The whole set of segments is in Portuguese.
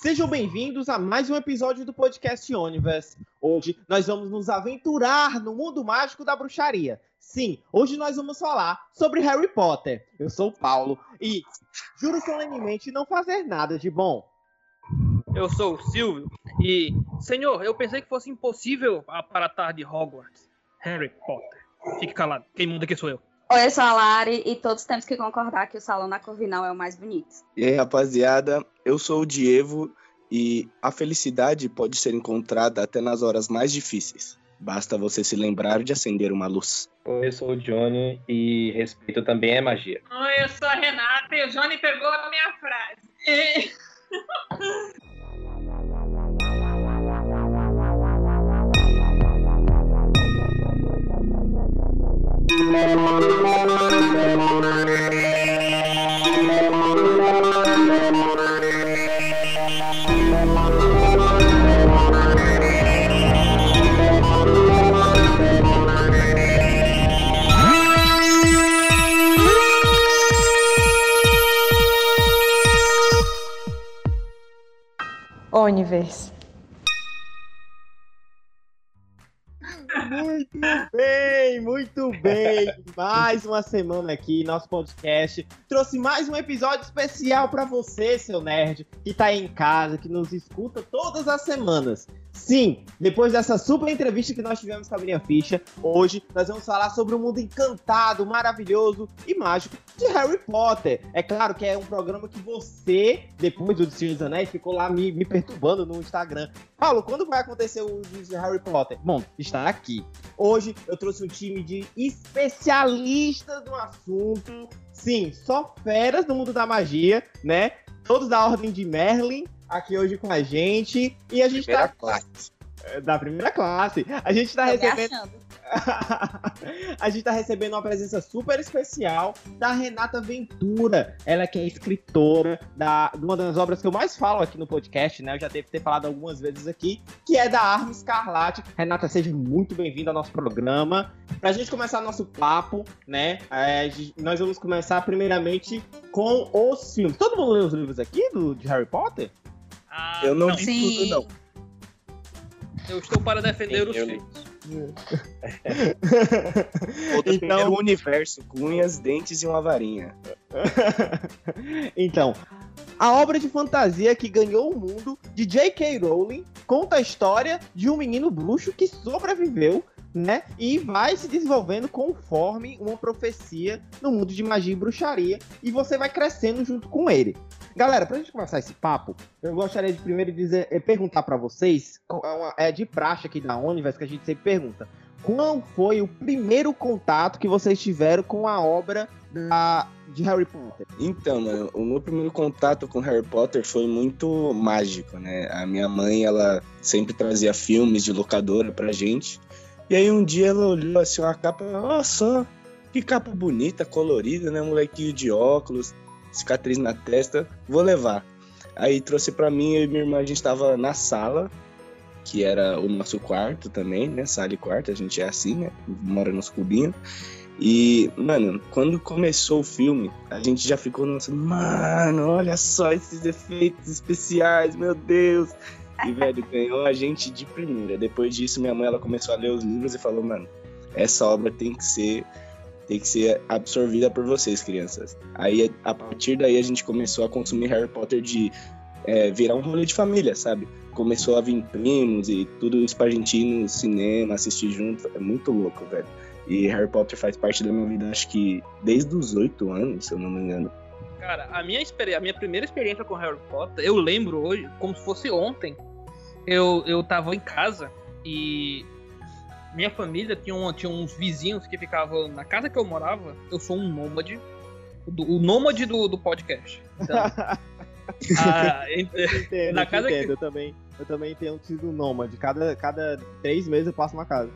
Sejam bem-vindos a mais um episódio do podcast Universe. Hoje nós vamos nos aventurar no mundo mágico da bruxaria. Sim, hoje nós vamos falar sobre Harry Potter. Eu sou o Paulo e juro solenemente não fazer nada de bom. Eu sou o Silvio e, senhor, eu pensei que fosse impossível aparatar de Hogwarts. Harry Potter. Fique calado, quem manda aqui sou eu. Oi, eu sou a Lari e todos temos que concordar que o salão na Corvinal é o mais bonito. E aí, rapaziada, eu sou o Diego e a felicidade pode ser encontrada até nas horas mais difíceis. Basta você se lembrar de acender uma luz. Oi, eu sou o Johnny e respeito também é magia. Oi, eu sou a Renata e o Johnny pegou a minha frase. Universe. Muito bem, muito bem. Mais uma semana aqui, nosso podcast trouxe mais um episódio especial para você, seu nerd, que tá aí em casa, que nos escuta todas as semanas. Sim, depois dessa super entrevista que nós tivemos com a Miriam Ficha, hoje nós vamos falar sobre o mundo encantado, maravilhoso e mágico de Harry Potter. É claro que é um programa que você, depois do Senhor dos Anéis, ficou lá me, me perturbando no Instagram. Paulo, quando vai acontecer o de Harry Potter? Bom, está aqui. Hoje eu trouxe um time de especialistas no assunto. Sim, só feras no mundo da magia, né? Todos da ordem de Merlin aqui hoje com a gente. E a gente Primeira tá. classe. Da primeira classe. A gente tá Tô recebendo. a gente tá recebendo uma presença super especial da Renata Ventura. Ela que é escritora da, de uma das obras que eu mais falo aqui no podcast, né? Eu já devo ter falado algumas vezes aqui, que é da Arma Escarlate. Renata, seja muito bem-vinda ao nosso programa. Pra gente começar nosso papo, né? é, nós vamos começar primeiramente com os filmes. Todo mundo leu os livros aqui do, de Harry Potter? Ah, Eu não não, vi Sim. tudo, não. eu estou para defender Sim, os eu defender Então- o universo com unhas, dentes e uma varinha. então, a obra de fantasia que ganhou o mundo de J.K. Rowling conta a história de um menino bruxo que sobreviveu, né? E vai se desenvolvendo conforme uma profecia no mundo de magia e bruxaria. E você vai crescendo junto com ele. Galera, pra gente começar esse papo, eu gostaria de primeiro dizer, eh, perguntar pra vocês, é é de praxe aqui da Universe que a gente sempre pergunta. Qual foi o primeiro contato que vocês tiveram com a obra da, de Harry Potter? Então, mano, o meu primeiro contato com Harry Potter foi muito mágico, né? A minha mãe, ela sempre trazia filmes de locadora pra gente. E aí um dia ela olhou assim uma capa, só, que capa bonita, colorida, né? Molequinho de óculos, cicatriz na testa, vou levar. Aí trouxe pra mim, eu e minha irmã, a gente tava na sala, que era o nosso quarto também, né? Sala e quarto, a gente é assim, né? Mora nos cubinhos. E, mano, quando começou o filme, a gente já ficou, nossa, mano, olha só esses efeitos especiais, meu Deus. E, velho, ganhou a gente de primeira. Depois disso, minha mãe, ela começou a ler os livros e falou, mano, essa obra tem que ser tem que ser absorvida por vocês, crianças. Aí, a partir daí, a gente começou a consumir Harry Potter de é, virar um rolê de família, sabe? Começou a vir primos e tudo isso pra gente ir no cinema, assistir junto. É muito louco, velho. E Harry Potter faz parte da minha vida, acho que desde os oito anos, se eu não me engano. Cara, a minha, a minha primeira experiência com Harry Potter, eu lembro hoje, como se fosse ontem. Eu, eu tava em casa e minha família tinha, um- tinha uns vizinhos que ficavam na casa que eu morava. Eu sou um nômade. do- o nômade do, do podcast. Então, a- Entendo, Na casa que- eu também, eu também tenho sido nômade. Cada, cada três meses eu passo uma casa.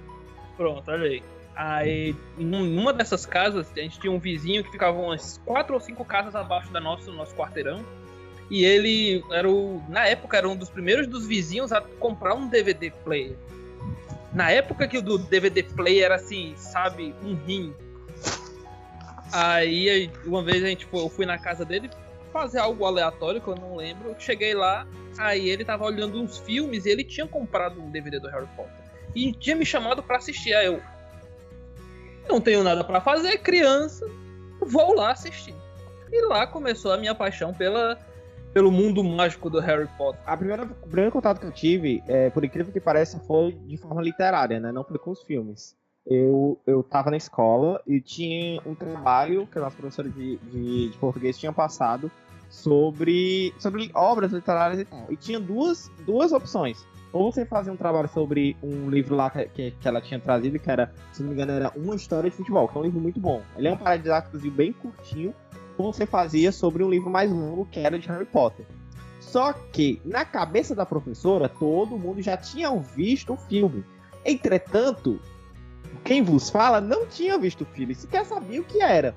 Pronto, olha aí. Aí, num- numa dessas casas, a gente tinha um vizinho que ficava umas quatro ou cinco casas abaixo da nossa, do nosso quarteirão. E ele era o. Na época, era um dos primeiros dos vizinhos a comprar um DVD player. Na época que o do DVD player era assim, sabe, um rim. Aí, uma vez a gente foi, eu fui na casa dele, fazer algo aleatório que eu não lembro. Eu cheguei lá, aí ele tava olhando uns filmes e ele tinha comprado um DVD do Harry Potter. E tinha me chamado pra assistir. Aí eu. Não tenho nada pra fazer, criança. Vou lá assistir. E lá começou a minha paixão pela, pelo mundo mágico do Harry Potter. A primeira, o primeiro contato que eu tive, é, por incrível que pareça, foi de forma literária, né? Não foi com os filmes. Eu, eu tava na escola e tinha um trabalho que a nossa professora de, de, de português tinha passado sobre, sobre obras literárias e tal. E tinha duas, duas opções. Ou você fazia um trabalho sobre um livro lá que, que, ela tinha trazido, que era, se não me engano, era Uma História de Futebol, que é um livro muito bom. Ele é um paradidático bem curtinho, ou você fazia sobre um livro mais longo, que era de Harry Potter. Só que, na cabeça da professora, todo mundo já tinha visto o filme. Entretanto, quem vos fala não tinha visto o filme, sequer sabia o que era.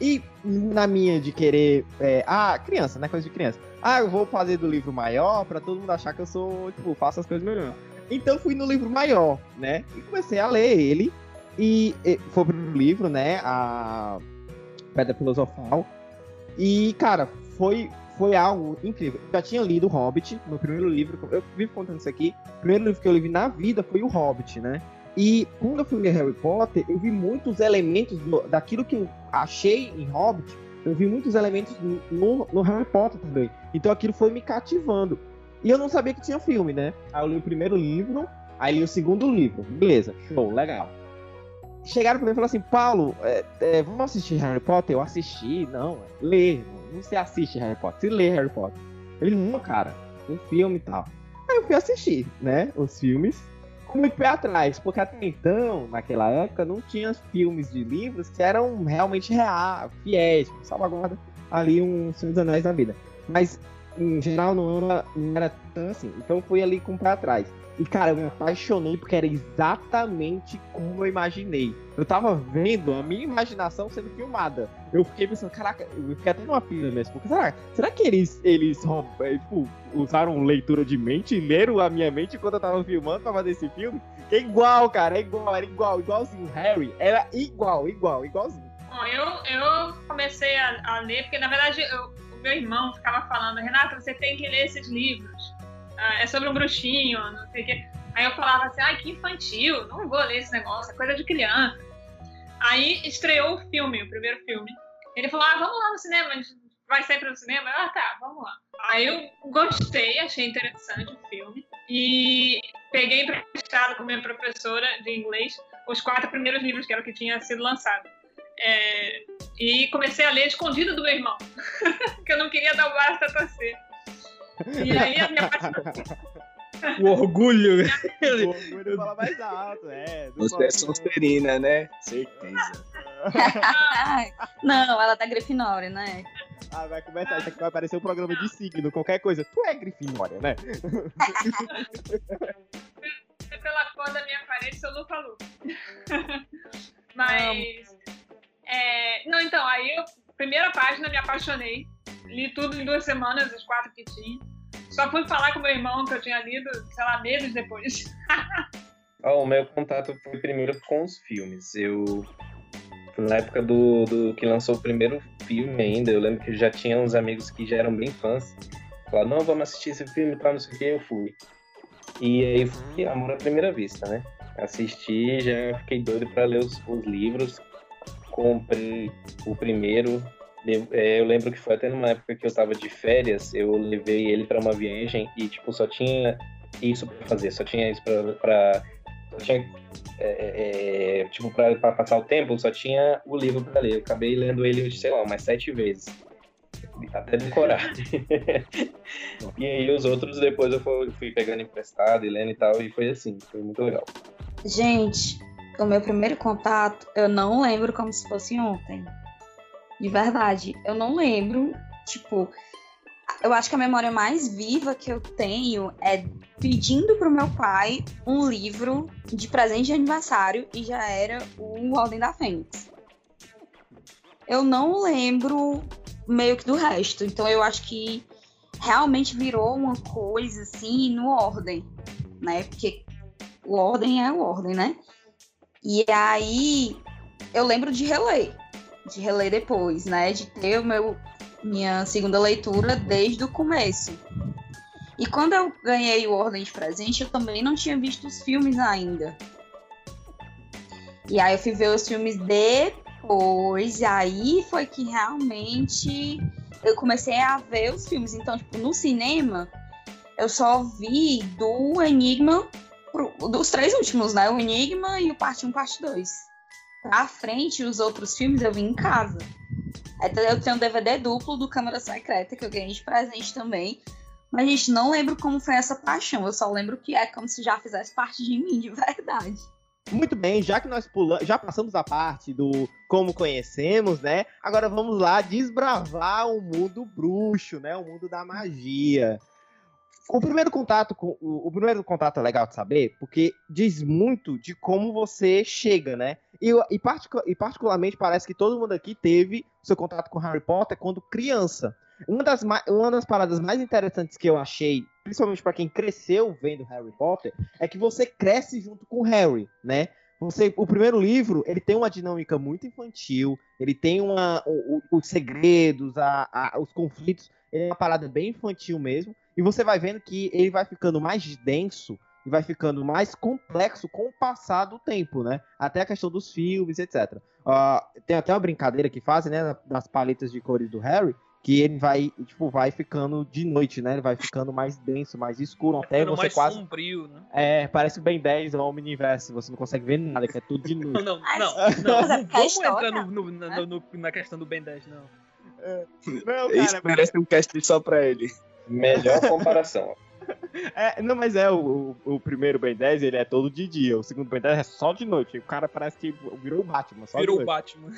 E na minha de querer. É, ah, criança, né? Coisa de criança. Ah, eu vou fazer do livro maior pra todo mundo achar que eu sou, tipo, faço as coisas melhor. Então fui no livro maior, né? E comecei a ler ele. E, e foi pro livro, né? A Pedra Filosofal. E, cara, foi, foi algo incrível. Eu já tinha lido o Hobbit, meu primeiro livro. Eu vivo contando isso aqui. O primeiro livro que eu li na vida foi o Hobbit, né? E quando eu fui ler Harry Potter, eu vi muitos elementos do, daquilo que eu achei em Hobbit, eu vi muitos elementos no, no, Harry Potter também. Então aquilo foi me cativando. E eu não sabia que tinha filme, né? Aí eu li o primeiro livro, aí li o segundo livro. Beleza, show, legal. Chegaram pra mim e falaram assim, Paulo, é, é, vamos assistir Harry Potter? Eu assisti, não, lê, não se assiste Harry Potter, se lê Harry Potter. Ele, não, cara, um filme e tal. Aí eu fui assistir, né, os filmes com muito pé atrás, porque até então, naquela época, não tinha filmes de livros que eram realmente reais, fiéis, salvaguarda ali um Senhor dos Anéis da vida. Mas, em geral, não era, não era tão assim. Então, fui ali com o pé atrás. E, cara, eu me apaixonei porque era exatamente como eu imaginei. Eu tava vendo a minha imaginação sendo filmada. Eu fiquei pensando, caraca, eu fiquei até numa pila mesmo. Porque será, será que eles, eles é, tipo, usaram leitura de mente e leram a minha mente enquanto eu tava filmando pra fazer esse filme? É igual, cara, é igual, era igual, igualzinho. Harry era igual, igual, igualzinho. Bom, eu, eu comecei a, a ler, porque na verdade eu, o meu irmão ficava falando, Renata, você tem que ler esses livros é sobre um bruxinho, não sei o quê. Aí eu falava assim, ai, que infantil, não vou ler esse negócio, é coisa de criança. Aí estreou o filme, o primeiro filme. Ele falou, ah, vamos lá no cinema, vai sair para o cinema? Ah, tá, vamos lá. Aí eu gostei, achei interessante o filme. E peguei emprestado com minha professora de inglês os quatro primeiros livros, que era o que tinha sido lançado. É, e comecei a ler escondido do meu irmão, porque eu não queria dar o braço a torcer. E aí a minha O orgulho. o orgulho fala mais alto, é. Você é Sonserina, né? Certeza. não, ela tá Grifinória, né? Ah, vai começar, isso aqui vai aparecer um programa de signo, qualquer coisa. Tu é Grifinória, né? Pela cor da minha parede, sou Lufa Lu. Mas. É, não, então, aí eu, primeira página, me apaixonei. Li tudo em duas semanas, os quatro que tinha. Só fui falar com meu irmão que eu tinha lido, sei lá, meses depois. oh, o meu contato foi primeiro com os filmes. Eu. Na época do, do que lançou o primeiro filme ainda, eu lembro que já tinha uns amigos que já eram bem fãs. Falaram, não, vamos assistir esse filme e tal, não sei o que, eu fui. E aí foi amor à primeira vista, né? Assisti, já fiquei doido para ler os, os livros. Comprei o primeiro, eu lembro que foi até numa época que eu tava de férias, eu levei ele para uma viagem e, tipo, só tinha isso para fazer, só tinha isso pra. pra tinha, é, é, é tipo, para passar o tempo, só tinha o livro para ler. Eu acabei lendo ele, sei lá, umas sete vezes. Até decorar. e aí os outros depois eu fui, fui pegando emprestado e lendo e tal, e foi assim, foi muito legal. Gente, o meu primeiro contato, eu não lembro como se fosse ontem. De verdade. Eu não lembro. Tipo, eu acho que a memória mais viva que eu tenho é pedindo pro meu pai um livro de presente de aniversário e já era o Ordem da Fênix. Eu não lembro meio que do resto. Então eu acho que realmente virou uma coisa assim no Ordem, né? Porque o Ordem é o Ordem, né? E aí eu lembro de reler de reler depois, né? De ter o meu minha segunda leitura desde o começo. E quando eu ganhei o Ordem de Presente, eu também não tinha visto os filmes ainda. E aí eu fui ver os filmes depois, e aí foi que realmente eu comecei a ver os filmes. Então, tipo, no cinema, eu só vi do Enigma, dos três últimos, né? O Enigma e o Parte 1, Parte 2. Pra frente, os outros filmes eu vi em casa. Então, eu tenho um DVD duplo do Câmara Secreta, que eu ganhei de presente também. Mas, gente, não lembro como foi essa paixão. Eu só lembro que é como se já fizesse parte de mim, de verdade. Muito bem, já que nós pulamos, já passamos a parte do como conhecemos, né? Agora vamos lá desbravar o mundo bruxo, né? O mundo da magia. O primeiro contato com o primeiro contato é legal de saber, porque diz muito de como você chega, né? E, e, particu e particularmente parece que todo mundo aqui teve seu contato com Harry Potter quando criança. Uma das, uma das paradas mais interessantes que eu achei, principalmente para quem cresceu vendo Harry Potter, é que você cresce junto com Harry, né? Você, o primeiro livro, ele tem uma dinâmica muito infantil, ele tem uma, o, o, os segredos, a, a, os conflitos, ele é uma parada bem infantil mesmo, e você vai vendo que ele vai ficando mais denso e vai ficando mais complexo com o passar do tempo, né? Até a questão dos filmes, etc. Uh, tem até uma brincadeira que fazem, né, das paletas de cores do Harry, que ele vai, tipo, vai ficando de noite, né? Ele vai ficando mais denso, mais escuro, até você mais quase... sombrio, né? É, parece bem 10 ou Omniverse, você não consegue ver nada, que é tudo de noite. Não, não, não, não, não vamos entrar no, no, no, no, na questão do Ben 10, não. É. Não, cara, Isso merece um cast só pra ele. Melhor comparação. É, não, mas é, o, o, primeiro Ben 10 ele é todo de dia, o segundo Ben 10 é só de noite. O cara parece que virou o Batman. Só virou o Batman.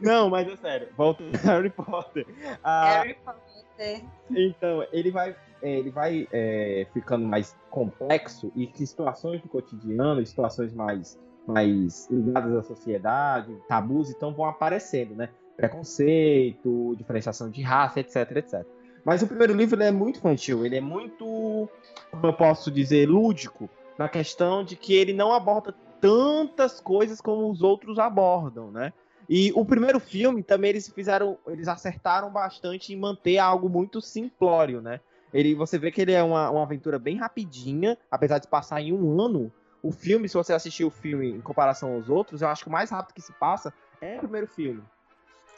Não, mas é sério. Volta Harry Potter. Ah, Harry Potter. Então, ele vai, é, ele vai é, ficando mais complexo e que situações do cotidiano, situações mais, mais ligadas à sociedade, tabus, então vão aparecendo, né? Preconceito, diferenciação de raça, etc, etc. Mas o primeiro livro é muito infantil, ele é muito, como eu posso dizer, lúdico, na questão de que ele não aborda tantas coisas como os outros abordam, né? E o primeiro filme também eles fizeram, eles acertaram bastante em manter algo muito simplório, né? Ele, você vê que ele é uma, uma aventura bem rapidinha, apesar de passar em um ano. O filme, se você assistir o filme em comparação aos outros, eu acho que o mais rápido que se passa é o primeiro filme.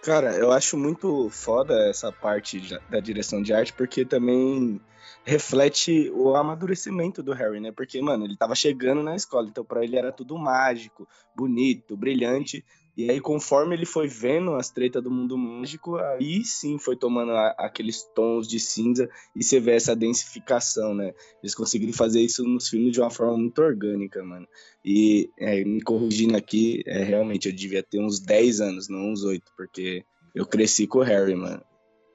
Cara, eu acho muito foda essa parte da direção de arte, porque também reflete o amadurecimento do Harry, né? Porque, mano, ele tava chegando na escola, então para ele era tudo mágico, bonito, brilhante. E aí, conforme ele foi vendo as tretas do mundo mágico, aí sim foi tomando a, aqueles tons de cinza e você vê essa densificação, né? Eles conseguiram fazer isso nos filmes de uma forma muito orgânica, mano. E é, me corrigindo aqui, é, realmente eu devia ter uns 10 anos, não uns 8, porque eu cresci com o Harry, mano.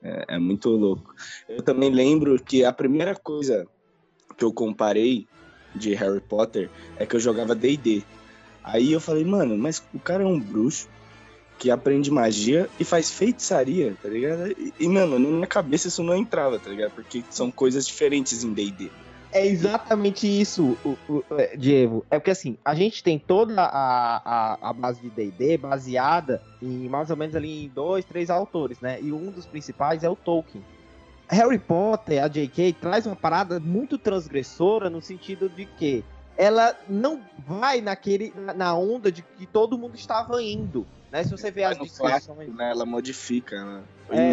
É, é muito louco. Eu também lembro que a primeira coisa que eu comparei de Harry Potter é que eu jogava D&D. Aí eu falei, mano, mas o cara é um bruxo que aprende magia e faz feitiçaria, tá ligado? E, e mano, na minha cabeça isso não entrava, tá ligado? Porque são coisas diferentes em D&D. É exatamente isso, o, o, é, Diego. É porque assim, a gente tem toda a, a, a base de D&D baseada em mais ou menos ali em dois, três autores, né? E um dos principais é o Tolkien. Harry Potter, a J.K., traz uma parada muito transgressora no sentido de que ela não vai naquele na onda de que todo mundo estava indo, né? Se você vê as descrições, né? Ela modifica, né? É,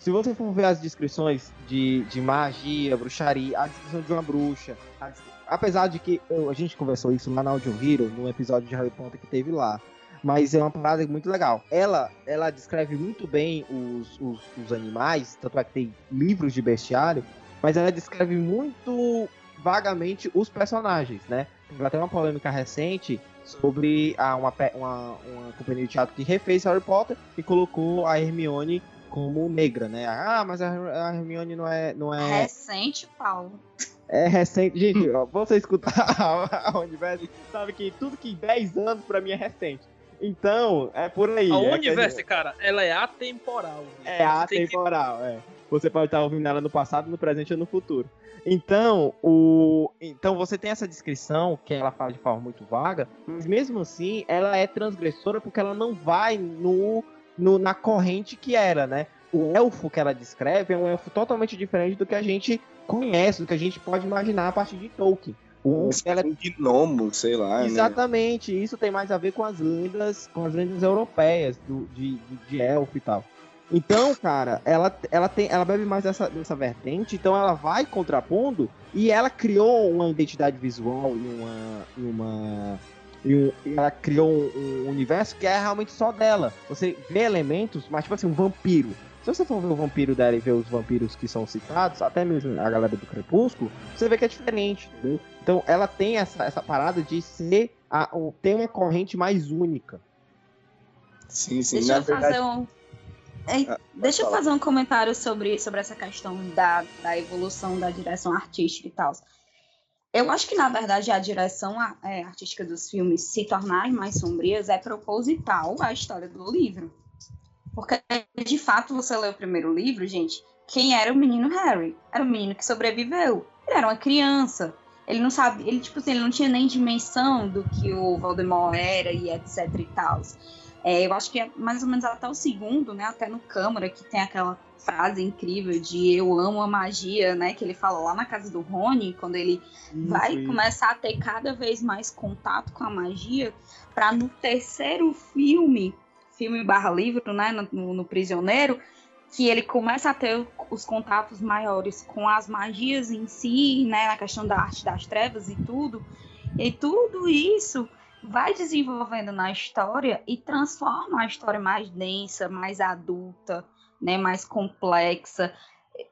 se você for ver as descrições de, de magia, bruxaria, a descrição de uma bruxa, a, apesar de que eu, a gente conversou isso lá na Audio Hero, no episódio de Harry Potter que teve lá, mas é uma parada muito legal. Ela, ela descreve muito bem os, os, os animais, tanto é que tem livros de bestiário, mas ela descreve muito vagamente os personagens, né? Teve até uma polêmica recente sobre a, uma, uma, uma companhia de teatro que refez Harry Potter e colocou a Hermione como negra, né? Ah, mas a Hermione não é. Não é... Recente, Paulo. É recente. Gente, ó, você escutar a Universo, sabe que tudo que 10 anos pra mim é recente. Então, é por aí. A é Universo, cara, ela é atemporal. É atemporal, que... é. Você pode estar ouvindo ela no passado, no presente ou no futuro. Então, o, então você tem essa descrição que ela fala de forma muito vaga, mas mesmo assim ela é transgressora porque ela não vai no, no na corrente que era, né? o elfo que ela descreve é um elfo totalmente diferente do que a gente conhece, do que a gente pode imaginar a partir de Tolkien. Um ela... gnomo, sei lá. Né? Exatamente, né? isso tem mais a ver com as lendas, com as lendas europeias do, de, de, de elfo e tal. Então, cara, ela, ela, tem, ela bebe mais dessa, dessa vertente, então ela vai contrapondo e ela criou uma identidade visual e uma. E uma e ela criou um, um, universo que é realmente só dela. Você vê elementos, mas tipo assim, um vampiro. Se você for ver o vampiro dela e ver os vampiros que são citados, até mesmo a galera do Crepúsculo, você vê que é diferente, entendeu? Então ela tem essa, essa parada de ser a, ter uma corrente mais única. Sim, sim. Deixa Na eu verdade... fazer um, ah, deixa eu fazer um comentário sobre, sobre essa questão da, da evolução da direção artística e tal. Eu acho que, na verdade, a direção é, artística dos filmes se tornarem mais sombrias é proposital à história do livro. Porque, de fato, você lê o primeiro livro, gente, quem era o menino Harry? Era o menino que sobreviveu. Ele era uma criança. Ele não sabe, ele, tipo assim, ele não tinha nem dimensão do que o Voldemort era e etc e tal. É, eu acho que é mais ou menos até o segundo, né? Até no Câmara, que tem aquela frase incrível de eu amo a magia, né? Que ele fala lá na casa do Rony, quando ele vai começar a ter cada vez mais contato com a magia, para no terceiro filme, filme barra livro, né? No, no Prisioneiro, que ele começa a ter os contatos maiores com as magias em si, né? Na questão da arte das trevas e tudo. E tudo isso vai desenvolvendo na história e transforma a história mais densa, mais adulta, né, mais complexa.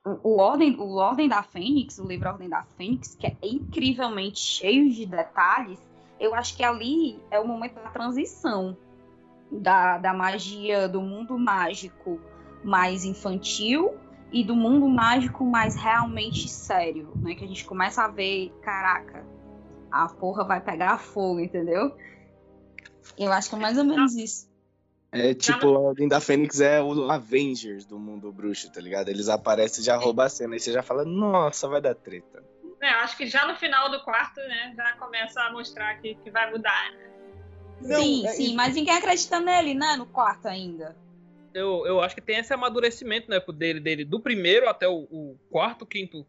O Ordem, o Ordem da Fênix, o livro Ordem da Fênix, que é incrivelmente cheio de detalhes, eu acho que ali é o momento da transição da, da magia do mundo mágico mais infantil e do mundo mágico mais realmente sério, né? Que a gente começa a ver, caraca, a porra vai pegar fogo, entendeu? Eu acho que é mais ou menos isso. É tipo, a Ordem da Fênix é o Avengers do mundo bruxo, tá ligado? Eles aparecem e já roubam a cena. E você já fala, nossa, vai dar treta. É, acho que já no final do quarto, né, já começa a mostrar que, que vai mudar, né? sim, é sim, mas ninguém acredita nele, né, no quarto ainda. Eu, eu acho que tem esse amadurecimento, né, dele, dele do primeiro até o, o quarto, quinto,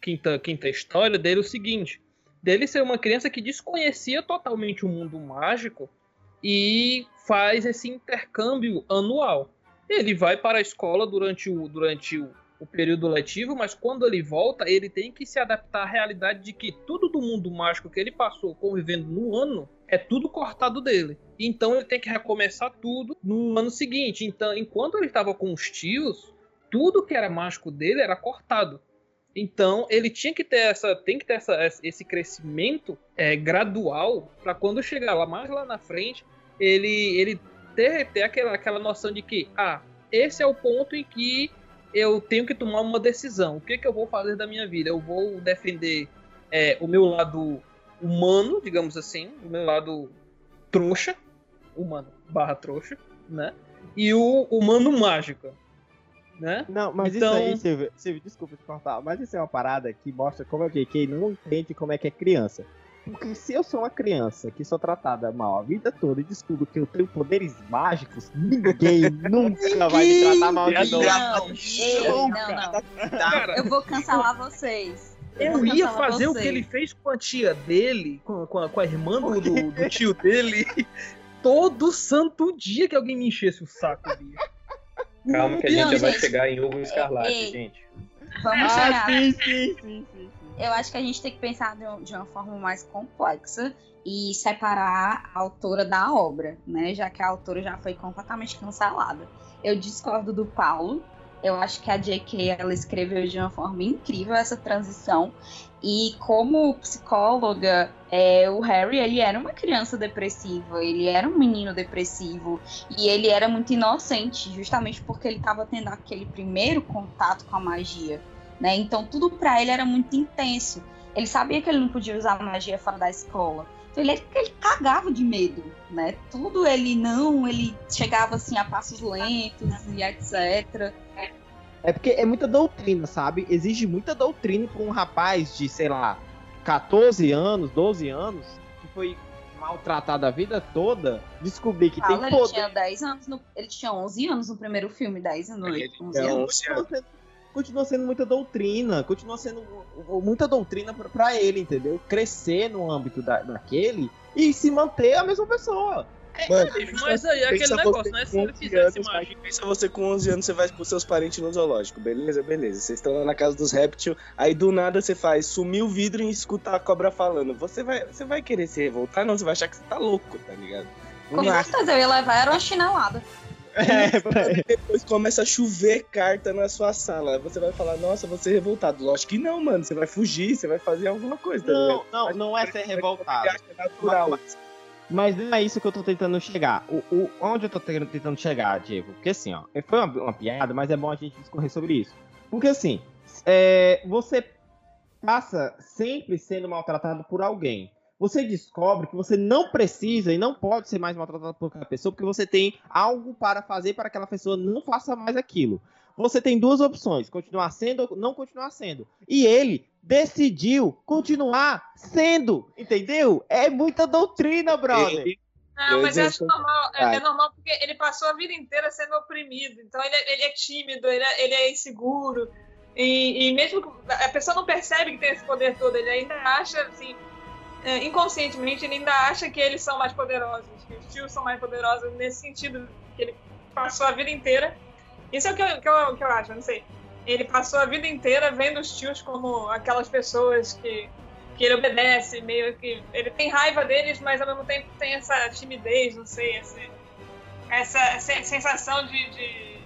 quinta, quinta história dele, o seguinte dele ser uma criança que desconhecia totalmente o mundo mágico e faz esse intercâmbio anual. Ele vai para a escola durante o, durante o, o período letivo, mas quando ele volta, ele tem que se adaptar à realidade de que tudo do mundo mágico que ele passou convivendo no ano é tudo cortado dele. Então ele tem que recomeçar tudo no ano seguinte. Então, enquanto ele estava com os tios, tudo que era mágico dele era cortado. Então ele tinha que ter essa, tem que ter essa, esse crescimento é, gradual para quando chegar lá mais lá na frente, ele, ele ter, ter aquela, aquela noção de que, ah, esse é o ponto em que eu tenho que tomar uma decisão. O que, que eu vou fazer da minha vida? Eu vou defender é, o meu lado humano, digamos assim, o meu lado trouxa, humano barra trouxa, né? E o humano mágico né? Não, mas então... isso aí, Silvio, Silvio, desculpa te cortar, mas isso é uma parada que mostra como é que quem não entende como é que é criança. Porque se eu sou uma criança que sou tratada mal a vida toda e descubro que eu tenho poderes mágicos, ninguém nunca vai me tratar mal de novo. Não, não, não. Cara, eu vou cancelar vocês. Eu, eu ia fazer vocês. o que ele fez com a tia dele, com, com, a, com a irmã do, do, do tio dele, todo santo dia que alguém me enchesse o saco, bicho. Calma que a gente não, já vai chegar em Hugo Escarlate, ei, gente. Vamos ah, chegar. Sim, sim, sim, sim, Eu acho que a gente tem que pensar de uma forma mais complexa e separar a autora da obra, né? Já que a autora já foi completamente cancelada. Eu discordo do Paulo. Eu acho que a J.K. ela escreveu de uma forma incrível essa transição e como psicóloga, é, o Harry ele era uma criança depressiva, ele era um menino depressivo e ele era muito inocente, justamente porque ele estava tendo aquele primeiro contato com a magia, né? Então tudo para ele era muito intenso. Ele sabia que ele não podia usar magia fora da escola. Então ele, ele cagava de medo, né? Tudo ele não, ele chegava assim a passos lentos e etc. É porque é muita doutrina, sabe? Exige muita doutrina para um rapaz de, sei lá, 14 anos, 12 anos, que foi maltratado a vida toda, descobrir que Paulo, tem ele poder. tinha 10 anos, no- ele tinha 11 anos no primeiro filme, 10 anos, Ele 11 tinha anos. 11 continua sendo, muita doutrina, continua sendo muita doutrina pra, pra ele, entendeu? Crescer no âmbito da, daquele e se manter a mesma pessoa. Mano, Mas aí é aquele negócio, né? Se ele 11 fizesse anos, mágica. Pensa você com 11 anos, você vai com seus parentes no zoológico. Beleza, beleza. Vocês estão lá na casa dos répteis, aí do nada você faz sumir o vidro e escutar a cobra falando. Você vai, você vai querer se revoltar? Não, você vai achar que você tá louco, tá ligado? Com certeza, eu ia levar era uma chinelada. É, depois começa a chover carta na sua sala. Você vai falar, nossa, você é revoltado. Lógico que não, mano. Você vai fugir, você vai fazer alguma coisa. tá não, não, não é ser revoltado. Acha natural. Mas não é isso que eu tô tentando chegar. O, o- onde eu tô te- tentando chegar, Diego? Porque assim, ó, foi uma, uma piada, mas é bom a gente discorrer sobre isso. Porque assim, é, você passa sempre sendo maltratado por alguém. Você descobre que você não precisa e não pode ser mais maltratado por aquela pessoa porque você tem algo para fazer para que aquela pessoa não faça mais aquilo. Você tem duas opções: continuar sendo ou não continuar sendo. E ele decidiu continuar sendo, entendeu? É muita doutrina, brother. Ele- Não, mas eu acho normal. É, é normal porque ele passou a vida inteira sendo oprimido. Então ele, é- ele é tímido, ele é, ele é inseguro. E, e mesmo que a pessoa não percebe que tem esse poder todo, ele ainda acha, assim, é, inconscientemente, ele ainda acha que eles são mais poderosos, que os tios são mais poderosos nesse sentido, que ele passou a vida inteira. Isso é o que eu, que eu, que eu acho, não sei. Ele passou a vida inteira vendo os tios como aquelas pessoas que, que ele obedece, meio que. Ele tem raiva deles, mas ao mesmo tempo tem essa timidez, não sei, essa, essa sensação de, de-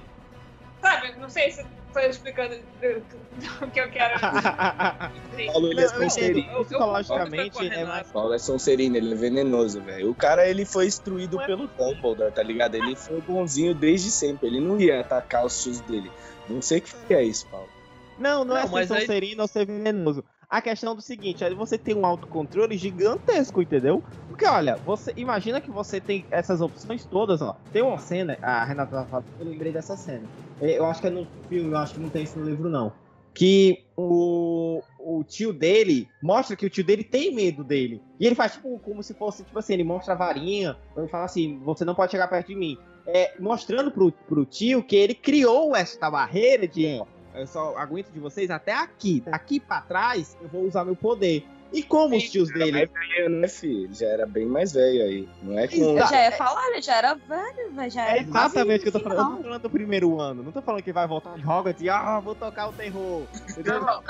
Sabe, não sei estou explicando o que eu quero dizer. Paulo, ele é. Sonserino. Psicologicamente, é mais- Paulo é Sonserino, ele é venenoso, velho. O cara, ele foi instruído é- pelo Dumbledore, tá ligado? Ele foi bonzinho desde sempre. Ele não ia atacar os tios dele. Não sei o que é isso, Paulo. Não, não, Não, é ser mas aí- sonserino ou ser venenoso. A questão do seguinte, aí você tem um autocontrole gigantesco, entendeu? Porque, olha, você imagina que você tem essas opções todas, ó. Tem uma cena, a Renata tava falando, eu lembrei dessa cena. É, Eu acho que é no filme, eu acho que não tem isso no livro, não. Que o, o tio dele mostra que o tio dele tem medo dele. E ele faz tipo como se fosse, tipo assim, ele mostra a varinha, ele fala assim, você não pode chegar perto de mim. É, mostrando pro, pro tio que ele criou essa barreira de, ó, eu só aguento de vocês até aqui. Daqui pra trás, eu vou usar meu poder. E como os tios Ele dele. velho, né, filho? Ele já era bem mais velho aí. Não é com... Eu já ia falar, ele já era velho, velho, já É era exatamente o que eu tô falando. Eu tô falando do primeiro ano. Não tô falando que vai voltar de Hogwarts e ah, vou tocar o terror. Entendeu? Não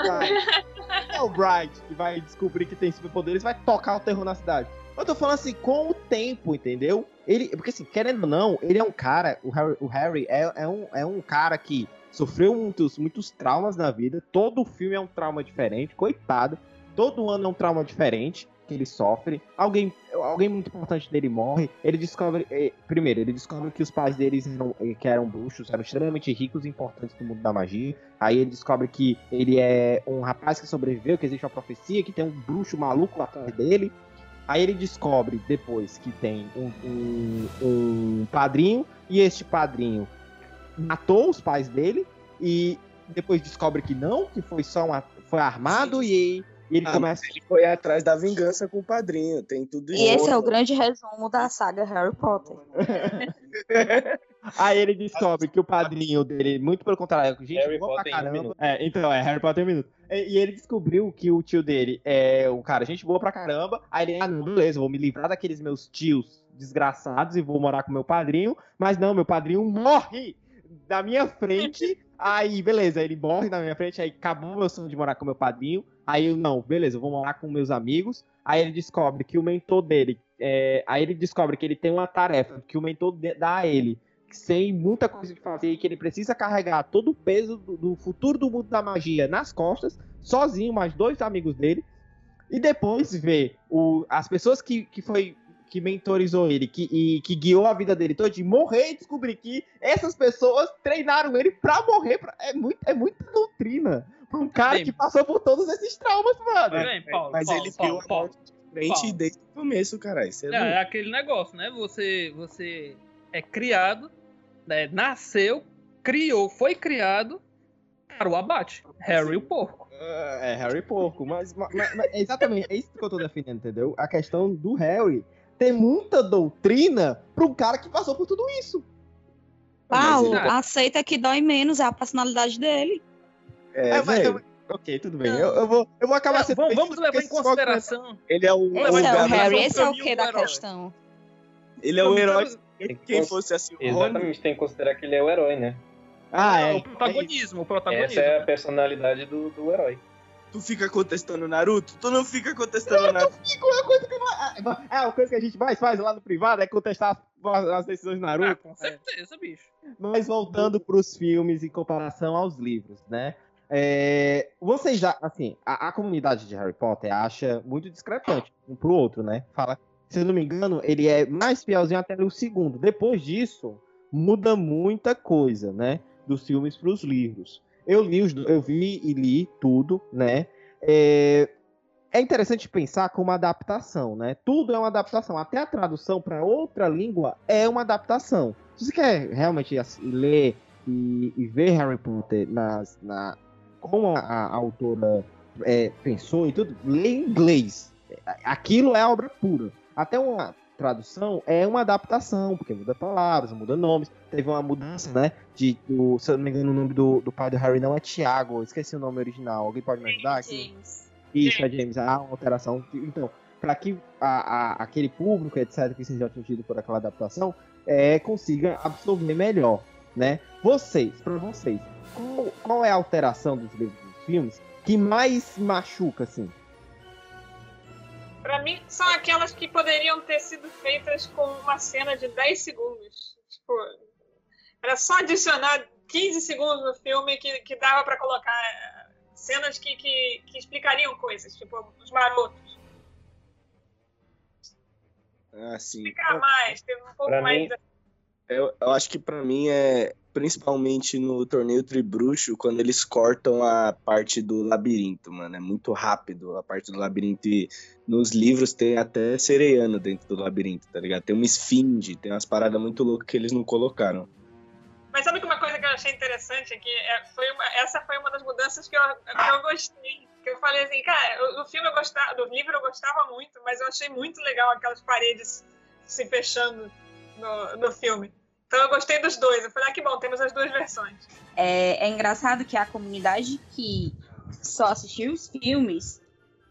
é o Bright que vai descobrir que tem superpoderes vai tocar o terror na cidade. Eu tô falando assim, com o tempo, entendeu? Ele, porque assim, querendo ou não, ele é um cara, o Harry, o Harry é, é, um, é um cara que sofreu muitos, muitos traumas na vida. Todo filme é um trauma diferente, coitado. Todo ano é um trauma diferente que ele sofre. Alguém, alguém muito importante dele morre. Ele descobre, eh, primeiro, ele descobre que os pais deles eram, eh, que eram bruxos, eram extremamente ricos e importantes no mundo da magia. Aí ele descobre que ele é um rapaz que sobreviveu, que existe uma profecia, que tem um bruxo maluco atrás dele. Aí ele descobre depois que tem um, um, um padrinho, e este padrinho matou os pais dele, e depois descobre que não, que foi só uma. Foi armado, e, e ele Ah, começa. Ele foi atrás da vingança com o padrinho. Tem tudo E esse é o grande resumo da saga Harry Potter. Aí ele descobre que o padrinho dele, muito pelo contrário, gente Harry boa pra Potter em um caramba. minuto. É, então, é Harry Potter em um minuto. E, e ele descobriu que o tio dele é o cara, gente boa pra caramba. Aí ele, ah, não, beleza, vou me livrar daqueles meus tios desgraçados e vou morar com meu padrinho. Mas não, meu padrinho morre na minha frente. Aí, beleza, ele morre na minha frente, aí acabou meu sonho de morar com meu padrinho. Aí eu, não, beleza, eu vou morar com meus amigos. Aí ele descobre que o mentor dele. é, aí ele descobre que ele tem uma tarefa que o mentor dá a ele. Sem muita coisa de fazer, e que ele precisa carregar todo o peso do, do futuro do mundo da magia nas costas, sozinho, mais dois amigos dele. E depois ver o, as pessoas que, que foi. Que mentorizou ele, que, e que guiou a vida dele toda, de morrer e descobrir que essas pessoas treinaram ele pra morrer. pra- é, muito, é muita doutrina. Pra um cara Bem, que passou por todos esses traumas, mano. Bem, Paulo, Mas Paulo, ele Paulo, viu Paulo. frente Paulo. desde o começo, caralho. É É, é aquele negócio, né? Você, você é criado, né? nasceu, criou, foi criado para o abate. Harry o porco. É, Harry Porco, mas, mas- mas- exatamente, é isso que eu tô defendendo, entendeu? A questão do Harry ter muita doutrina pra um cara que passou por tudo isso. Paulo, ele- aceita que dói menos, é a personalidade dele. É, É, mas eu- Ok, tudo bem. Eu, eu vou, eu vou acabar Não, sendo. vamos, vamos levar em consideração. ele é o, Esse Não, é o Harry, esse é o que da herói. questão. ele é o herói. Tem que Quem fosse assim, o Rony, Exatamente, tem que considerar que ele é o herói, né? Ah, é. o protagonismo, o protagonismo. Essa é a personalidade do, do herói. Tu fica contestando o Naruto? Tu não fica contestando o Naruto. É, a coisa que a gente mais faz lá no privado é contestar as, as decisões do Ah, Naruto. com certeza, bicho. Mas voltando pros filmes em comparação aos livros, né? É, vocês já, assim, a, a comunidade de Harry Potter acha muito discrepante um pro outro, né? Fala, se eu não me engano, ele é mais fielzinho até o segundo. Depois disso, muda muita coisa, né? Dos filmes pros livros. Eu li os, eu vi e li tudo, né? É, é interessante pensar como adaptação, né? Tudo é uma adaptação. Até a tradução para outra língua é uma adaptação. Se você quer realmente ler e, e ver Harry Potter nas, na, como a, a autora é, pensou e tudo, lê em inglês. Aquilo é obra pura. Até uma tradução é uma adaptação, porque muda palavras, muda nomes. Teve uma mudança, né? De, do, se eu não me engano, o nome do, do pai do Harry não é Tiago, eu esqueci o nome original. Alguém pode me ajudar aqui? Isso, é James. Há uma alteração. Então, para que a, a- aquele público, etc., que seja atingido por aquela adaptação, é, consiga absorver melhor, né? Vocês, para vocês, qual, qual é a alteração dos livros dos filmes que mais machuca, assim? Pra mim, são aquelas que poderiam ter sido feitas com uma cena de 10 segundos. Tipo, era só adicionar 15 segundos no filme que, que dava pra colocar eh, cenas que, que, que explicariam coisas, tipo, os marotos. Assim, Explicar mais, ter um pouco Pra mais. mim- eu, eu acho que pra mim é principalmente no torneio Tribruxo, quando eles cortam a parte do labirinto, mano. É muito rápido a parte do labirinto. E nos livros tem até sereiano dentro do labirinto, tá ligado? Tem uma esfinge, tem umas paradas muito loucas que eles não colocaram. Mas sabe que uma coisa que eu achei interessante? É, foi uma, essa foi uma das mudanças que eu, que eu gostei. Que eu falei assim, cara, do filme eu gostava, do livro eu gostava muito, mas eu achei muito legal aquelas paredes se fechando no, no filme. Então eu gostei dos dois. Eu falei, ah, que bom, temos as duas versões. É, é engraçado que a comunidade que só assistiu os filmes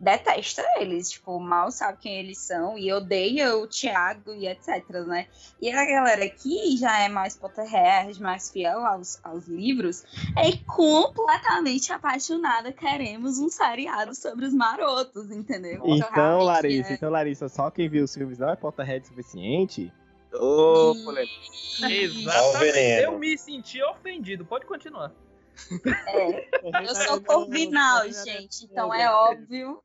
detesta eles, tipo, mal sabe quem eles são e odeia o Thiago e etc, né? E a galera que já é mais Potterhead, mais fiel aos, aos livros, é completamente apaixonada. Queremos um seriado sobre os marotos, entendeu? Então, realmente, Larissa, é- então, Larissa, só quem viu os filmes não é Potterhead suficiente? Ô, E- polêmica. Ó o Exatamente. Eu me senti ofendido. Pode continuar. é, eu sou corvinal, gente, então é óbvio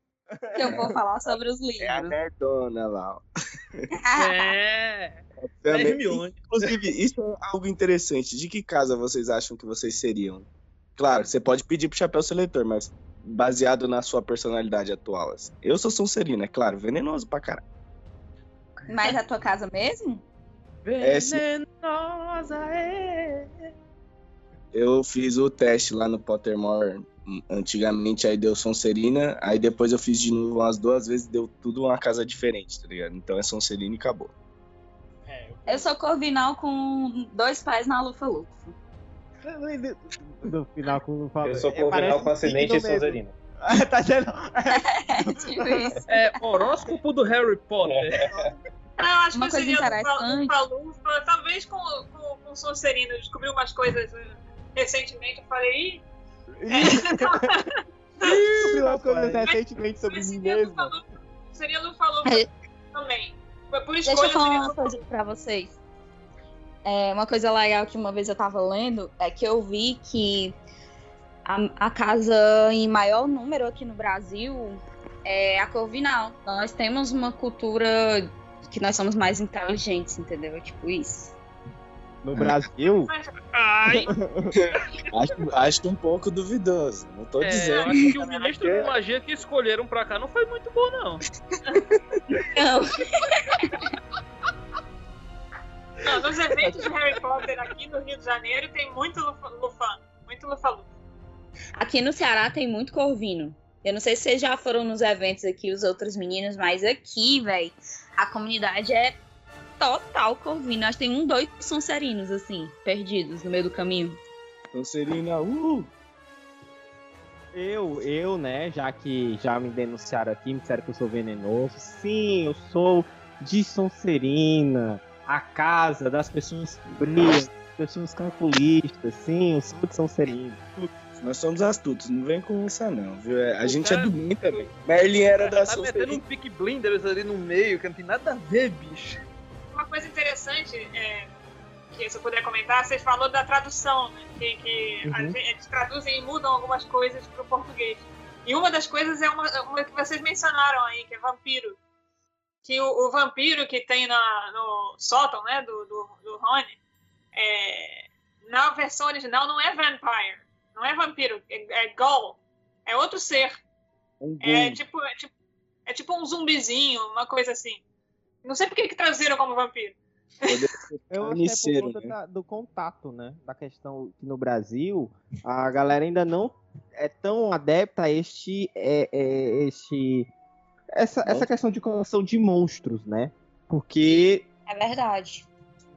que eu vou falar sobre os É a livros. nerdona lá. É. Também- Hermione. Inclusive, isso é algo interessante. De que casa vocês acham que vocês seriam? Claro, você pode pedir pro chapéu seletor, mas baseado na sua personalidade atual. Assim. Eu sou Sonserina, é claro, venenoso pra caralho. Mas a tua casa mesmo? É. Venenosa é. Eu fiz o teste lá no Pottermore hum, antigamente, aí deu Sonserina, aí depois eu fiz de novo umas duas vezes, deu tudo uma casa diferente, tá ligado? Então é Sonserina e acabou. Eu sou corvinal com dois pés na lufa-lufa. No final, com Eu sou é, corvinal parece com acidente e. Sonserina. tá dizendo? É, tipo isso. É horóscopo do Harry Potter. Ah, eu acho Uma que coisa seria interessante. Lufa, talvez com, com, com Sonserina. Eu descobri umas coisas eh, recentemente. Eu falei, ih, Descobriu as coisas recentemente sobre mim mesmo. Seria Lufa-Lufa É. também. Foi por Deixa escolha eu falar uma coisa pra vocês. É, uma coisa legal que uma vez eu tava lendo é que eu vi que a, a casa em maior número aqui no Brasil é a Corvinal. Nós temos uma cultura que nós somos mais inteligentes, entendeu? É tipo isso. No Brasil, Ai, Acho, acho um pouco duvidoso, não tô é, eu dizendo. acho que o ministro de magia que escolheram pra cá não foi muito bom, não. Não. Não, nos eventos de Harry Potter aqui no Rio de Janeiro tem muito lufa, lufano. Muito lufa-lufa. Aqui no Ceará tem muito corvino. Eu não sei se vocês já foram nos eventos aqui, os outros meninos, mas aqui, velho, a comunidade é total corvina. Acho que tem um, dois sonserinos, assim, perdidos no meio do caminho. Sonserina, uh! Eu, eu, né, já que já me denunciaram aqui, me disseram que eu sou venenoso. Sim, eu sou de Sonserina, a casa das pessoas brilham, pessoas calculistas. Sim, eu sou de Sonserina. Nós somos astutos, não vem com isso não, viu? É, A gente é do bem também. Merlin era da Tá metendo um pick blinders ali no meio, que não tem nada a ver, bicho. Uma coisa interessante é, que se eu puder comentar, vocês falou da tradução, né? Que, que Uhum. eles traduzem e mudam algumas coisas para o português. E uma das coisas é uma, uma que vocês mencionaram aí, que é vampiro. Que o, o vampiro que tem na, no sótão, né, do, do, do Rony, é, na versão original não é vampire, não é vampiro, é, é ghoul, é outro ser. Um É tipo, é tipo, é tipo um zumbizinho, uma coisa assim. Não sei por que que traduziram como vampiro. Eu acho que é por conta né? da- do contato, né? Da questão que no Brasil a galera ainda não é tão adepta a este, é, é, este essa, essa questão de condição de monstros, né? Porque É verdade.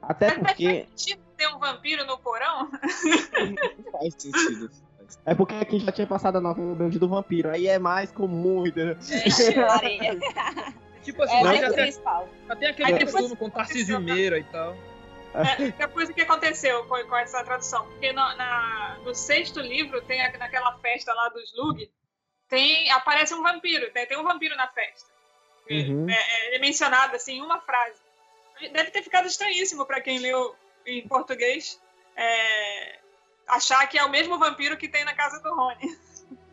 até Mas porque faz sentido ter um vampiro no porão? Não faz sentido. é porque aqui já tinha passado a nova Band do vampiro, aí é mais comum, entendeu? Maria. Tipo assim, É o já, tem, já tem aquele Aí costume com Tarcísio Meira e tal. É, depois o que aconteceu com, com essa tradução? Porque no, na- no sexto livro, tem a- naquela festa lá dos Lug, tem, aparece um vampiro, tem, tem um vampiro na festa. Uhum. É, é, é mencionado assim em uma frase. Deve ter ficado estranhíssimo para quem leu em português é, achar que é o mesmo vampiro que tem na casa do Rony.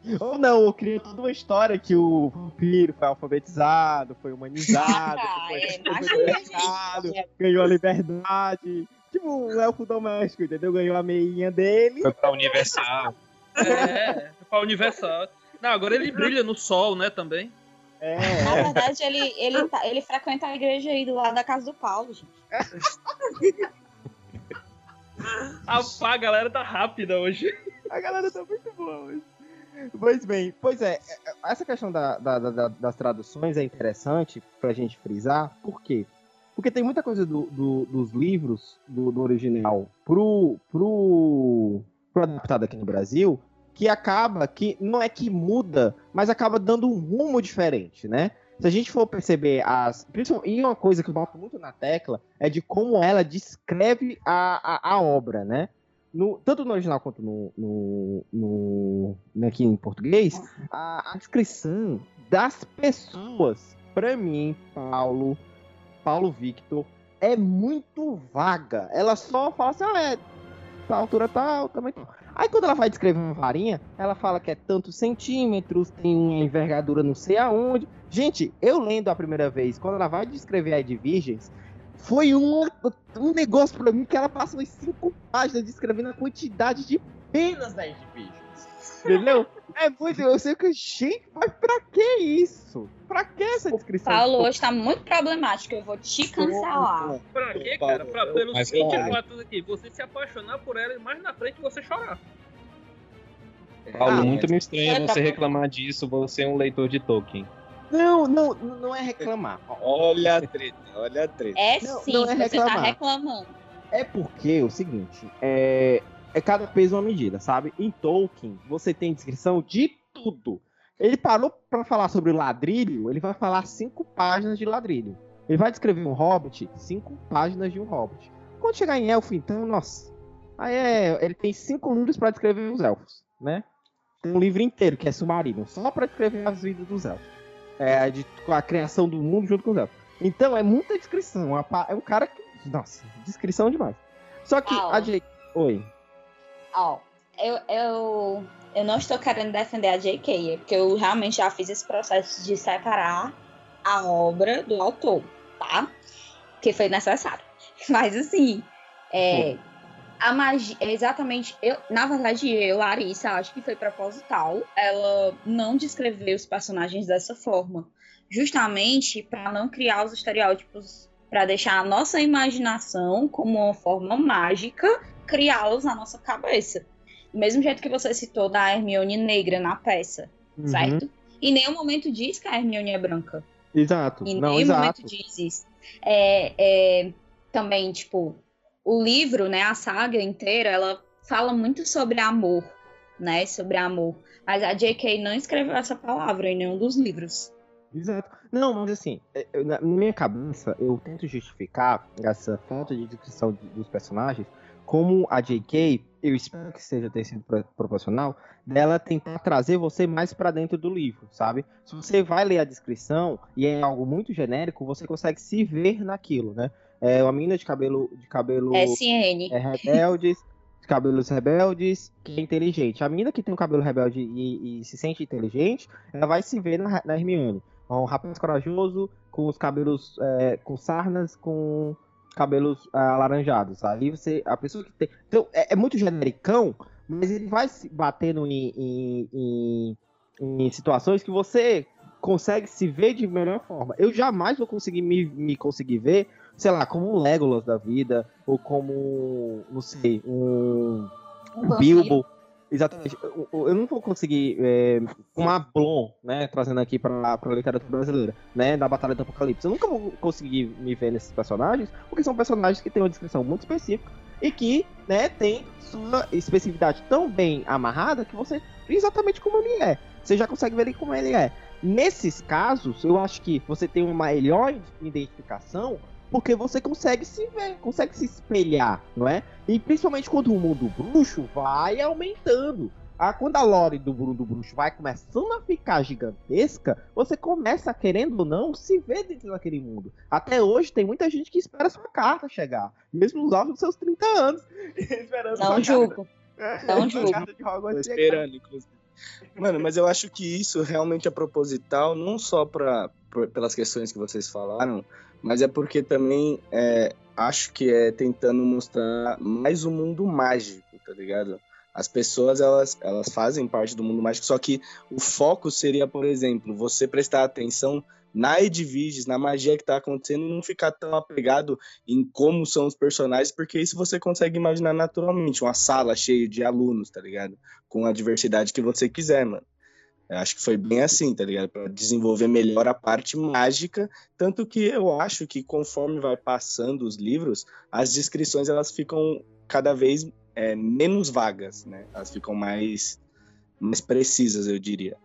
Ou não, eu criei toda uma história que o vampiro foi alfabetizado, foi humanizado, Ah, foi, é, foi domesticado, ganhou a liberdade. Tipo, um elfo doméstico, entendeu? Ganhou a meinha dele. Foi pra Universal. É, pra Universal. Não, agora ele brilha no sol, né, também. É, Na verdade, ele, ele, tá- ele frequenta a igreja aí do lado da casa do Paulo, gente. A, a galera tá rápida hoje. a galera tá muito boa hoje. Pois bem, pois é, essa questão da- da- da- das traduções é interessante pra gente frisar, por quê? Porque tem muita coisa do- do- dos livros do, do original pro, pro, pro adaptado aqui no Brasil que acaba que não é que muda, mas acaba dando um rumo diferente, né? Se a gente for perceber as. E uma coisa que eu boto muito na tecla é de como ela descreve a, a, a obra, né? No, tanto no original quanto no, no, no- aqui em português, a, a descrição das pessoas, pra mim, Paulo, Paulo Victor, é muito vaga. Ela só fala assim, ah, é a altura tal, tamanho. Aí quando ela vai descrever uma varinha, ela fala que é tantos centímetros, tem uma envergadura não sei aonde. Gente, eu lendo a primeira vez, quando ela vai descrever a de virgens, foi um, um negócio pra mim que ela passou em cinco páginas descrevendo a quantidade de penas das virgens. Entendeu? É muito. Eu sei que, gente, mas pra que isso? Pra que essa descrição? Paulo hoje tá muito problemático, eu vou te cancelar. Pra quê, Paulo, cara? Pra, pelos mas, seguintes Paulo. fatos aqui, você se apaixonar por ela e mais na frente você chorar. Paulo, Ah, muito me estranha É você reclamar disso, você é um leitor de Tolkien. Não, não, não é reclamar. Olha a treta, olha a treta. É Não, sim, não é você tá reclamar. reclamando. É porque é o seguinte, é, é cada peso uma medida, sabe? Em Tolkien, você tem descrição de tudo. Ele parou pra falar sobre ladrilho, ele vai falar cinco páginas de ladrilho. Ele vai descrever um hobbit, cinco páginas de um hobbit. Quando chegar em elfo, então, nossa. Aí é, ele tem cinco livros pra descrever os elfos, né? Tem um livro inteiro que é Submarino, só pra descrever as vidas dos elfos. É, de, com a criação do mundo junto com os elfos. Então é muita descrição. É um cara que. Nossa, descrição demais. Só que Paulo. a J. Oi. Ó, eu, eu, eu não estou querendo defender a J.K., é porque eu realmente já fiz esse processo de separar a obra do autor, tá? Que foi necessário. Mas assim, é, a magia, exatamente, eu, na verdade, eu, Larissa, acho que foi proposital ela não descrever os personagens dessa forma, justamente para não criar os estereótipos, para deixar a nossa imaginação como uma forma mágica criá-los na nossa cabeça. Do mesmo jeito que você citou da Hermione negra na peça, Uhum. certo? Em nenhum momento diz que a Hermione é branca. Exato. Em Não, nenhum exato. momento diz isso. É, é, também, tipo, o livro, né, a saga inteira, ela fala muito sobre amor, né, sobre amor. Mas a J.K. não escreveu essa palavra em nenhum dos livros. Exato. Não, mas assim, é, na minha cabeça, eu tento justificar essa falta de descrição de- dos personagens como a J.K., eu espero que seja ter sido pro- proporcional, dela tentar trazer você mais pra dentro do livro, sabe? Se você vai ler a descrição e é algo muito genérico, você consegue se ver naquilo, né? É uma menina de cabelo de cabelo SN. é rebeldes, de cabelos rebeldes, que é inteligente. A menina que tem o cabelo rebelde e, e se sente inteligente, ela vai se ver na, na Hermione. Um rapaz corajoso, com os cabelos é, com sarnas, com cabelos ah, alaranjados. Ali você. A pessoa que tem. Então, é, é muito genericão, mas ele vai se batendo em, em, em- em situações que você consegue se ver de melhor forma. Eu jamais vou conseguir me, me conseguir ver, sei lá, como um Legolas da vida, ou como, não sei, um, Um. Bilbo. Exatamente. Eu, eu- não vou conseguir é, uma Blon, né, trazendo aqui pra, pra literatura brasileira, né, da Batalha do Apocalipse. Eu nunca vou conseguir me ver nesses personagens, porque são personagens que têm uma descrição muito específica e que, né, tem sua especificidade tão bem amarrada que você, exatamente como ele é, você já consegue ver ele como ele é. Nesses casos, eu acho que você tem uma melhor identificação porque você consegue se ver, consegue se espelhar, não é? E principalmente quando o mundo bruxo vai aumentando. Ah, quando a lore do mundo bruxo vai começando a ficar gigantesca, você começa, querendo ou não, se ver dentro daquele mundo. Até hoje tem muita gente que espera sua carta chegar, mesmo nos altos dos seus 30 anos. esperando Não sua julgo. carta- não sua julgo. carta de Hogwarts esperando, inclusive. Mano, mas eu acho que isso realmente é proposital, não só pra, por- pelas questões que vocês falaram, mas é porque também é, acho que é tentando mostrar mais o mundo mágico, tá ligado? As pessoas, elas, elas fazem parte do mundo mágico, só que o foco seria, por exemplo, você prestar atenção na Edviges, na magia que tá acontecendo e não ficar tão apegado em como são os personagens, porque isso você consegue imaginar naturalmente, uma sala cheia de alunos, tá ligado? Com a diversidade que você quiser, mano. Eu acho que foi bem assim, tá ligado? Pra desenvolver melhor a parte mágica, tanto que eu acho que conforme vai passando os livros, as descrições elas ficam cada vez é, menos vagas, né? Elas ficam mais, mais precisas, eu diria.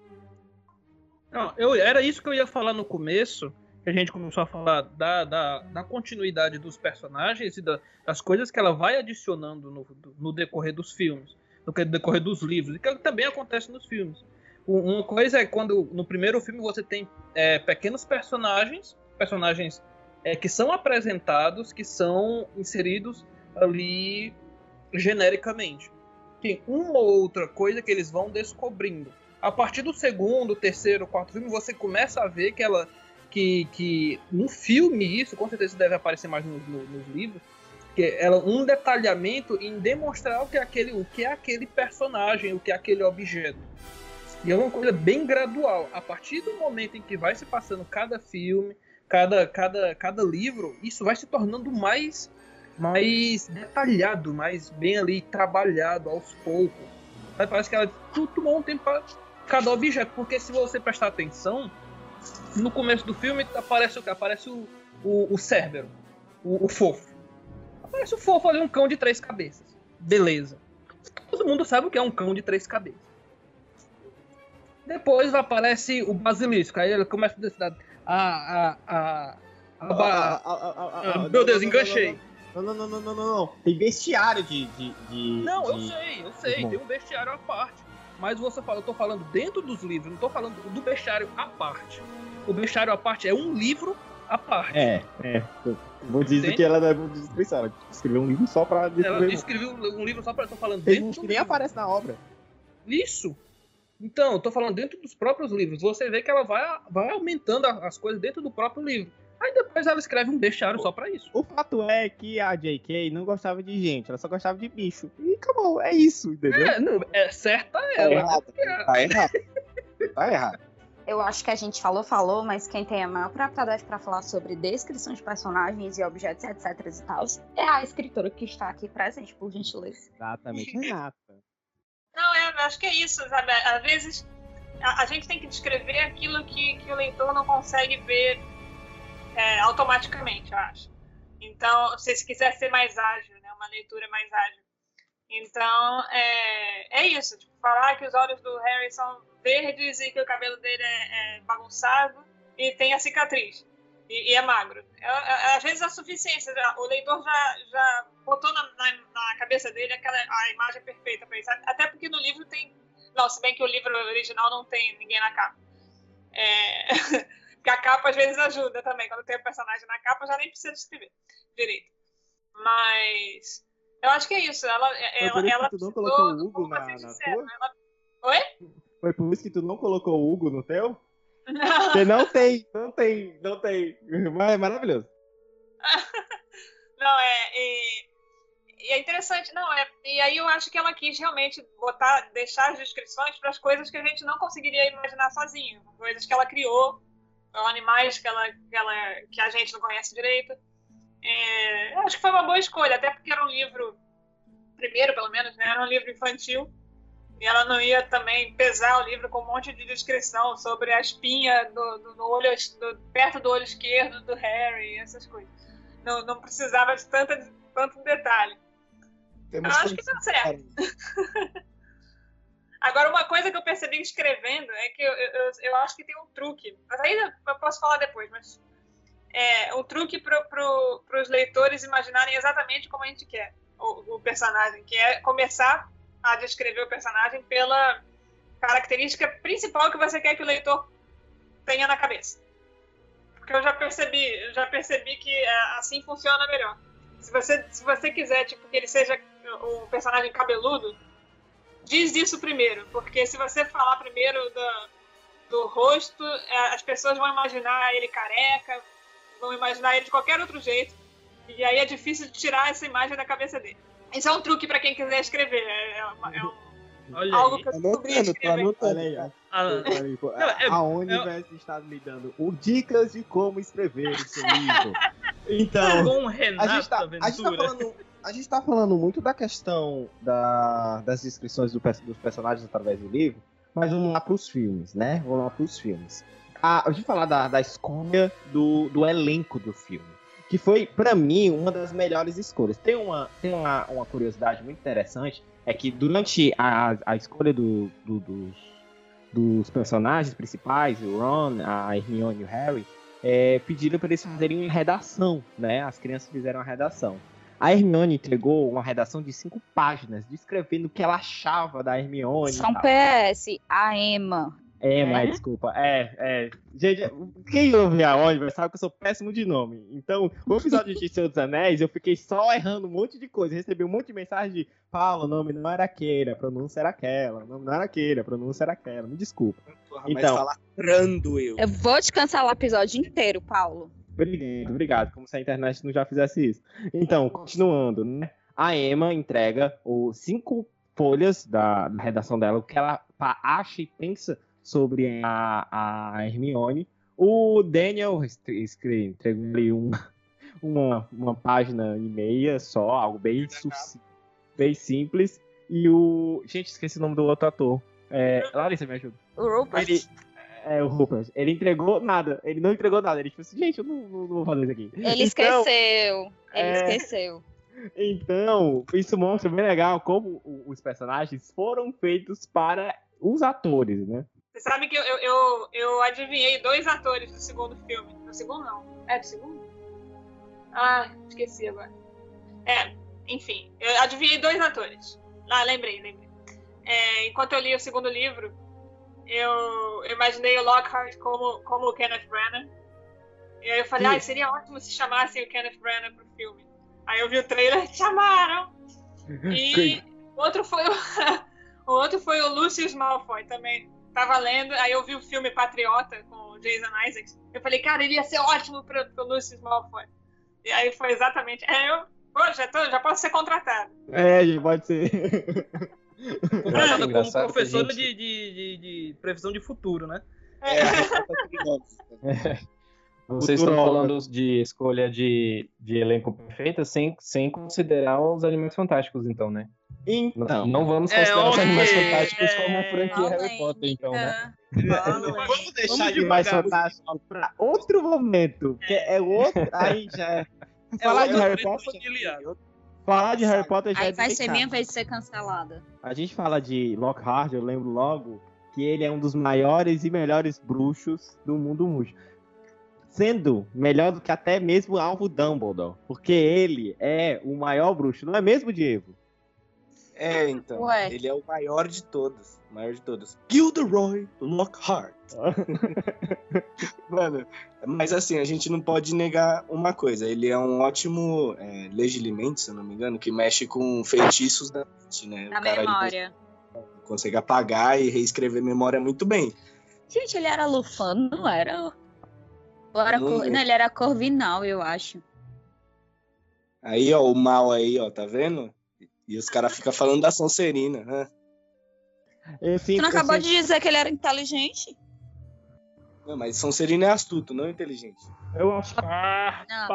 Não, eu, era isso que eu ia falar no começo, que a gente começou a falar da, da, da continuidade dos personagens e da- das coisas que ela vai adicionando no, no decorrer dos filmes, no decorrer dos livros, e que também acontece nos filmes. Uma coisa é quando no primeiro filme você tem é, pequenos personagens, personagens é, que são apresentados, que são inseridos ali genericamente. Tem uma ou outra coisa que eles vão descobrindo. A partir do segundo, terceiro, quarto filme, você começa a ver que ela. Que, que no filme, isso com certeza deve aparecer mais no- no- nos livros, que ela um detalhamento em demonstrar o que é aquele, o que é aquele personagem, o que é aquele objeto. E é uma coisa bem gradual. A partir do momento em que vai se passando cada filme, cada, cada, cada livro, isso vai se tornando mais, mais detalhado, mais bem ali trabalhado aos poucos. Aí parece que ela tu- tomou um tempo para cada objeto, porque se você prestar atenção, no começo do filme aparece o que? Aparece o, o, o Cérbero, o, o fofo. Aparece o fofo ali, um cão de três cabeças. Beleza. Todo mundo sabe o que é um cão de três cabeças. Depois aparece o basilisco. Aí ele começa a. A. A. Meu Deus, enganchei. Não, não, não, não, não, não, não. Tem bestiário de. de, de Não, eu de- sei, eu sei, tem um bestiário à parte. Mas você fala, eu tô falando dentro dos livros, não tô falando do bestiário à parte. O bestiário à parte é um livro à parte. É, é. Vou dizer Entende? que ela é de descrição. Ela escreveu um livro só pra Ela escreveu um livro só pra. Tô falando Tem dentro que nem livro. aparece na obra. Isso. Então, eu tô falando dentro dos próprios livros. Você vê que ela vai, vai aumentando as coisas dentro do próprio livro. Aí depois ela escreve um bestiário só pra isso. O fato é que a J.K. não gostava de gente, ela só gostava de bicho. E acabou, é isso, entendeu? É, não, é certa Tá ela. errado. Tá errado. Tá errado. Eu acho que a gente falou, falou, mas quem tem a maior propriedade para falar sobre descrição de personagens e objetos, etc e tal, é a escritora que está aqui presente, por gentileza. Exatamente, Renata. Não, é, acho que é isso, sabe? Às vezes a, a gente tem que descrever aquilo que, que o leitor não consegue ver é, automaticamente, eu acho. Então, se você quiser ser mais ágil, né, uma leitura mais ágil. Então, é, é isso. Tipo, falar que os olhos do Harry são verdes e que o cabelo dele é, é bagunçado e tem a cicatriz. E, e é magro. É, é, às vezes a suficiência, o leitor já, já botou na, na, na cabeça dele aquela, a imagem perfeita para isso. Até porque no livro tem. Não, se bem que o livro original não tem ninguém na capa. É, porque a capa às vezes ajuda também. Quando tem o personagem na capa, já nem precisa escrever direito. Mas. Eu acho que é isso. Ela, Foi ela, isso ela que tu não colocou o Hugo na, na tua? ela- Oi? Foi por isso que tu não colocou o Hugo no teu? Porque não tem, não tem, não tem. Mas é maravilhoso. Não, é. E, é interessante, não, é. E aí eu acho que ela quis realmente botar, deixar as descrições para as coisas que a gente não conseguiria imaginar sozinho. Coisas que ela criou, ou animais que, ela, que, ela, que a gente não conhece direito. É, acho que foi uma boa escolha, até porque era um livro, primeiro pelo menos, né, era um livro infantil. E ela não ia também pesar o livro com um monte de descrição sobre a espinha do, do, no olho, do- perto do olho esquerdo do Harry, essas coisas. Não, não precisava de tanta, tanto detalhe. Temos Eu acho que deu certo. Agora, uma coisa que eu percebi escrevendo é que eu, eu, eu acho que tem um truque. Mas ainda eu posso falar depois, mas é um truque para pro, os leitores imaginarem exatamente como a gente quer o, o personagem, que é começar a descrever o personagem pela característica principal que você quer que o leitor tenha na cabeça. Porque eu já percebi, eu já percebi que é, assim funciona melhor. Se você, se você quiser tipo, que ele seja um personagem cabeludo, diz isso primeiro, porque se você falar primeiro do, do rosto, é, as pessoas vão imaginar ele careca, vão imaginar ele de qualquer outro jeito, e aí é difícil tirar essa imagem da cabeça dele. Isso é um truque para quem quiser escrever, é, é uma- é um- Olha algo aí. que eu descobri. Olha aí, ó. Não, é- a Universe está me dando o dicas de como escrever o seu livro. Então, com a gente, tá, a, gente tá falando, a gente tá falando muito da questão da- das descrições do dos personagens através do livro, mas vamos lá pros filmes, né? Vamos lá pros filmes. A, a gente falar da, da escolha do, do elenco do filme, que foi, pra mim, uma das melhores escolhas. Tem uma, tem uma, uma curiosidade muito interessante, é que durante a, a escolha do- do- dos, dos personagens principais, o Ron, a Hermione e o Harry, é, pediram para eles fazerem uma redação, né? As crianças fizeram uma redação. A Hermione entregou uma redação de cinco páginas, descrevendo o que ela achava da Hermione. tal. PS, a Emma. É, mas É? desculpa. É, é. Gente, quem ouve a Oliver sabe que eu sou péssimo de nome. Então, o episódio de Senhor dos Anéis, eu fiquei só errando um monte de coisa. Recebi um monte de mensagem de Paulo, o nome não era aquele, a pronúncia era aquela. O nome não era aquele, a pronúncia era aquela. Me desculpa. Porra, Então. mas eu. Eu vou te cancelar o episódio inteiro, Paulo. Obrigado, obrigado. Como se a internet não já fizesse isso. Então, continuando, né? A Emma entrega os cinco folhas da, da redação dela, o que ela acha e pensa sobre a, a Hermione. O Daniel entregou ali um- uma, uma página e meia só, algo bem, bem simples. E o. Gente, esqueci o nome do outro ator. É, Larissa, me ajuda. O Rupert. Ele, é, o Rupert. Ele entregou nada. Ele não entregou nada. Ele tipo assim, gente, eu não, não- não vou fazer isso aqui. Ele Então, esqueceu. Ele é- esqueceu. Então, isso mostra bem legal como os personagens foram feitos para os atores, né? Você sabe que eu, eu, eu, adivinhei dois atores do segundo filme. Do segundo, não. É do segundo? Ah, esqueci agora. É, enfim. Eu adivinhei dois atores. Ah, lembrei, lembrei. É, enquanto eu li o segundo livro, eu, imaginei o Lockhart como, como o Kenneth Branagh. E aí eu falei, ah, seria ótimo se chamassem o Kenneth Branagh pro filme. Aí eu vi o trailer, chamaram! E o outro foi o, o outro foi o Lucius Malfoy também. Tava lendo, aí eu vi o filme Patriota com o Jason Isaacs. Eu falei, cara, ele ia ser ótimo pro, pro Lucius Malfoy. E aí foi exatamente. É, eu pô, já, tô, já posso ser contratado. É, gente, pode ser. Acho Ela como professora gente- de, de, de, de previsão de futuro, né? É, resposta criminosa. Vocês estão falando de escolha de, de elenco perfeita sem, sem considerar os Animais Fantásticos, então, né? Então, Não vamos É, considerar os ok, Animais Fantásticos é, como a franquia Harry Potter, então, né? vamos deixar Vamos de mais devagar. fantástico pra outro momento, que é outro. Aí já é. É Falar de Harry Potter. Falar de Harry Potter já Aí é vai ser minha vez de ser cancelada. A gente fala de Lockhart, eu lembro logo que ele é um dos maiores e melhores bruxos do mundo mundo. Sendo melhor do que até mesmo Alvo Dumbledore. Porque ele é o maior bruxo, não é mesmo, Diego? É, então. Ué. Ele é o maior de todos. O maior de todos. Gilderoy Lockhart. Mano, mas assim, a gente não pode negar uma coisa. Ele é um ótimo é, legilimento, se eu não me engano, que mexe com feitiços da mente, né? Na o cara ele memória. consegue apagar e reescrever memória muito bem. Gente, ele era lufano, não era? Ou era Não cor... Não, ele era corvinal, eu acho. Aí, ó, o mal aí, ó, tá vendo? E os caras ficam falando da Sonserina, né? Enfim, Você não acabou assim, de dizer que ele era inteligente? Não, mas Sonserina é astuto, não inteligente. eu acho Ah, Não.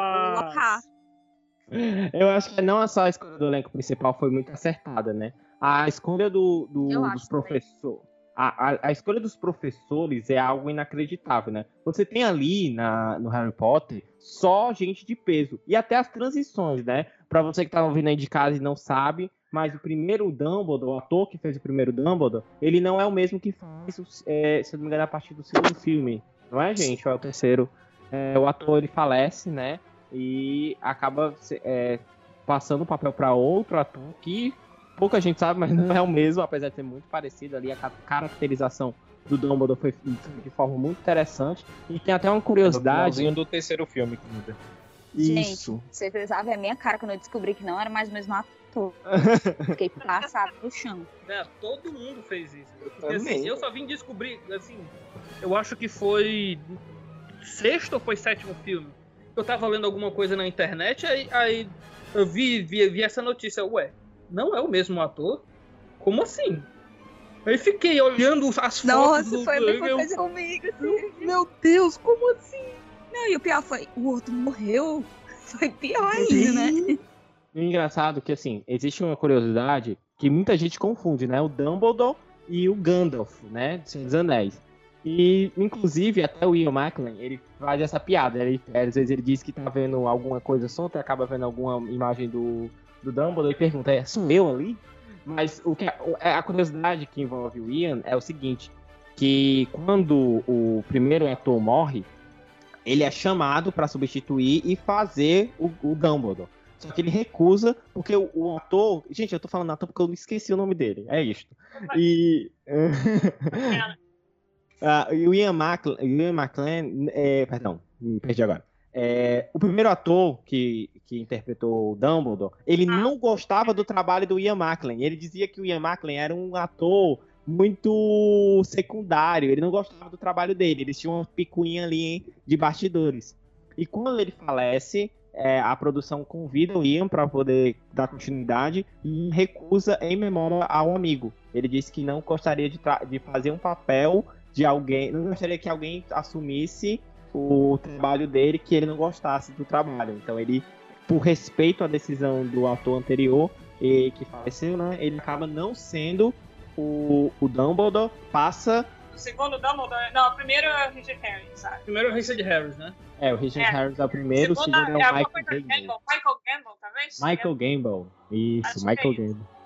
Eu acho que não só a escolha do elenco principal foi muito acertada, né? A escolha do, do- também. professores. A, a, a escolha dos professores é algo inacreditável, né? Você tem ali na, no Harry Potter só gente de peso. E até as transições, né? Pra você que tá ouvindo aí de casa e não sabe, mas o primeiro Dumbledore, o ator que fez o primeiro Dumbledore, ele não é o mesmo que faz, é, se eu não me engano, a partir do segundo filme. Não é, gente? É o terceiro. É, o ator, ele falece, né? e acaba é, passando o papel para outro ator que pouca gente sabe, mas não é o mesmo, apesar de ser muito parecido ali. A ca- caracterização do Dumbledore foi feita de forma muito interessante. E tem até uma curiosidade. finalzinho do terceiro filme que muda. Isso. Vocês precisavam ver a minha cara quando eu descobri que não era mais o mesmo ator. Fiquei passado no chão. É, todo mundo fez isso. Eu Porque, assim, eu só vim descobrir, assim, eu acho que foi sexto ou foi sétimo filme. Eu tava lendo alguma coisa na internet, aí, aí eu vi, vi, vi essa notícia, ué, não é o mesmo ator? Como assim? Aí fiquei olhando as fotos do eu- comigo, assim. Meu Deus, como assim? Não, e o pior foi, o outro morreu. Foi pior ainda, né? E o engraçado é que, assim, existe uma curiosidade que muita gente confunde, né? O Dumbledore e o Gandalf, né? De Senhor dos Anéis. E, inclusive, até o Ian McKellen, ele faz essa piada. Ele, às vezes ele diz que tá vendo alguma coisa solta, acaba vendo alguma imagem do, do Dumbledore e pergunta, é, sou eu ali? Mas o que, a curiosidade que envolve o Ian é o seguinte, que quando o primeiro ator morre, ele é chamado para substituir e fazer o, o Dumbledore. Só que ele recusa, porque o, o ator. Gente, eu tô falando ator porque eu esqueci o nome dele. É isto. E. E o Ian, o Ian McLean. É, perdão, me perdi agora. É, o primeiro ator que, que interpretou o Dumbledore, ele não gostava do trabalho do Ian McLean. Ele dizia que o Ian McLean era um ator muito secundário. Ele não gostava do trabalho dele. Eles tinham uma picuinha ali hein, de bastidores. E quando ele falece, é, a produção convida o Ian para poder dar continuidade e recusa em memória ao amigo. Ele disse que não gostaria de, de fazer um papel de alguém, não gostaria que alguém assumisse o trabalho dele que ele não gostasse do trabalho. Então ele, por respeito à decisão do ator anterior e que faleceu, né, ele acaba não sendo o, o Dumbledore, passa O segundo Dumbledore. Não, o primeiro é o Richard Harris, sabe? Primeiro o Richard Harris, né? é o Richard É. Harris é o primeiro, o segundo segundo é o é Michael. Gambon. Michael Gambon, talvez? Michael Gambon. Isso, Acho Michael é isso. Gambon.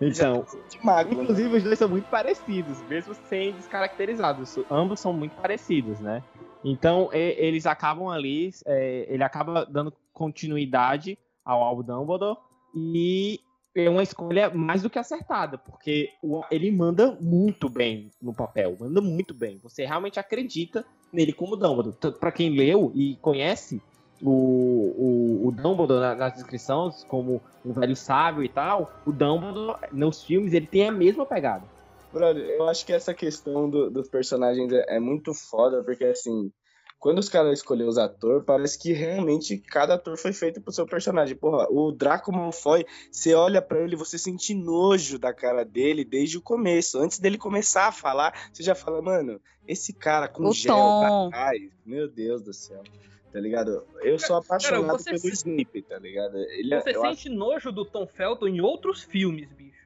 Então, né? Inclusive, os dois são muito parecidos, mesmo sem descaracterizados. Ambos são muito parecidos, né? Então, e- eles acabam ali, é, ele acaba dando continuidade ao Alvo Dumbledore e é uma escolha mais do que acertada, porque ele manda muito bem no papel, manda muito bem. Você realmente acredita nele como Dumbledore. Pra quem leu e conhece o, o, o Dumbledore na- nas descrições como um velho sábio e tal, o Dumbledore nos filmes ele tem a mesma pegada. Brother, eu acho que essa questão do- dos personagens é, é muito foda, porque assim, quando os caras escolheram os atores, parece que realmente cada ator foi feito pro seu personagem. Porra, o Draco Malfoy, você olha pra ele, você sente nojo da cara dele desde o começo. Antes dele começar a falar, você já fala, mano, esse cara com O gel tom. pra trás, meu Deus do céu. Tá ligado? Eu sou apaixonado você pelo se- Snape, tá ligado? Ele, é- Você eu acho sente nojo do Tom Felton em outros filmes, bicho.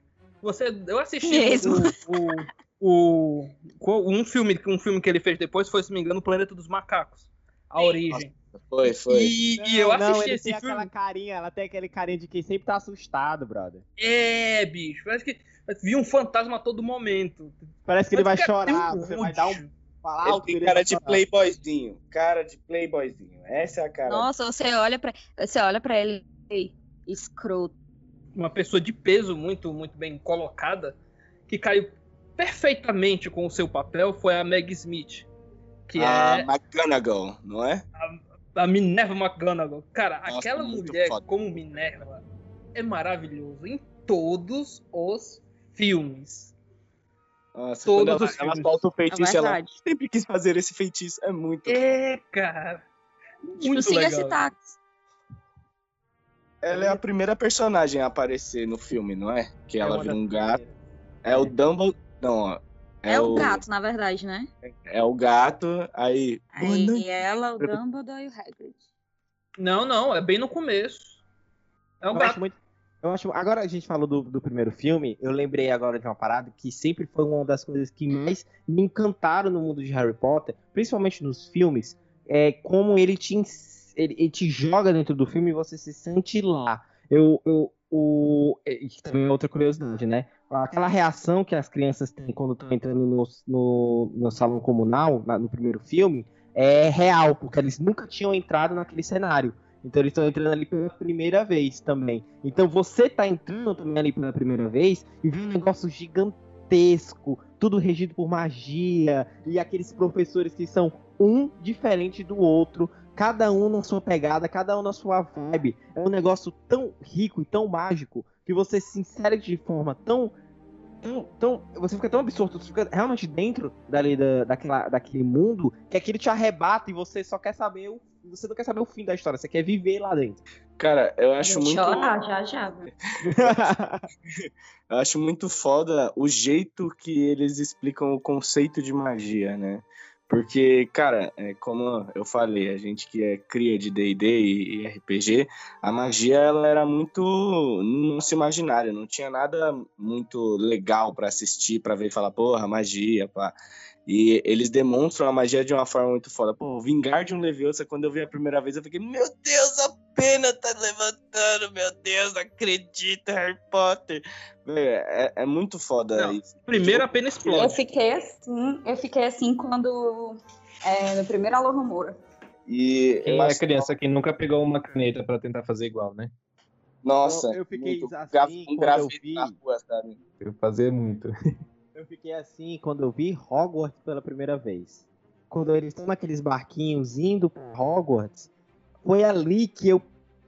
Você, eu assisti Mesmo. o, o, o- um filme, um filme que ele fez depois foi, se não me engano, o Planeta dos Macacos. A Sim. origem. Foi, foi. E, e eu Não, assisti não, ele esse tem filme. aquela carinha, ela tem aquele carinha de quem sempre tá assustado, brother. É, bicho. Parece que vi um fantasma a todo momento. Parece que ele vai é chorar, você vai dar um falar Ele tem cara de playboyzinho. Cara de playboyzinho. Essa é a cara. Nossa, você olha pra, você olha pra ele, escroto. Uma pessoa de peso muito, muito bem colocada, que caiu perfeitamente com o seu papel, foi a Meg Smith. Que a é McGonagall, não é? a Minerva McGonagall. Cara, Nossa, aquela mulher foda. como Minerva é maravilhoso em todos os filmes. Nossa, Todos ela, os ela filmes. solta o É feitiço, ela verdade. sempre quis fazer esse feitiço. É muito. É, cara. Tipo, Muito siga legal. esse táxi. Ela é a primeira personagem a aparecer no filme, não é? Que ela uma vira um gato. primeiras. É o Dumbledore. Não, ó. É, o gato, na verdade, né? É o gato, aí. Aí noite. ela, o Dumbledore e o Hagrid. Não, não, é bem no começo. É um Eu gato. acho muito. Eu acho. Agora a gente falou do, do primeiro filme, eu lembrei agora de uma parada que sempre foi uma das coisas que mais me encantaram no mundo de Harry Potter, principalmente nos filmes, é como ele te, ins- ele, ele te joga dentro do filme e você se sente lá. Eu, eu, o, também é outra curiosidade, né? Aquela reação que as crianças têm quando estão entrando no, no, no salão comunal, na- no primeiro filme, é real, porque eles nunca tinham entrado naquele cenário. Então eles estão entrando ali pela primeira vez também. Então você tá entrando também ali pela primeira vez e vê um negócio gigantesco, tudo regido por magia, e aqueles professores que são um diferente do outro, cada um na sua pegada, cada um na sua vibe. É um negócio tão rico e tão mágico que você se insere de forma tão. Tão, tão, você fica tão absorto, você fica realmente dentro dali da, daquela, daquele mundo que aquilo te arrebata e você só quer saber o, você não quer saber o fim da história, você quer viver lá dentro. Cara, eu acho Vou muito. chorar já já. Eu acho muito foda o jeito que eles explicam o conceito de magia, né? Porque, cara, é, como eu falei, a gente que é cria de D&D e, RPG, a magia ela era muito no nosso imaginário, não tinha nada muito legal pra assistir, pra ver e falar, porra, magia, pá. E eles demonstram a magia de uma forma muito foda. Pô, o Vingardium Leviosa, quando eu vi a primeira vez, eu fiquei, meu Deus, a pena tá levantando, meu Deus, não acredito, Harry Potter. É, é muito foda Não, isso. Primeiro a pena Eu explode. fiquei assim, eu fiquei assim quando. É, no primeiro Alô Rumora. E Quem eu é criança que nunca pegou uma caneta pra tentar fazer igual, né? Nossa, Eu- eu fiquei muito assim gra- quando um eu vi. na rua, sabe? Eu fazia muito. Eu fiquei assim quando eu vi Hogwarts pela primeira vez. Quando eles estão naqueles barquinhos indo pra Hogwarts, foi ali que eu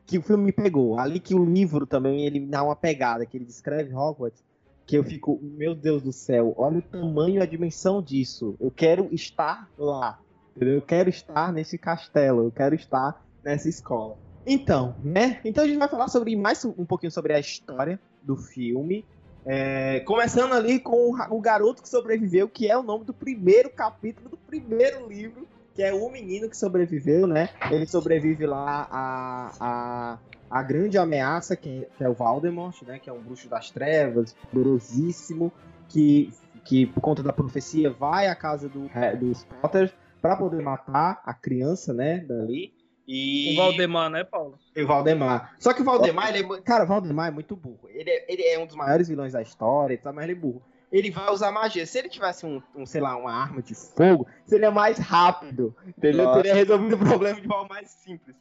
que o filme me pegou. Ali que o livro também ele dá uma pegada, que ele descreve Hogwarts, que eu fico, meu Deus do céu, olha o tamanho e a dimensão disso. Eu quero estar lá. Eu quero estar nesse castelo, eu quero estar nessa escola. Então, né? Então a gente vai falar sobre mais um pouquinho sobre a história do filme. É, começando ali com o garoto que sobreviveu, que é o nome do primeiro capítulo do primeiro livro, que é o menino que sobreviveu, né? Ele sobrevive lá a, a, a grande ameaça, que, é o Voldemort, né? Que é um bruxo das trevas, poderosíssimo, que, que por conta da profecia vai à casa do, é, dos Potter para poder matar a criança, né? Dali. E... O Valdemar, né, Paulo? E o Valdemar. Só que o Valdemar, ele é, cara, o Valdemar é muito burro. Ele é, ele é um dos maiores vilões da história, tá? mas ele é burro. Ele vai usar magia. Se ele tivesse um, um, sei lá, uma arma de fogo, seria mais rápido. Entendeu? Nossa. Teria resolvido o problema de forma mais simples.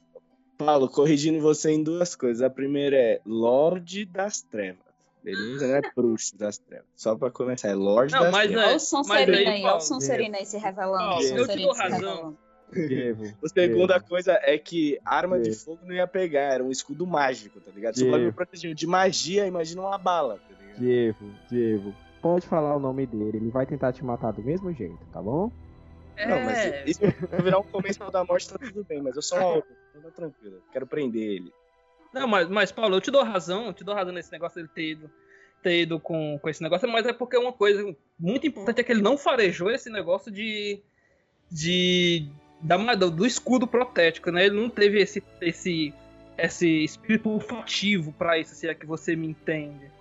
Paulo, corrigindo você em duas coisas. A primeira é Lorde das Trevas. Beleza? Não é bruxo das trevas. Só pra começar, é Lorde Não, das mas Trevas. É, Olha o mas Sonserina aí, olha o Sonserina aí se revelando. Paulo, eu te dou razão. Devo. A segunda Devo. coisa é que arma de Devo. fogo não ia pegar, era um escudo mágico, tá ligado? Se o Devo. bagulho protegido de magia, imagina uma bala, tá ligado? Devo, Devo. Pode falar o nome dele, ele vai tentar te matar do mesmo jeito, tá bom? Não, mas É, isso virar um comensal da morte, tá tudo bem, mas eu um então tá tranquilo. Quero prender ele. Não, mas, mas, Paulo, eu te dou razão, eu te dou razão nesse negócio dele ter ido, ter ido com, com esse negócio, mas é porque uma coisa muito importante é que ele não farejou esse negócio de. de da, do, do escudo protético, né? Ele não teve esse, esse, esse espírito olfativo pra isso, se é que você me entende.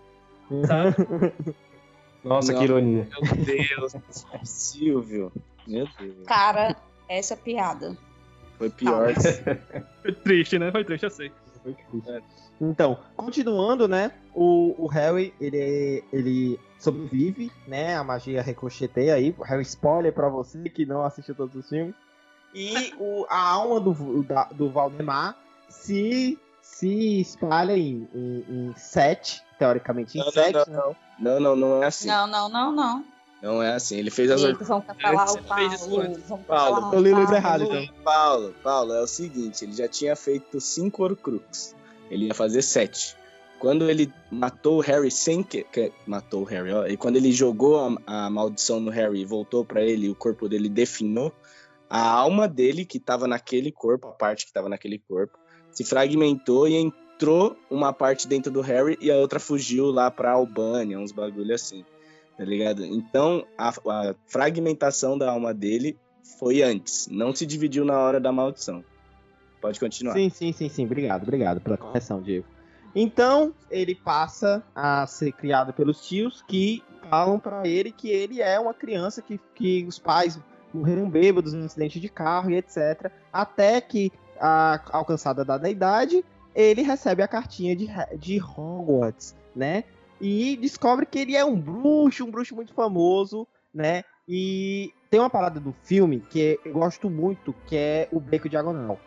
sabe? Nossa, Não. que ironia. Meu Deus, Silvio. Meu Deus. Cara, essa piada. Foi pior. Foi triste, né? Foi triste, eu sei. Então, continuando, né? O, o Harry, ele, ele sobrevive, né? A magia ricocheteia aí. O Harry, spoiler pra você que não assistiu todos os filmes. E o, a alma do, da- do Valdemar se, se espalha em, em, em sete, teoricamente em Não, não, sete. não, né? não. Não, não, não é assim. Não, não, não, não. Não é assim. Ele fez as Eita, vamos Antes o ele fez isso Paulo. antes. Paulo, eu o li o livro Paulo. errado, então. Paulo, Paulo, é o seguinte, ele já tinha feito cinco Horcrux. Ele ia fazer sete. Quando ele matou o Harry sem que, que- matou o Harry, ó, e quando ele jogou a, a maldição no Harry e voltou pra ele, o corpo dele definhou, a alma dele que tava naquele corpo, a parte que tava naquele corpo, se fragmentou e entrou uma parte dentro do Harry e a outra fugiu lá pra Albânia, uns bagulho assim. Tá ligado? Então, a, a fragmentação da alma dele foi antes, não se dividiu na hora da maldição. Pode continuar. Sim, sim, sim, sim. Obrigado, obrigado pela correção, Diego. Então, ele passa a ser criado pelos tios que falam pra ele que ele é uma criança que, que os pais morreram bêbados num acidente de carro e etc. Até que, a, alcançada a dada idade, ele recebe a cartinha de, de Hogwarts, né? E descobre que ele é um bruxo, um bruxo muito famoso, né? E tem uma parada do filme que eu gosto muito, que é o Beco Diagonal.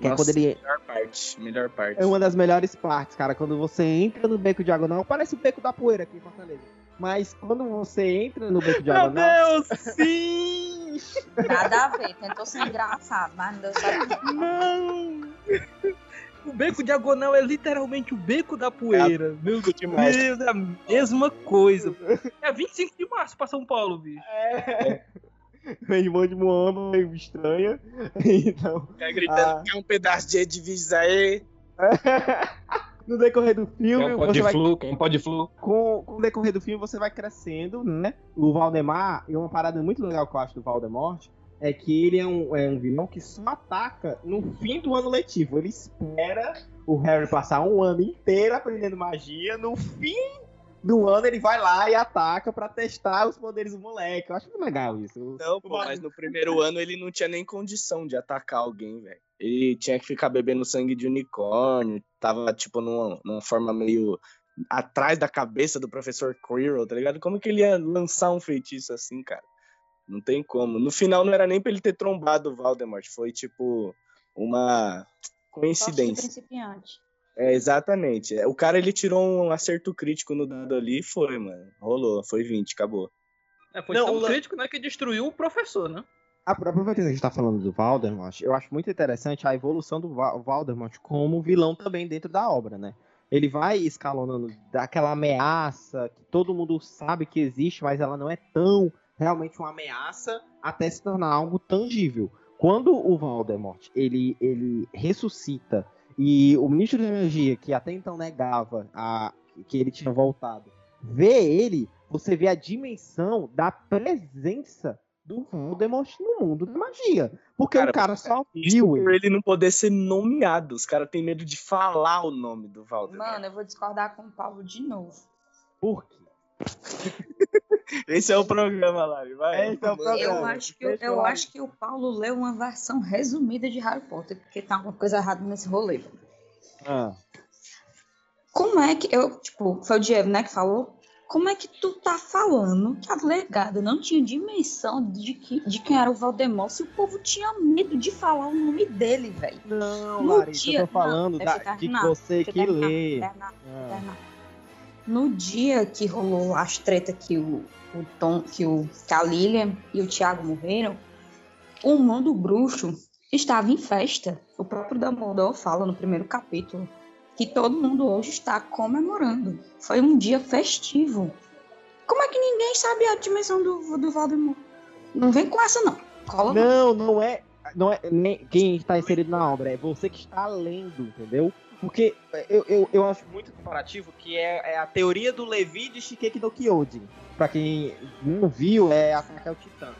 Que é Nossa, quando ele melhor parte, melhor parte. é uma das melhores partes, cara. Quando você entra no beco diagonal, parece o beco da poeira aqui em Fortaleza. Mas quando você entra no beco diagonal. Deus, sim! Nada a ver, tentou ser engraçado, mas não deu certo. Não! O beco diagonal é literalmente o beco da poeira. Meu Fico demais. Deus, é a mesma coisa. É 25 de março pra São Paulo, bicho. Meu irmão de Moamba meio estranha. Então, Fica gritando Ah. que é um pedaço de divisa aí. no decorrer do filme, um pó você de vai flu, quer um pó de flu. com, com o decorrer do filme você vai crescendo, né? O Valdemar, e uma parada muito legal que eu acho do Valdemort, é que ele é um, é um vilão que só ataca no fim do ano letivo. Ele espera o Harry passar um ano inteiro aprendendo magia, no fim do ano ele vai lá e ataca pra testar os poderes do moleque. Eu acho muito legal isso. Não, pô, mas no primeiro ano ele não tinha nem condição de atacar alguém, velho. Ele tinha que ficar bebendo sangue de unicórnio, tava, tipo, numa, numa forma meio atrás da cabeça do professor Quirrell, tá ligado? Como que ele ia lançar um feitiço assim, cara? Não tem como. No final não era nem pra ele ter trombado o Voldemort, foi, tipo, uma coincidência. principiante. É, exatamente. O cara, ele tirou um acerto crítico no dado ali e foi, mano. Rolou, foi 20, acabou. É, foi Não, tão o crítico, né, que destruiu o professor, né? Aproveitando que a gente tá falando do Voldemort, eu acho muito interessante a evolução do Va- Voldemort como vilão também dentro da obra, né? Ele vai escalonando daquela ameaça que todo mundo sabe que existe, mas ela não é tão realmente uma ameaça até se tornar algo tangível. Quando o Voldemort ele, ele ressuscita e o ministro da magia, que até então negava a, que ele tinha voltado, vê ele, você vê a dimensão da presença do Voldemort no mundo da magia. Porque Cara, o cara só Isso viu por ele. ele não poder ser nomeado. Os caras têm medo de falar o nome do Voldemort. Mano, eu vou discordar com o Paulo de novo. Por quê? Esse é o programa lá, vai. Esse é o programa. Eu acho, que, eu eu- acho que o Paulo leu uma versão resumida de Harry Potter, porque tá alguma coisa errada nesse rolê. Ah, Como é que. Eu, tipo, foi o Diego, né, que falou? Como é que tu tá falando que a legada não tinha dimensão de, que, de quem era o Valdemort se o povo tinha medo de falar o nome dele, velho? não, No Larissa, dia- eu tô falando não, da- deixa eu de terminar, você eu que terminar, lê. terminar, Ah, terminar. No dia que rolou as treta que o, o Tom, que, o, que a Lilian e o Thiago morreram, o mundo bruxo estava em festa. O próprio Dumbledore fala no primeiro capítulo que todo mundo hoje está comemorando. Foi um dia festivo. Como é que ninguém sabe a dimensão do, do Voldemort? Não vem com essa, não. Cola não. Não, é. Não é quem está inserido na obra, é você que está lendo, entendeu? Porque eu, eu, eu acho muito comparativo que é, é a teoria do Levi de Shikeki no Kyojin. Pra quem não viu, é Ataque ao Titã.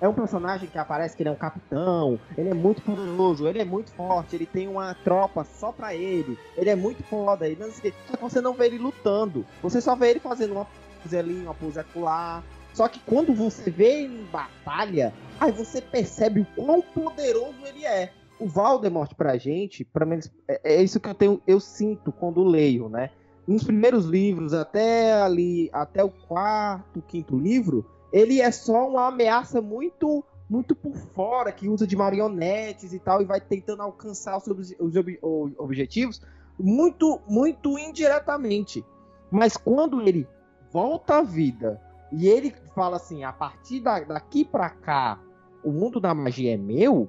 É um personagem que aparece que ele é um capitão, ele é muito poderoso, ele é muito forte, ele tem uma tropa só pra ele, ele é muito foda, ele não sei, só que você não vê ele lutando, você só vê ele fazendo uma pose ali, uma pose acular. Só que quando você vê ele em batalha, aí você percebe o quão poderoso ele é. O Valdemort pra gente, pra menos, é, é isso que eu tenho, eu sinto quando leio, né? Nos primeiros livros, até ali, até o quarto, quinto livro, ele é só uma ameaça muito muito por fora, que usa de marionetes e tal, e vai tentando alcançar os, os ob objetivos muito, muito indiretamente. Mas quando ele volta à vida e ele fala assim, a partir da, daqui para cá, o mundo da magia é meu,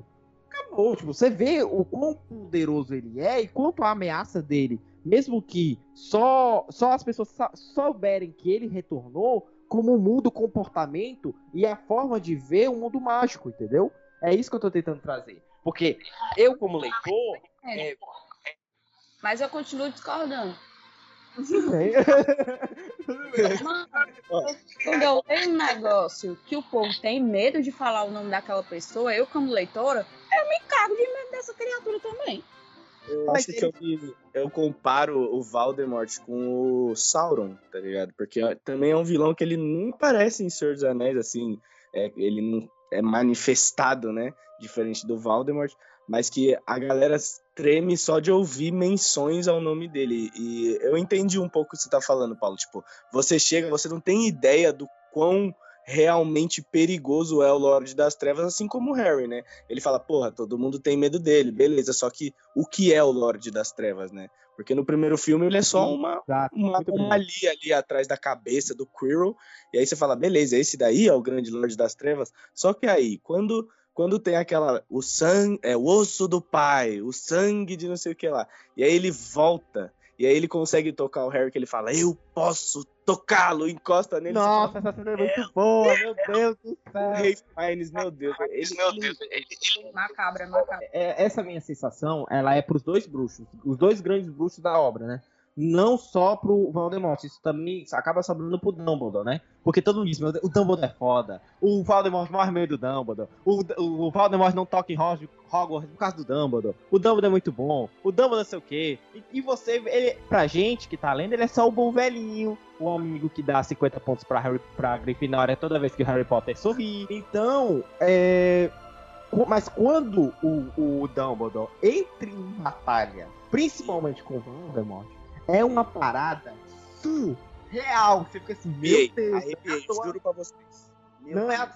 acabou. Tipo, você vê o quão poderoso ele é e quanto a ameaça dele, mesmo que só, só as pessoas souberem que ele retornou, como muda o comportamento e a forma de ver o mundo mágico, entendeu? É isso que eu tô tentando trazer. Porque eu, como leitor. É, é... Mas eu continuo discordando. Mano, quando eu leio um negócio que o povo tem medo de falar o nome daquela pessoa, eu, como leitora, eu me cago de medo dessa criatura também. Eu acho que eu, eu comparo o Valdemort com o Sauron, tá ligado? Porque também é um vilão que ele não parece em Senhor dos Anéis, assim, é, ele não é manifestado, né? Diferente do Valdemort, mas que a galera treme só de ouvir menções ao nome dele. E eu entendi um pouco o que você tá falando, Paulo. Tipo, você chega, você não tem ideia do quão realmente perigoso é o Lorde das Trevas, assim como o Harry, né? Ele fala, porra, todo mundo tem medo dele, beleza, só que o que é o Lorde das Trevas, né? Porque no primeiro filme ele é só uma, uma anomalia ali atrás da cabeça do Quirrell, e aí você fala, beleza, esse daí é o grande Lorde das Trevas, só que aí, quando quando tem aquela o sangue, é o osso do pai, o sangue de não sei o que lá. E aí ele volta e aí ele consegue tocar o Harry que ele fala: "Eu posso tocá-lo", encosta nele. Nossa, essa cena é muito boa, meu Deus do céu. O Rei Fiennes, meu Deus, ele, meu Deus, ele, ele... macabra, macabra. É, essa minha sensação, ela é para os dois bruxos, os dois grandes bruxos da obra, né? Não só pro Voldemort, isso também acaba sobrando pro Dumbledore, né? Porque todo mundo diz, meu Deus, o Dumbledore é foda, o Voldemort morre meio do Dumbledore, o, o, Voldemort não toca em Hogwarts por causa do Dumbledore, o Dumbledore é muito bom, o Dumbledore não sei o quê. E, e, você, ele, pra gente que tá lendo, ele é só o bom velhinho, o amigo que dá 50 pontos pra, Harry, pra Grifinória toda vez que o Harry Potter sorri. Então, é... Mas quando o, o Dumbledore entra em batalha, principalmente com o Voldemort, é uma parada surreal. Você fica assim, meu Deus. Arrepiei, é juro pra vocês. Meu não é a...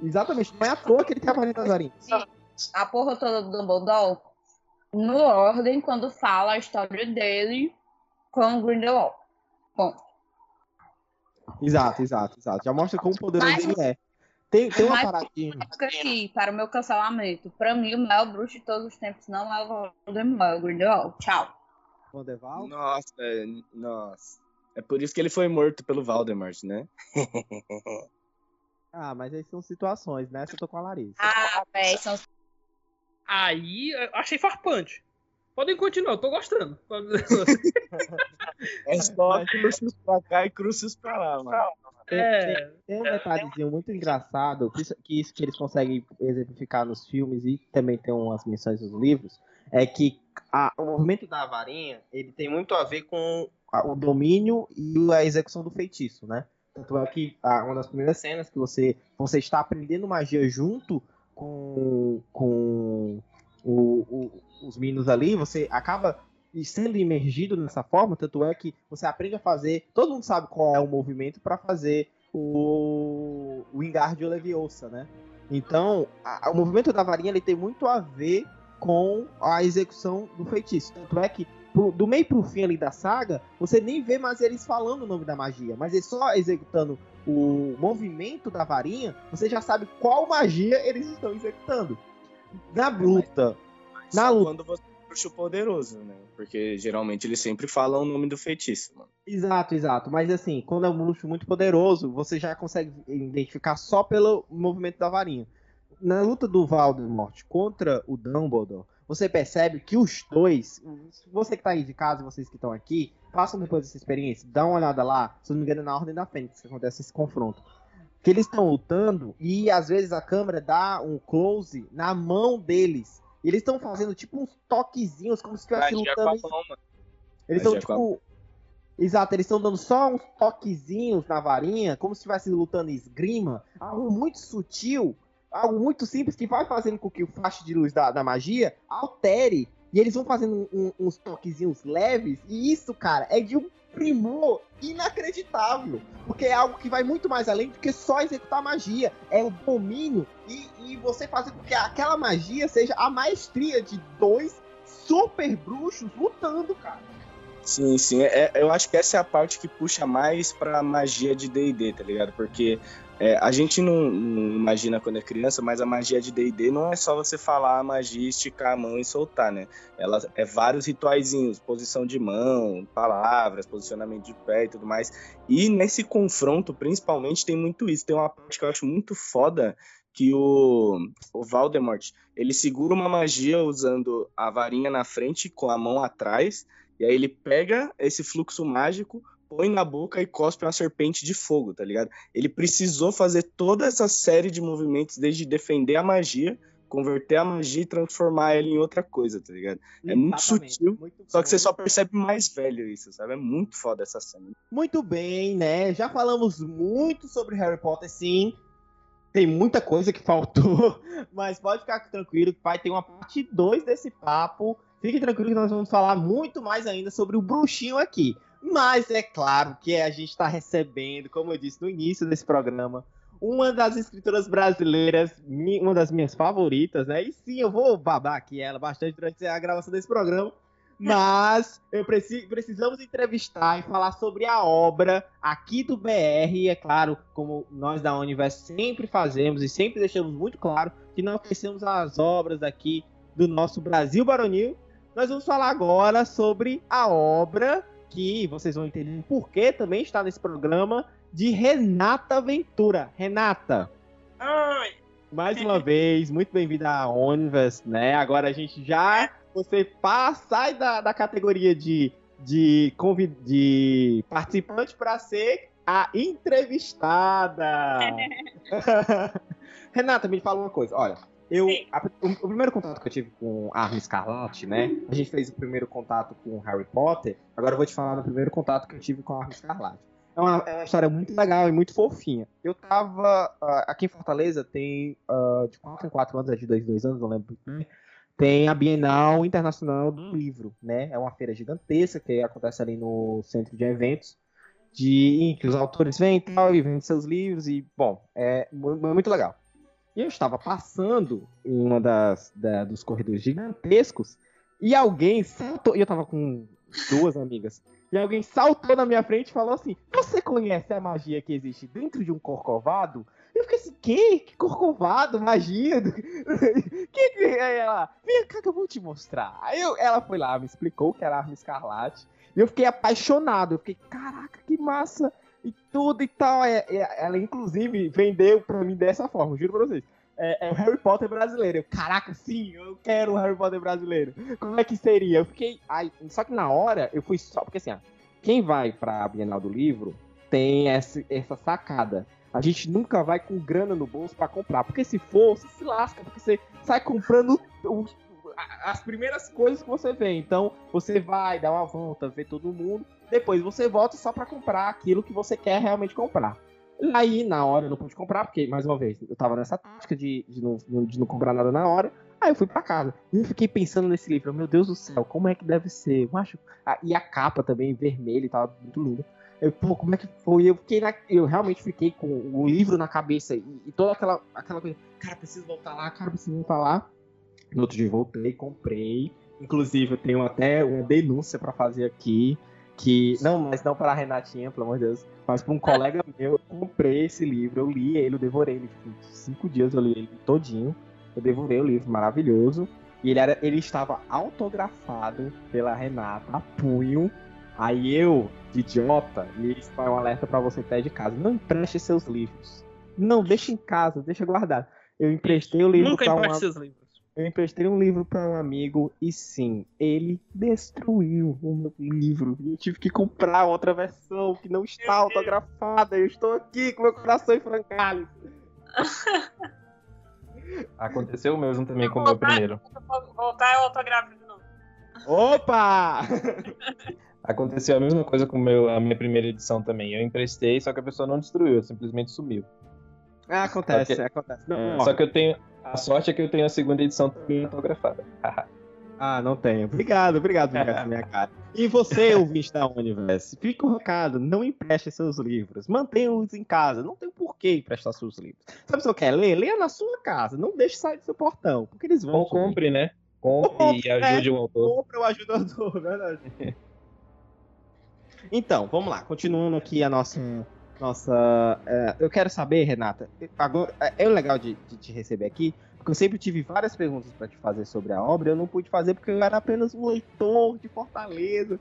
Exatamente, não é à toa que ele tá valendo as varinhas. A porra toda do Dumbledore, no ordem, quando fala a história dele com o Grindelwald. Bom. Exato, exato, exato. Já mostra como poderoso Mas, ele é. Tem, tem uma paradinha. Aqui, para o meu cancelamento. Pra mim, o maior bruxo de todos os tempos não é o Voldemort, é o Grindelwald. Tchau. Vanderval? Nossa, é, nossa. É por isso que ele foi morto pelo Valdemort, né? ah, mas aí são situações, né? Você tô com a Larissa. Ah, velho, são... Aí, achei farpante. Podem continuar, eu tô gostando. é só crucis pra cá e crucis pra lá, mano. Tem, é, tem, tem um detalhezinho muito engraçado, que isso que eles conseguem exemplificar nos filmes e também tem umas menções nos livros, é que a, o movimento da varinha ele tem muito a ver com a, o domínio e a execução do feitiço, né? Tanto é que a, uma das primeiras cenas que você, você está aprendendo magia junto com, com o, o, os meninos ali, você acaba sendo imergido nessa forma, tanto é que você aprende a fazer, todo mundo sabe qual é o movimento para fazer o, o Wingardium Leviosa, né? Então, a, o movimento da varinha ele tem muito a ver com a execução do feitiço. Tanto é que pro, do meio pro fim ali da saga, você nem vê mais eles falando o nome da magia, mas eles só executando o movimento da varinha, você já sabe qual magia eles estão executando. Na luta, mas, na luta. Quando você é bruxo poderoso, né? Porque geralmente eles sempre falam o nome do feitiço, mano. Exato, exato. Mas assim, quando é um bruxo muito poderoso, você já consegue identificar só pelo movimento da varinha na luta do Voldemort contra o Dumbledore, você percebe que os dois, você que tá aí de casa e vocês que estão aqui, façam depois essa experiência, dá uma olhada lá, se não me engano, é na Ordem da Fênix que acontece esse confronto. Que eles estão lutando e às vezes a câmera dá um close na mão deles. E eles estão fazendo tipo uns toquezinhos, como se estivesse Magia lutando. Eles estão a tipo. Exato, eles estão dando só uns toquezinhos na varinha, como se estivesse lutando esgrima. Algo muito sutil, algo muito simples que vai fazendo com que o faixa de luz da, da magia altere. E eles vão fazendo um- uns toquezinhos leves. E isso, cara, é de um primor inacreditável. Porque é algo que vai muito mais além do que só executar magia. É o domínio e, e você fazer com que aquela magia seja a maestria de dois super bruxos lutando, cara. Sim, sim. É, é- eu acho que essa é a parte que puxa mais pra magia de D&D, tá ligado? Porque é, a gente não, não imagina quando é criança, mas a magia de D&D não é só você falar a magia, esticar a mão e soltar, né? Ela é vários rituaizinhos, posição de mão, palavras, posicionamento de pé e tudo mais. E nesse confronto, principalmente, tem muito isso. Tem uma parte que eu acho muito foda, que o, o Voldemort, ele segura uma magia usando a varinha na frente com a mão atrás, e aí ele pega esse fluxo mágico, põe na boca e cospe uma serpente de fogo, tá ligado? Ele precisou fazer toda essa série de movimentos desde defender a magia, converter a magia e transformar ela em outra coisa, tá ligado? É muito sutil, muito Só que você só percebe mais velho isso, sabe? É muito foda essa cena. Muito bem, né? Já falamos muito sobre Harry Potter, sim. Tem muita coisa que faltou, mas pode ficar tranquilo que vai ter uma parte 2 desse papo. Fique tranquilo que nós vamos falar muito mais ainda sobre o bruxinho aqui. Mas é claro que a gente está recebendo, como eu disse no início desse programa, uma das escritoras brasileiras, uma das minhas favoritas, né? E sim, eu vou babar aqui ela bastante durante a gravação desse programa. Mas eu preci- precisamos entrevistar e falar sobre a obra aqui do BR. E é claro, como nós da Universo sempre fazemos e sempre deixamos muito claro que não esquecemos as obras daqui do nosso Brasil Baronil. Nós vamos falar agora sobre a obra que vocês vão entender por que também está nesse programa de Renata Ventura. Renata, Ai, mais uma vez, muito bem-vinda à Onivers, né? Agora a gente já. Você passa, sai da, da categoria de, de, convi- de participante para ser a entrevistada. Renata, me fala uma coisa. Olha, eu, a- o, o primeiro contato que eu tive com a Arma Escarlate, né? A gente fez o primeiro contato com Harry Potter. Agora eu vou te falar do primeiro contato que eu tive com a Arma Escarlate. É uma, é uma história muito legal e muito fofinha. Eu tava. ah, aqui em Fortaleza tem. ah, de 4 em 4 anos, é de 2 em 2 anos, não lembro. Tem a Bienal Internacional do Livro, né? É uma feira gigantesca que acontece ali no centro de eventos. De, em que os autores vêm e tal, e vendem seus livros, e, bom, é mu- muito legal. E eu estava passando em uma das da- dos corredores gigantescos, e alguém saltou. E eu tava com duas amigas. E alguém saltou na minha frente e falou assim: Você conhece a magia que existe dentro de um corcovado? Eu fiquei assim, que? Que corcovado? Magia? Que que é ela? Vem cá que eu vou te mostrar. Aí eu- ela foi lá, me explicou que era arma escarlate. E eu fiquei apaixonado. Eu fiquei, caraca, que massa! E tudo e tal. É- é- Ela, inclusive, vendeu pra mim dessa forma, juro pra vocês. É, é o Harry Potter brasileiro. Eu, caraca, sim, eu quero o Harry Potter brasileiro. Como é que seria? Eu fiquei. Ai, só que na hora eu fui só. Porque assim, ó, quem vai pra Bienal do Livro tem essa, essa sacada. A gente nunca vai com grana no bolso pra comprar. Porque se for, você se lasca. Porque você sai comprando a- as primeiras coisas que você vê. Então, você vai dar uma volta, ver todo mundo. Depois você volta só pra comprar aquilo que você quer realmente comprar. Aí, na hora, eu não pude comprar, porque, mais uma vez, eu tava nessa tática de, de, não, de não comprar nada na hora. Aí eu fui pra casa. E eu fiquei pensando nesse livro. Meu Deus do céu, como é que deve ser? Eu acho. Ah, e a capa também, vermelha e tal, muito linda. Eu, pô, como é que foi? Eu fiquei na, Eu realmente fiquei com o livro na cabeça e, e toda aquela, aquela coisa. Cara, preciso voltar lá, cara, preciso voltar lá. No outro dia voltei, comprei. Inclusive, eu tenho até uma denúncia pra fazer aqui. Que. Não, mas não para a Renatinha, pelo amor de Deus. Mas pra um colega meu, eu comprei esse livro, eu li ele, eu devorei ele. Tipo, cinco dias eu li ele todinho. Eu devorei o livro, maravilhoso. E ele, era, ele estava autografado pela Renata a punho. Aí eu, de idiota, e isso vai um alerta pra você que tá de casa. Não empreste seus livros. Não, deixa em casa, deixa guardado. Eu emprestei o livro nunca pra empreste uma... seus livros. Eu emprestei um livro para um amigo e sim, ele destruiu o meu livro. Eu tive que comprar outra versão que não está autografada. Eu estou aqui com meu coração em frangalhos. Aconteceu o mesmo também com o meu primeiro. Voltar ao autografo de novo. Opa! Aconteceu a mesma coisa com meu, a minha primeira edição também. Eu emprestei, só que a pessoa não destruiu, simplesmente sumiu. Ah, acontece, Só que- acontece. Não, Só que eu tenho. A sorte é que eu tenho a segunda edição também autografada. Ah, não tenho. Obrigado, obrigado essa minha cara. E você, ouvinte da Universo, fica um recado, não empreste seus livros. Mantenha-os em casa. Não tem por que emprestar seus livros. Sabe se você quer ler? Leia na sua casa. Não deixe sair do seu portão, porque eles vão. Ou compre, né? Compre Compre, e ajude o autor. Compra o ajudador, verdade. Então, vamos lá. Continuando aqui a nossa. Nossa é, eu quero saber, Renata. Agora, é é legal de, de te receber aqui, porque eu sempre tive várias perguntas para te fazer sobre a obra. Eu não pude fazer porque eu era apenas um leitor de Fortaleza.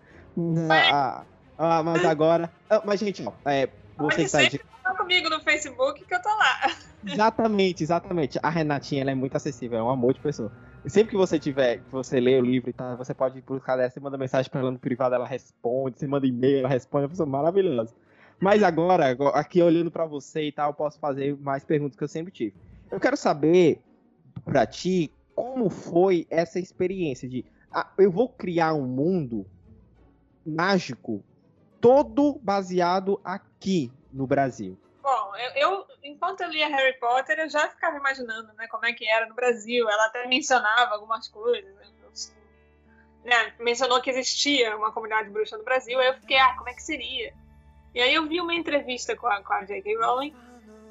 Ah, ah, mas agora. ah, mas, gente, ó, é, você tá de- falar comigo no Facebook que eu tô lá. Exatamente, exatamente. A Renatinha ela é muito acessível, é um amor de pessoa. Sempre que você tiver, que você lê o livro e tal, você pode buscar dela, você manda mensagem pra ela no privado, ela responde, você manda e-mail, ela responde, é uma pessoa maravilhosa. Mas agora, aqui olhando pra você e tal, eu posso fazer mais perguntas que eu sempre tive. Eu quero saber pra ti como foi essa experiência de ah, eu vou criar um mundo mágico todo baseado aqui no Brasil. Bom, eu, eu, enquanto eu lia Harry Potter, eu já ficava imaginando né, como é que era no Brasil. Ela até mencionava algumas coisas. né, né, mencionou que existia uma comunidade bruxa no Brasil. Aí eu fiquei, ah, como é que seria? E aí eu vi uma entrevista com a, com a J.K. Rowling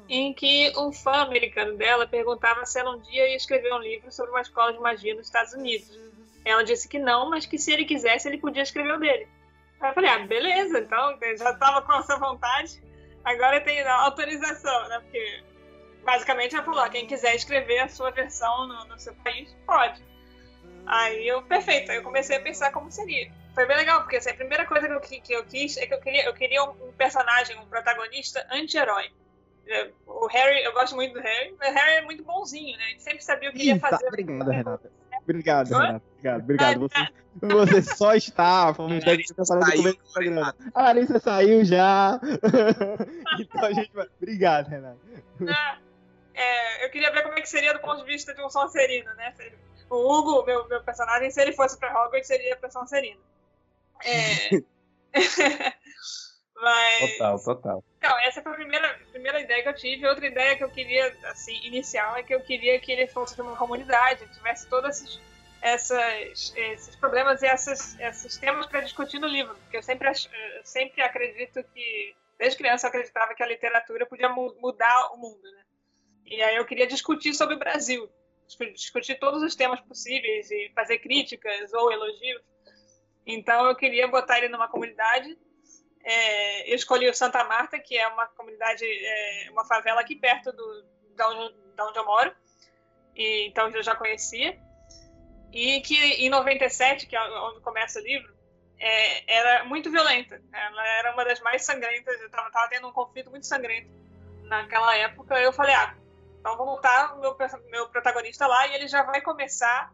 em que um fã americano dela perguntava se ela um dia ia escrever um livro sobre uma escola de magia nos Estados Unidos. Ela disse que não, mas que se ele quisesse, ele podia escrever o dele. Aí eu falei, ah, beleza, então eu já estava com essa vontade. Agora tem a autorização, né? Porque basicamente ela falou: ó, quem quiser escrever a sua versão no, no seu país, pode. Aí eu, perfeito, aí eu comecei a pensar como seria. Foi bem legal, porque assim, a primeira coisa que eu, que eu quis é que eu queria, eu queria um, personagem, um protagonista anti-herói. É, O Harry, eu gosto muito do Harry, mas o Harry é muito bonzinho, né? A gente sempre sabia o que ia Tá, fazer. obrigado, Renata. Obrigado? Renata. Obrigado, obrigado. Você, você só está. Vamos ter falado no Saiu, começo do programa. A Larissa saiu já. então a gente vai. Obrigado, Renata. Ah, é, eu queria ver como é que seria do ponto de vista de um Sonserino, né? O Hugo, meu, meu personagem, se ele fosse pra Hogwarts, seria pra Sonserino. É... Mas... Total, total. Então, essa foi a primeira, primeira ideia que eu tive. Outra ideia que eu queria, assim, inicial, é que eu queria que ele fosse de uma comunidade, tivesse todos esses, essas, esses problemas e essas, esses temas para discutir no livro. Porque eu sempre, eu sempre acredito que, desde criança, eu acreditava que a literatura podia mu- mudar o mundo, né? E aí eu queria discutir sobre o Brasil. discu- Discutir todos os temas possíveis e fazer críticas ou elogios. Então eu queria botar ele numa comunidade é, eu escolhi o Santa Marta, que é uma comunidade, é, uma favela aqui perto do, da, onde, da onde eu moro. E, então eu já conhecia. E que em 97, que é onde começa o livro, é, era muito violenta. Ela era uma das mais sangrentas. Eu estava tava tendo um conflito muito sangrento naquela época. Eu falei, ah, então vou botar o meu, meu protagonista lá e ele já vai começar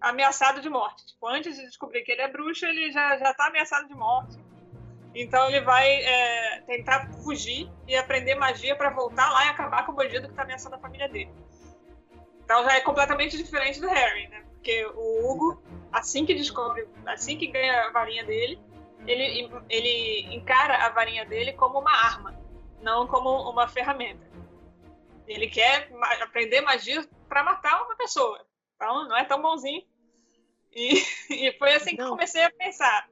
ameaçado de morte. Tipo, antes de descobrir que ele é bruxo, ele já, já tá ameaçado de morte. Então ele vai é, tentar fugir e aprender magia para voltar lá e acabar com o bandido que tá ameaçando a família dele. Então já é completamente diferente do Harry, né? Porque o Hugo, assim que descobre, assim que ganha a varinha dele, ele, ele encara a varinha dele como uma arma, não como uma ferramenta. Ele quer aprender magia para matar uma pessoa. Então não é tão bonzinho. E, e foi assim que Não. comecei a pensar.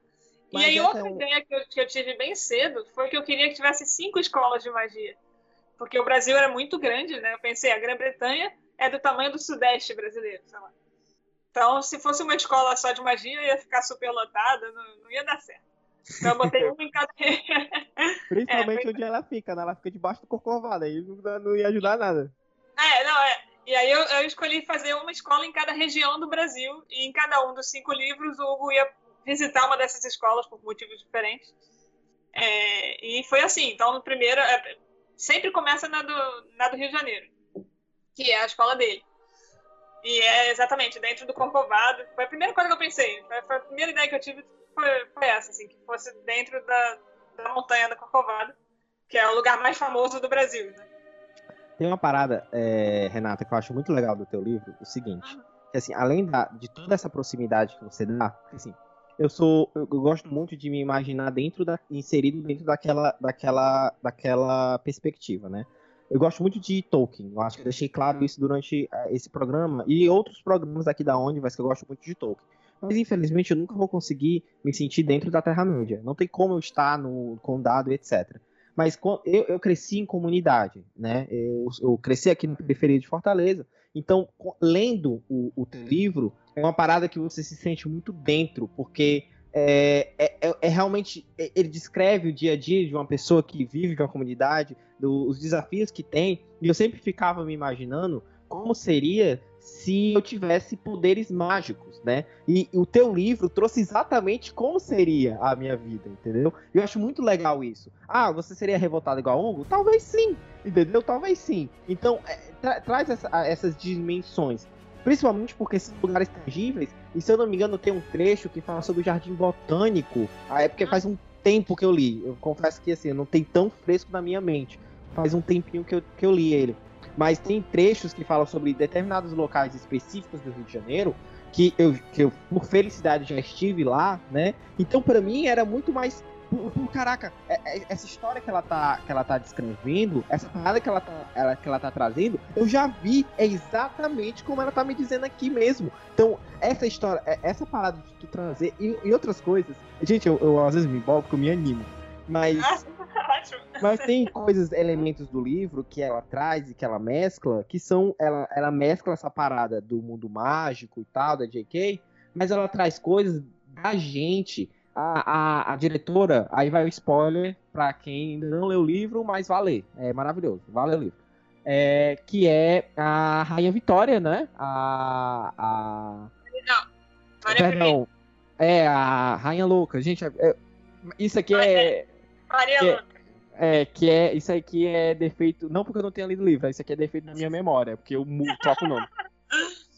Mas e aí, outra é ideia que eu, que eu tive bem cedo foi que eu queria que tivesse cinco escolas de magia. Porque o Brasil era muito grande, né? Eu pensei, a Grã-Bretanha é do tamanho do Sudeste brasileiro, sei lá. Então, se fosse uma escola só de magia, ia ficar super lotada, não, não ia dar certo. Então, eu botei uma em cada. Principalmente É, onde ela fica, né? Ela fica debaixo do corcovado, aí não, não ia ajudar nada. É, não, é. E aí eu, eu escolhi fazer uma escola em cada região do Brasil, e em cada um dos cinco livros o Hugo ia visitar uma dessas escolas por motivos diferentes. É, e foi assim, então no primeiro, é, sempre começa na do, na do Rio de Janeiro, que é a escola dele. E é exatamente dentro do Corcovado. Foi a primeira coisa que eu pensei. Foi, a primeira ideia que eu tive foi, foi essa, assim, que fosse dentro da, da montanha do Corcovado, que é o lugar mais famoso do Brasil. Né? Tem uma parada, é, Renata, que eu acho muito legal do teu livro, o seguinte, que assim, além da, de toda essa proximidade que você dá, assim, eu sou, eu gosto muito de me imaginar dentro da, inserido dentro daquela, daquela, daquela perspectiva, né? Eu gosto muito de Tolkien, eu acho que eu deixei claro isso durante eh, esse programa e outros programas aqui da Onde, mas que eu gosto muito de Tolkien. Mas infelizmente eu nunca vou conseguir me sentir dentro da Terra-média. Não tem como eu estar no condado, etc. Mas eu, eu cresci em comunidade, né? Eu, eu, cresci aqui na periferia de Fortaleza. Então, lendo o, o teu livro, é uma parada que você se sente muito dentro, porque é, é, é, é realmente. É, ele descreve o dia a dia de uma pessoa que vive de uma comunidade, do, os desafios que tem. E eu sempre ficava me imaginando como seria se eu tivesse poderes mágicos, né? E, e, o teu livro trouxe exatamente como seria a minha vida, entendeu? Eu acho muito legal isso. Ah, você seria revoltado igual a Ongo? Talvez sim, entendeu? Talvez sim. Então, é, tra traz essa, essas dimensões. Principalmente porque são lugares tangíveis. E se eu não me engano, tem um trecho que fala sobre o Jardim Botânico. Ah, é porque faz um tempo que eu li. Eu confesso que assim, não tem tão fresco na minha mente. Faz um tempinho que eu, que eu li ele mas tem trechos que falam sobre determinados locais específicos do Rio de Janeiro que eu, que eu por felicidade já estive lá, né? Então para mim era muito mais por, por, caraca, é, é, essa história que ela tá que ela tá descrevendo, essa parada que ela tá ela, que ela tá trazendo, eu já vi é exatamente como ela tá me dizendo aqui mesmo. Então, essa história, é, essa parada de tu trazer e, e outras coisas. Gente, eu, eu às vezes me envolvo porque eu me animo. Mas Mas tem coisas, elementos do livro que ela traz e que ela mescla, que são. Ela, ela mescla essa parada do mundo mágico e tal, da JK, mas ela traz coisas da gente. A, a, a diretora, aí vai o spoiler pra quem ainda não leu o livro, mas vale. É maravilhoso, vale o livro. É, que é a Rainha Vitória, né? A. a... Não, Perdão. É, a Rainha Louca. Gente, é, é isso aqui é. Maria que, Louca. É, que é. Isso aqui é defeito. Não porque eu não tenha lido o livro, isso aqui é defeito na minha memória, porque eu troco o nome.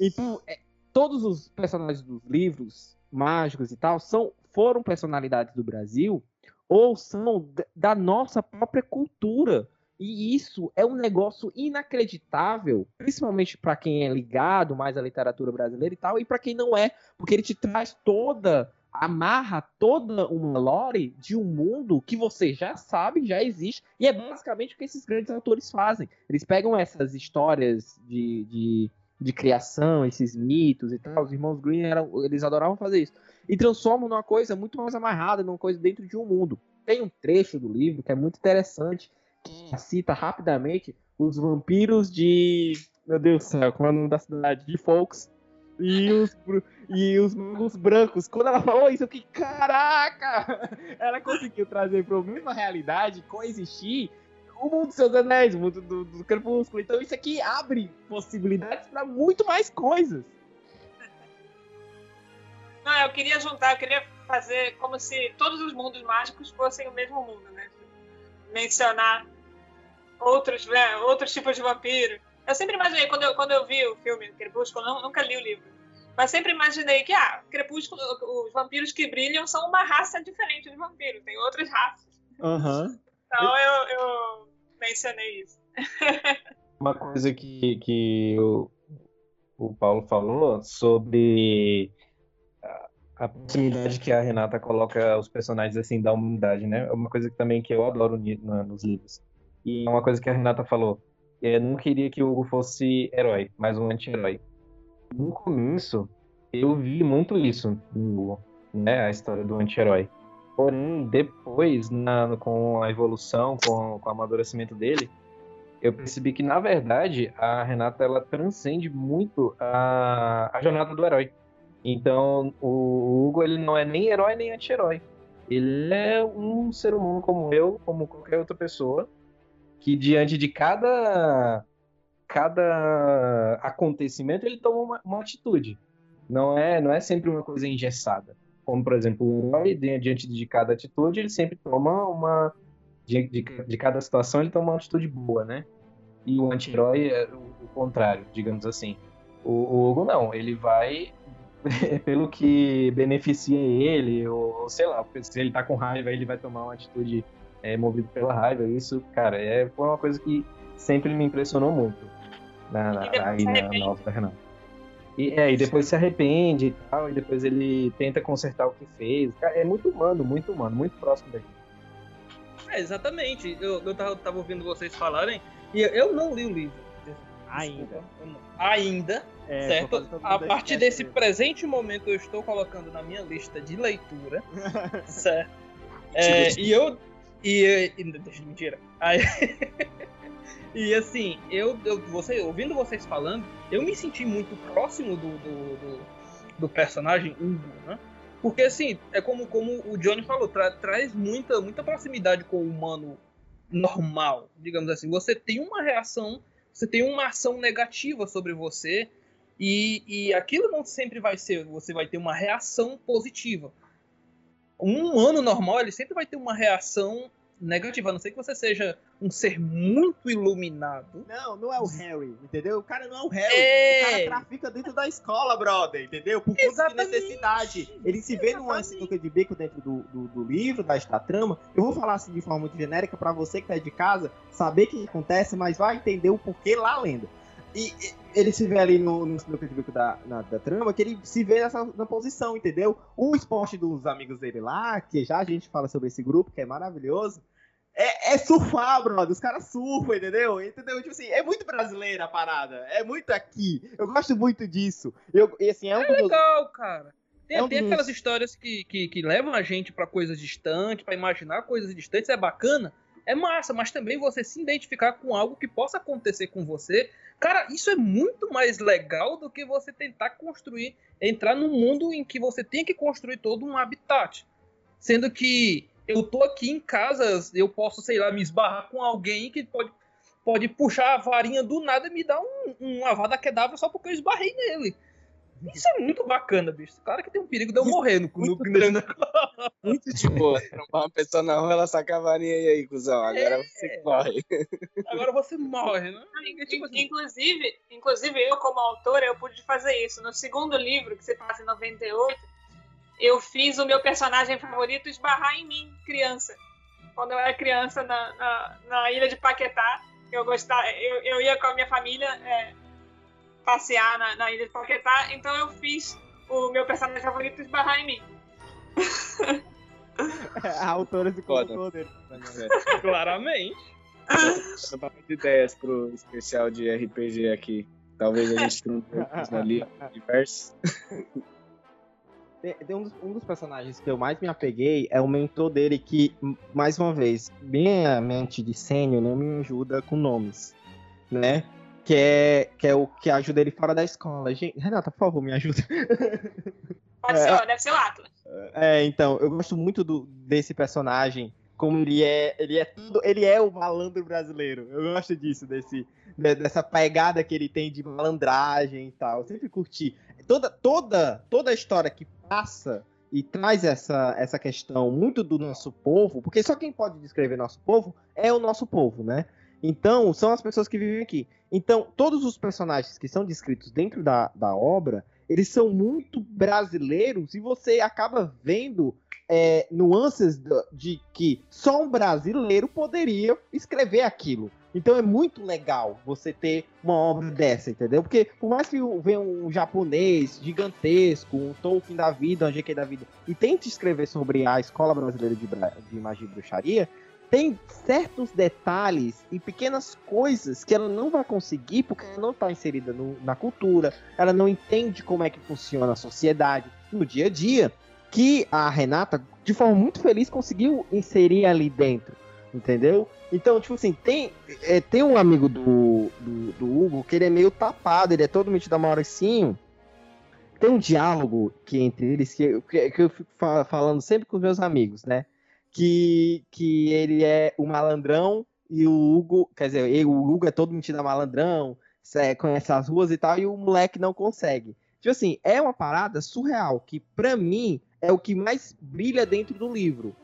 Então, é, todos os personagens dos livros mágicos e tal são, foram personalidades do Brasil ou são da nossa própria cultura. E isso é um negócio inacreditável, principalmente para quem é ligado mais à literatura brasileira e tal, e para quem não é, porque ele te traz toda amarra toda uma lore de um mundo que você já sabe, já existe, e é basicamente o que esses grandes autores fazem. Eles pegam essas histórias de, de, de criação, esses mitos e tal, os irmãos Green eram, eles adoravam fazer isso, e transformam numa coisa muito mais amarrada, numa coisa dentro de um mundo. Tem um trecho do livro que é muito interessante, que cita rapidamente os vampiros de. Meu Deus do céu, como é o nome da cidade? De Folks e os, e os brancos. Quando ela falou isso, eu fiquei, caraca! Ela conseguiu trazer para a mesma realidade, coexistir o mundo dos seus anéis, o mundo do, do crepúsculo. Então isso aqui abre possibilidades para muito mais coisas. Não, eu queria juntar, eu queria fazer como se todos os mundos mágicos fossem o mesmo mundo, né? Mencionar outros, né, outros tipos de vampiro eu sempre imaginei, quando eu, quando eu vi o filme Crepúsculo, não, nunca li o livro, mas sempre imaginei que, ah, Crepúsculo, os vampiros que brilham são uma raça diferente de vampiro, tem outras raças. Uhum. Então eu, eu mencionei isso. Uma coisa que, que o, o Paulo falou sobre a proximidade que a Renata coloca os personagens assim da humanidade, né? É uma coisa que também que eu adoro nos livros. E é uma coisa que a Renata falou. Eu não queria que o Hugo fosse herói, mas um anti-herói. No começo, eu vi muito isso no Hugo, né? A história do anti-herói. Porém, depois, na, com a evolução, com, com o amadurecimento dele, eu percebi que, na verdade, a Renata ela transcende muito a, a jornada do herói. Então, o Hugo ele não é nem herói nem anti-herói. Ele é um ser humano como eu, como qualquer outra pessoa, que diante de cada cada acontecimento ele toma uma, uma, atitude. Não é não é sempre uma coisa engessada. Como por exemplo o herói diante de cada atitude ele sempre toma uma de, de, de cada situação ele toma uma atitude boa, né? E o anti-herói é o, o contrário, digamos assim. O, Hugo não, ele vai pelo que beneficia ele, ou sei lá, se ele tá com raiva, ele vai tomar uma atitude é, movido pela raiva. Isso, cara, é, foi uma coisa que sempre me impressionou muito na, na, aí na, na obra da Renata. E, é, e depois se arrepende e tal, e depois ele tenta consertar o que fez. Cara, é muito humano, muito humano, muito próximo daqui. É, exatamente. Eu, eu tava, tava ouvindo vocês falarem, e eu não li o livro. Ainda. Ainda, é, certo? A partir desse presente momento eu estou colocando na minha lista de leitura, certo? É, e eu... E, e, mentira. Aí, E assim, eu, eu você, ouvindo vocês falando, eu me senti muito próximo do, do, do, do personagem Hugo, né? Porque assim, é como, como o Johnny falou, tra, traz muita, muita proximidade com o humano normal, digamos assim. Você tem uma reação, você tem uma ação negativa sobre você, e, e aquilo não sempre vai ser, você vai ter uma reação positiva. Um humano normal, ele sempre vai ter uma reação negativa, a não ser que você seja um ser muito iluminado. Não, não é o Harry, entendeu? O cara não é o Harry. É... O cara trafica dentro da escola, brother, entendeu? Por conta de necessidade. Ele se vê numa sinuca de bico dentro do, do, do livro, da, da trama. Eu vou falar assim de forma muito genérica para você que tá de casa saber o que acontece, mas vai entender o porquê lá lendo. E, ele se vê ali no, no bico da, na, da trama, que ele se vê nessa na posição, entendeu? O esporte dos amigos dele lá, que já a gente fala sobre esse grupo, que é maravilhoso, é, é, surfar, brother. Os caras surfam, entendeu? Entendeu? Tipo assim, é muito brasileira a parada. É muito aqui. Eu gosto muito disso. Eu, e, assim, é, um é legal, meus... cara. Tem, é um tem aquelas histórias que, que, que, levam a gente para coisas distantes, para imaginar coisas distantes, é bacana, é massa, mas também você se identificar com algo que possa acontecer com você. Cara, isso é muito mais legal do que você tentar construir, entrar num mundo em que você tem que construir todo um habitat. Sendo que eu tô aqui em casa, eu posso, sei lá, me esbarrar com alguém que pode, pode puxar a varinha do nada e me dar um, um avada quedavra só porque eu esbarrei nele. Isso é muito bacana, bicho. Claro que tem um perigo de eu morrer no, muito, no, no... muito de boa. Uma pessoa na rua, ela saca a varinha e aí, cuzão. Agora é... você morre. Agora você morre, né? Tipo assim. Inclusive, inclusive, eu, como autora, eu pude fazer isso. No segundo livro, que você passa em 98, eu fiz o meu personagem favorito esbarrar em mim, criança. Quando eu era criança na, na, na ilha de Paquetá, eu gostava, eu, eu ia com a minha família é, passear na, na ilha de Paquetá, então eu fiz o meu personagem favorito esbarrar em mim. a autora se colocou dele. Claramente. de ideias pro especial de RPG aqui. Talvez a gente tenha um ali, tem um, dos, um, dos, personagens que eu mais me apeguei é o mentor dele que, mais uma vez, minha mente de sênior não me ajuda com nomes, né? Que é, que é o que ajuda ele fora da escola. Gente, Renata, por favor, me ajuda. Pode ser, é, deve ser o Atlas. É, então, eu gosto muito do, desse personagem como ele é, ele é tudo, ele é o malandro brasileiro. Eu gosto disso, desse, dessa pegada que ele tem de malandragem e tal. Eu sempre curti. Toda, toda, toda a história que passa e traz essa, essa questão muito do nosso povo, porque só quem pode descrever nosso povo é o nosso povo, né? Então, são as pessoas que vivem aqui. Então, todos os personagens que são descritos dentro da, da obra, eles são muito brasileiros e você acaba vendo é, nuances de que só um brasileiro poderia escrever aquilo. Então é muito legal você ter uma obra dessa, entendeu? Porque por mais que venha um japonês gigantesco, um Tolkien da vida, um GQ da vida, e tente escrever sobre a escola brasileira de, de magia e bruxaria, tem certos detalhes e pequenas coisas que ela não vai conseguir porque ela não está inserida no, na cultura, ela não entende como é que funciona a sociedade no dia a dia, que a Renata, de forma muito feliz, conseguiu inserir ali dentro, entendeu? Então, tipo assim, tem, é, tem um amigo do, do, do, Hugo que ele é meio tapado, ele é todo metido a Mauricinho. Tem um diálogo que entre eles que, que, que eu fico falando sempre com os meus amigos, né? Que, que ele é o malandrão e o Hugo, quer dizer, o Hugo é todo metido a malandrão, conhece as ruas e tal, e o moleque não consegue. Tipo assim, é uma parada surreal, que para mim é o que mais brilha dentro do livro.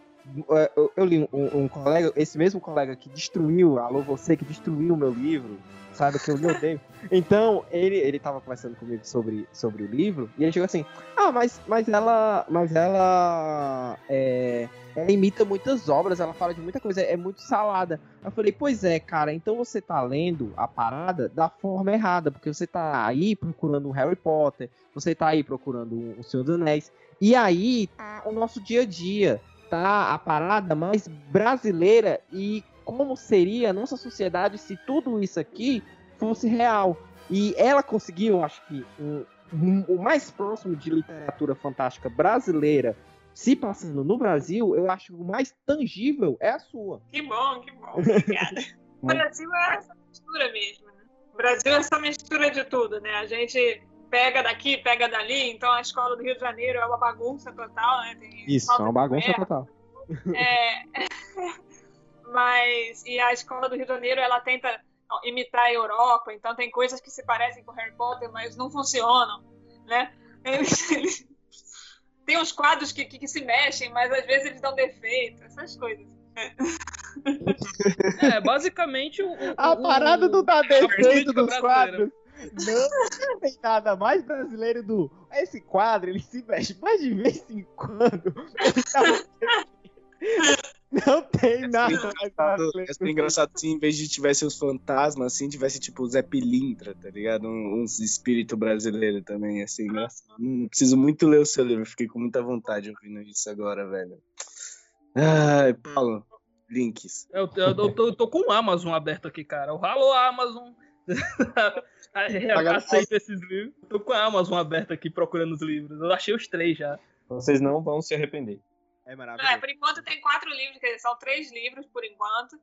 É, eu, li um, um colega, esse mesmo colega que destruiu, alô você que destruiu o meu livro, sabe que eu li odeio. Então, ele, ele tava conversando comigo sobre, sobre o livro, e ele chegou assim, ah, mas, mas ela. Mas ela. É, ela imita muitas obras, ela fala de muita coisa, é muito salada. Eu falei, pois é, cara, então você tá lendo a parada da forma errada, porque você tá aí procurando um Harry Potter, você tá aí procurando um Senhor dos Anéis, e aí tá o nosso dia a dia, tá a parada mais brasileira e como seria a nossa sociedade se tudo isso aqui fosse real. E ela conseguiu, acho que, um, um, o mais próximo de literatura fantástica brasileira se passando no Brasil, eu acho que o mais tangível é a sua. Que bom, que bom. Obrigada. o Brasil é essa mistura mesmo, né? O Brasil é essa mistura de tudo, né? A gente pega daqui, pega dali, então a escola do Rio de Janeiro é uma bagunça total, né? Tem Isso, é uma bagunça total. É... Mas, e a escola do Rio de Janeiro, ela tenta imitar a Europa, então tem coisas que se parecem com Harry Potter, mas não funcionam, né? Eles, eles... Tem uns quadros que, que, que, se mexem, mas às vezes eles dão defeito, essas coisas. É, basicamente o, o A parada do dar defeito dos quadros. Não tem nada mais brasileiro do. Esse quadro ele se mexe mais de vez em quando. Não tem nada. É engraçado se em vez de tivesse os fantasmas, assim, tivesse tipo o Zé Pilintra, tá ligado? Um, uns espírito brasileiro também, assim, engraçado. Hum, preciso muito ler o seu livro, fiquei com muita vontade ouvindo isso agora, velho. Ai, Paulo, links. Eu, eu, eu, tô, eu tô com o Amazon aberto aqui, cara. O Halo Amazon. Aceito esses livros. Tô com a Amazon aberto aqui procurando os livros. Eu achei os três já. Vocês não vão se arrepender. É maravilhoso. É, por enquanto tem quatro livros, quer dizer, são três livros por enquanto.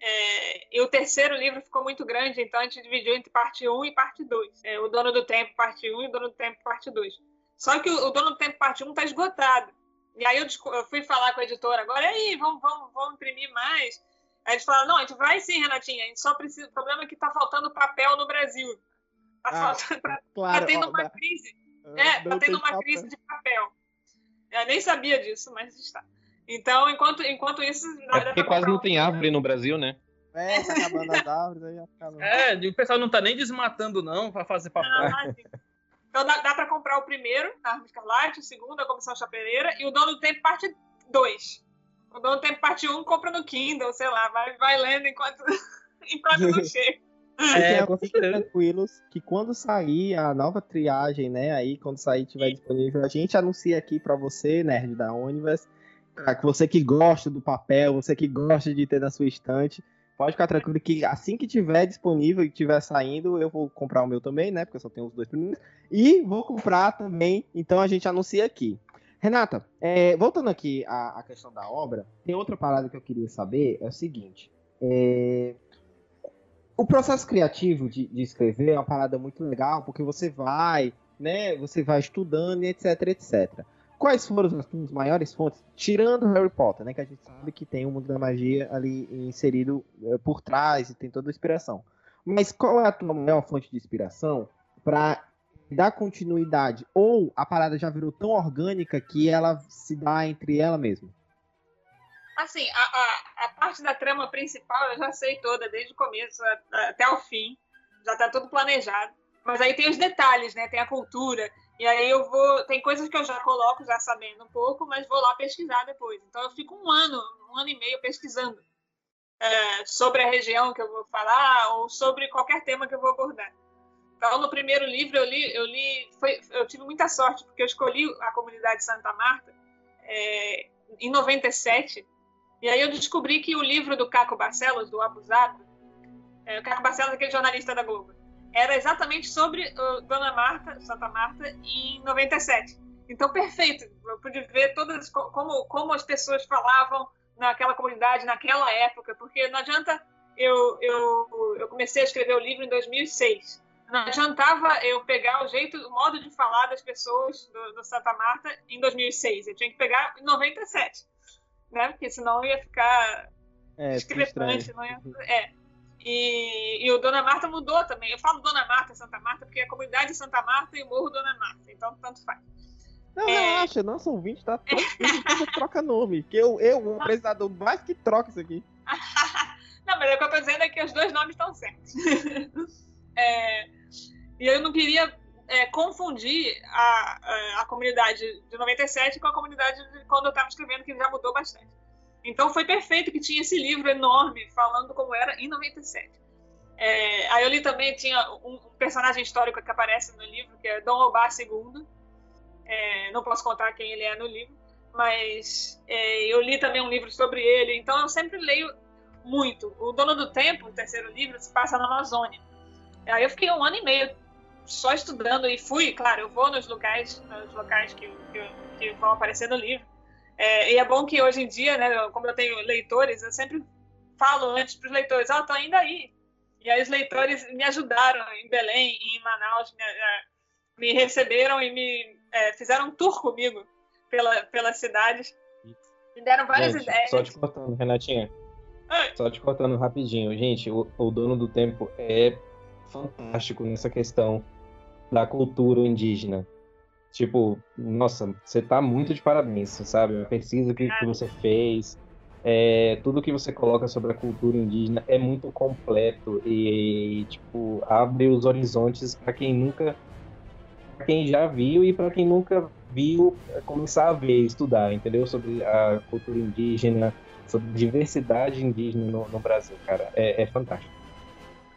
É, e o terceiro livro ficou muito grande, então a gente dividiu entre parte 1 e parte 2. É, o Dono do Tempo, parte 1 e o Dono do Tempo, parte 2. Só que o, o Dono do Tempo, parte 1 está esgotado. E aí eu, eu, fui falar com a editora agora, e aí, vamos, vamos, vamos imprimir mais? Aí eles falaram, não, a gente vai sim, Renatinha, a gente só precisa. O problema é que está faltando papel no Brasil. Tá, ah, tá claro, tá tendo ó, uma crise. É, tá tendo uma papel. crise de papel. Eu nem sabia disso, mas está. Então, enquanto, enquanto isso. É porque quase não tem árvore no Brasil, né? É, tá acabando as árvores, aí acaba. É, o pessoal não tá nem desmatando, não, para fazer papel. Ah, então dá, dá para comprar o primeiro, a Árvore Escarlate, o segundo, a Comissão Chapeleira, e o Dono do Tempo, parte 2. O Dono do Tempo, parte 1, um, compra no Kindle, sei lá, vai, vai lendo enquanto, enquanto não chega. É, é fiquem tranquilos que quando sair a nova triagem, né? Aí, quando sair tiver disponível, a gente anuncia aqui para você, nerd da Universe, para que você que gosta do papel, você que gosta de ter na sua estante, pode ficar tranquilo que assim que tiver disponível e tiver saindo, eu vou comprar o meu também, né? Porque eu só tenho os dois primeiros. E vou comprar também, então a gente anuncia aqui. Renata, é, voltando aqui à, à, questão da obra, tem outra parada que eu queria saber, é o seguinte. É, o processo criativo de, de, escrever é uma parada muito legal, porque você vai, né, você vai estudando e etc, etc. Quais foram as suas maiores fontes, tirando Harry Potter, né, que a gente sabe que tem o mundo da magia ali inserido é, por trás e tem toda a inspiração. Mas qual é a tua maior fonte de inspiração para dar continuidade? Ou a parada já virou tão orgânica que ela se dá entre ela mesma? Assim, a, a, a, parte da trama principal eu já sei toda, desde o começo até o fim. Já tá tudo planejado. Mas aí tem os detalhes, né? Tem a cultura. E aí eu vou. Tem coisas que eu já coloco já sabendo um pouco, mas vou lá pesquisar depois. Então eu fico um ano, um ano e meio pesquisando é, sobre a região que eu vou falar ou sobre qualquer tema que eu vou abordar. Então, no primeiro livro eu li, eu li, foi, eu tive muita sorte porque eu escolhi a comunidade Santa Marta é, em 97 e aí eu descobri que o livro do Caco Barcelos, do Abusado, é, o Caco Barcelos, aquele jornalista da Globo, era exatamente sobre uh, Dona Marta, Santa Marta, em 97. Então, perfeito. Eu pude ver todas como, como as pessoas falavam naquela comunidade, naquela época, porque não adianta eu, eu, eu comecei a escrever o livro em 2006. Não adiantava eu pegar o jeito, o modo de falar das pessoas do, do Santa Marta em 2006. Eu tinha que pegar em 97 né? Porque senão ia ficar é, discrepante, não ia... É. E, e, o Dona Marta mudou também. Eu falo Dona Marta, Santa Marta, porque é a comunidade de Santa Marta e o Morro Dona Marta, então tanto faz. Não, É. relaxa, nosso ouvinte tá tão que troca nome. Que eu, eu, o apresentador, mais que troca isso aqui. Não, mas o que eu tô dizendo é que os dois nomes estão certos. É, e eu não queria é, confundir a, a, a comunidade de 97 com a comunidade de quando eu estava escrevendo, que já mudou bastante. Então foi perfeito que tinha esse livro enorme falando como era em 97. É, aí eu li também, tinha um, um personagem histórico que aparece no livro, que é Dom Obá II. É, não posso contar quem ele é no livro, mas é, eu li também um livro sobre ele, então eu sempre leio muito. O Dono do Tempo, o terceiro livro, se passa na Amazônia. Aí eu fiquei um ano e meio só estudando e fui, claro, eu vou nos locais, nos locais que, que, que vão aparecer no livro. É, e é bom que hoje em dia, né, como eu tenho leitores, eu sempre falo antes para os leitores, ó, oh, tô indo aí. E aí os leitores me ajudaram em Belém e em Manaus, me, me receberam e me é, fizeram um tour comigo pela, pelas cidades. Me deram várias Gente, ideias. Só te cortando, Renatinha. Só te cortando rapidinho. Gente, o, o Dono do Tempo é fantástico nessa questão da cultura indígena. Tipo, nossa, você tá muito de parabéns, sabe? A pesquisa que, que você fez, é, tudo que você coloca sobre a cultura indígena é muito completo e, tipo, abre os horizontes para quem nunca. Pra quem já viu e para quem nunca viu, começar a ver, estudar, entendeu? Sobre a cultura indígena, sobre diversidade indígena no, no Brasil, cara. É, é fantástico.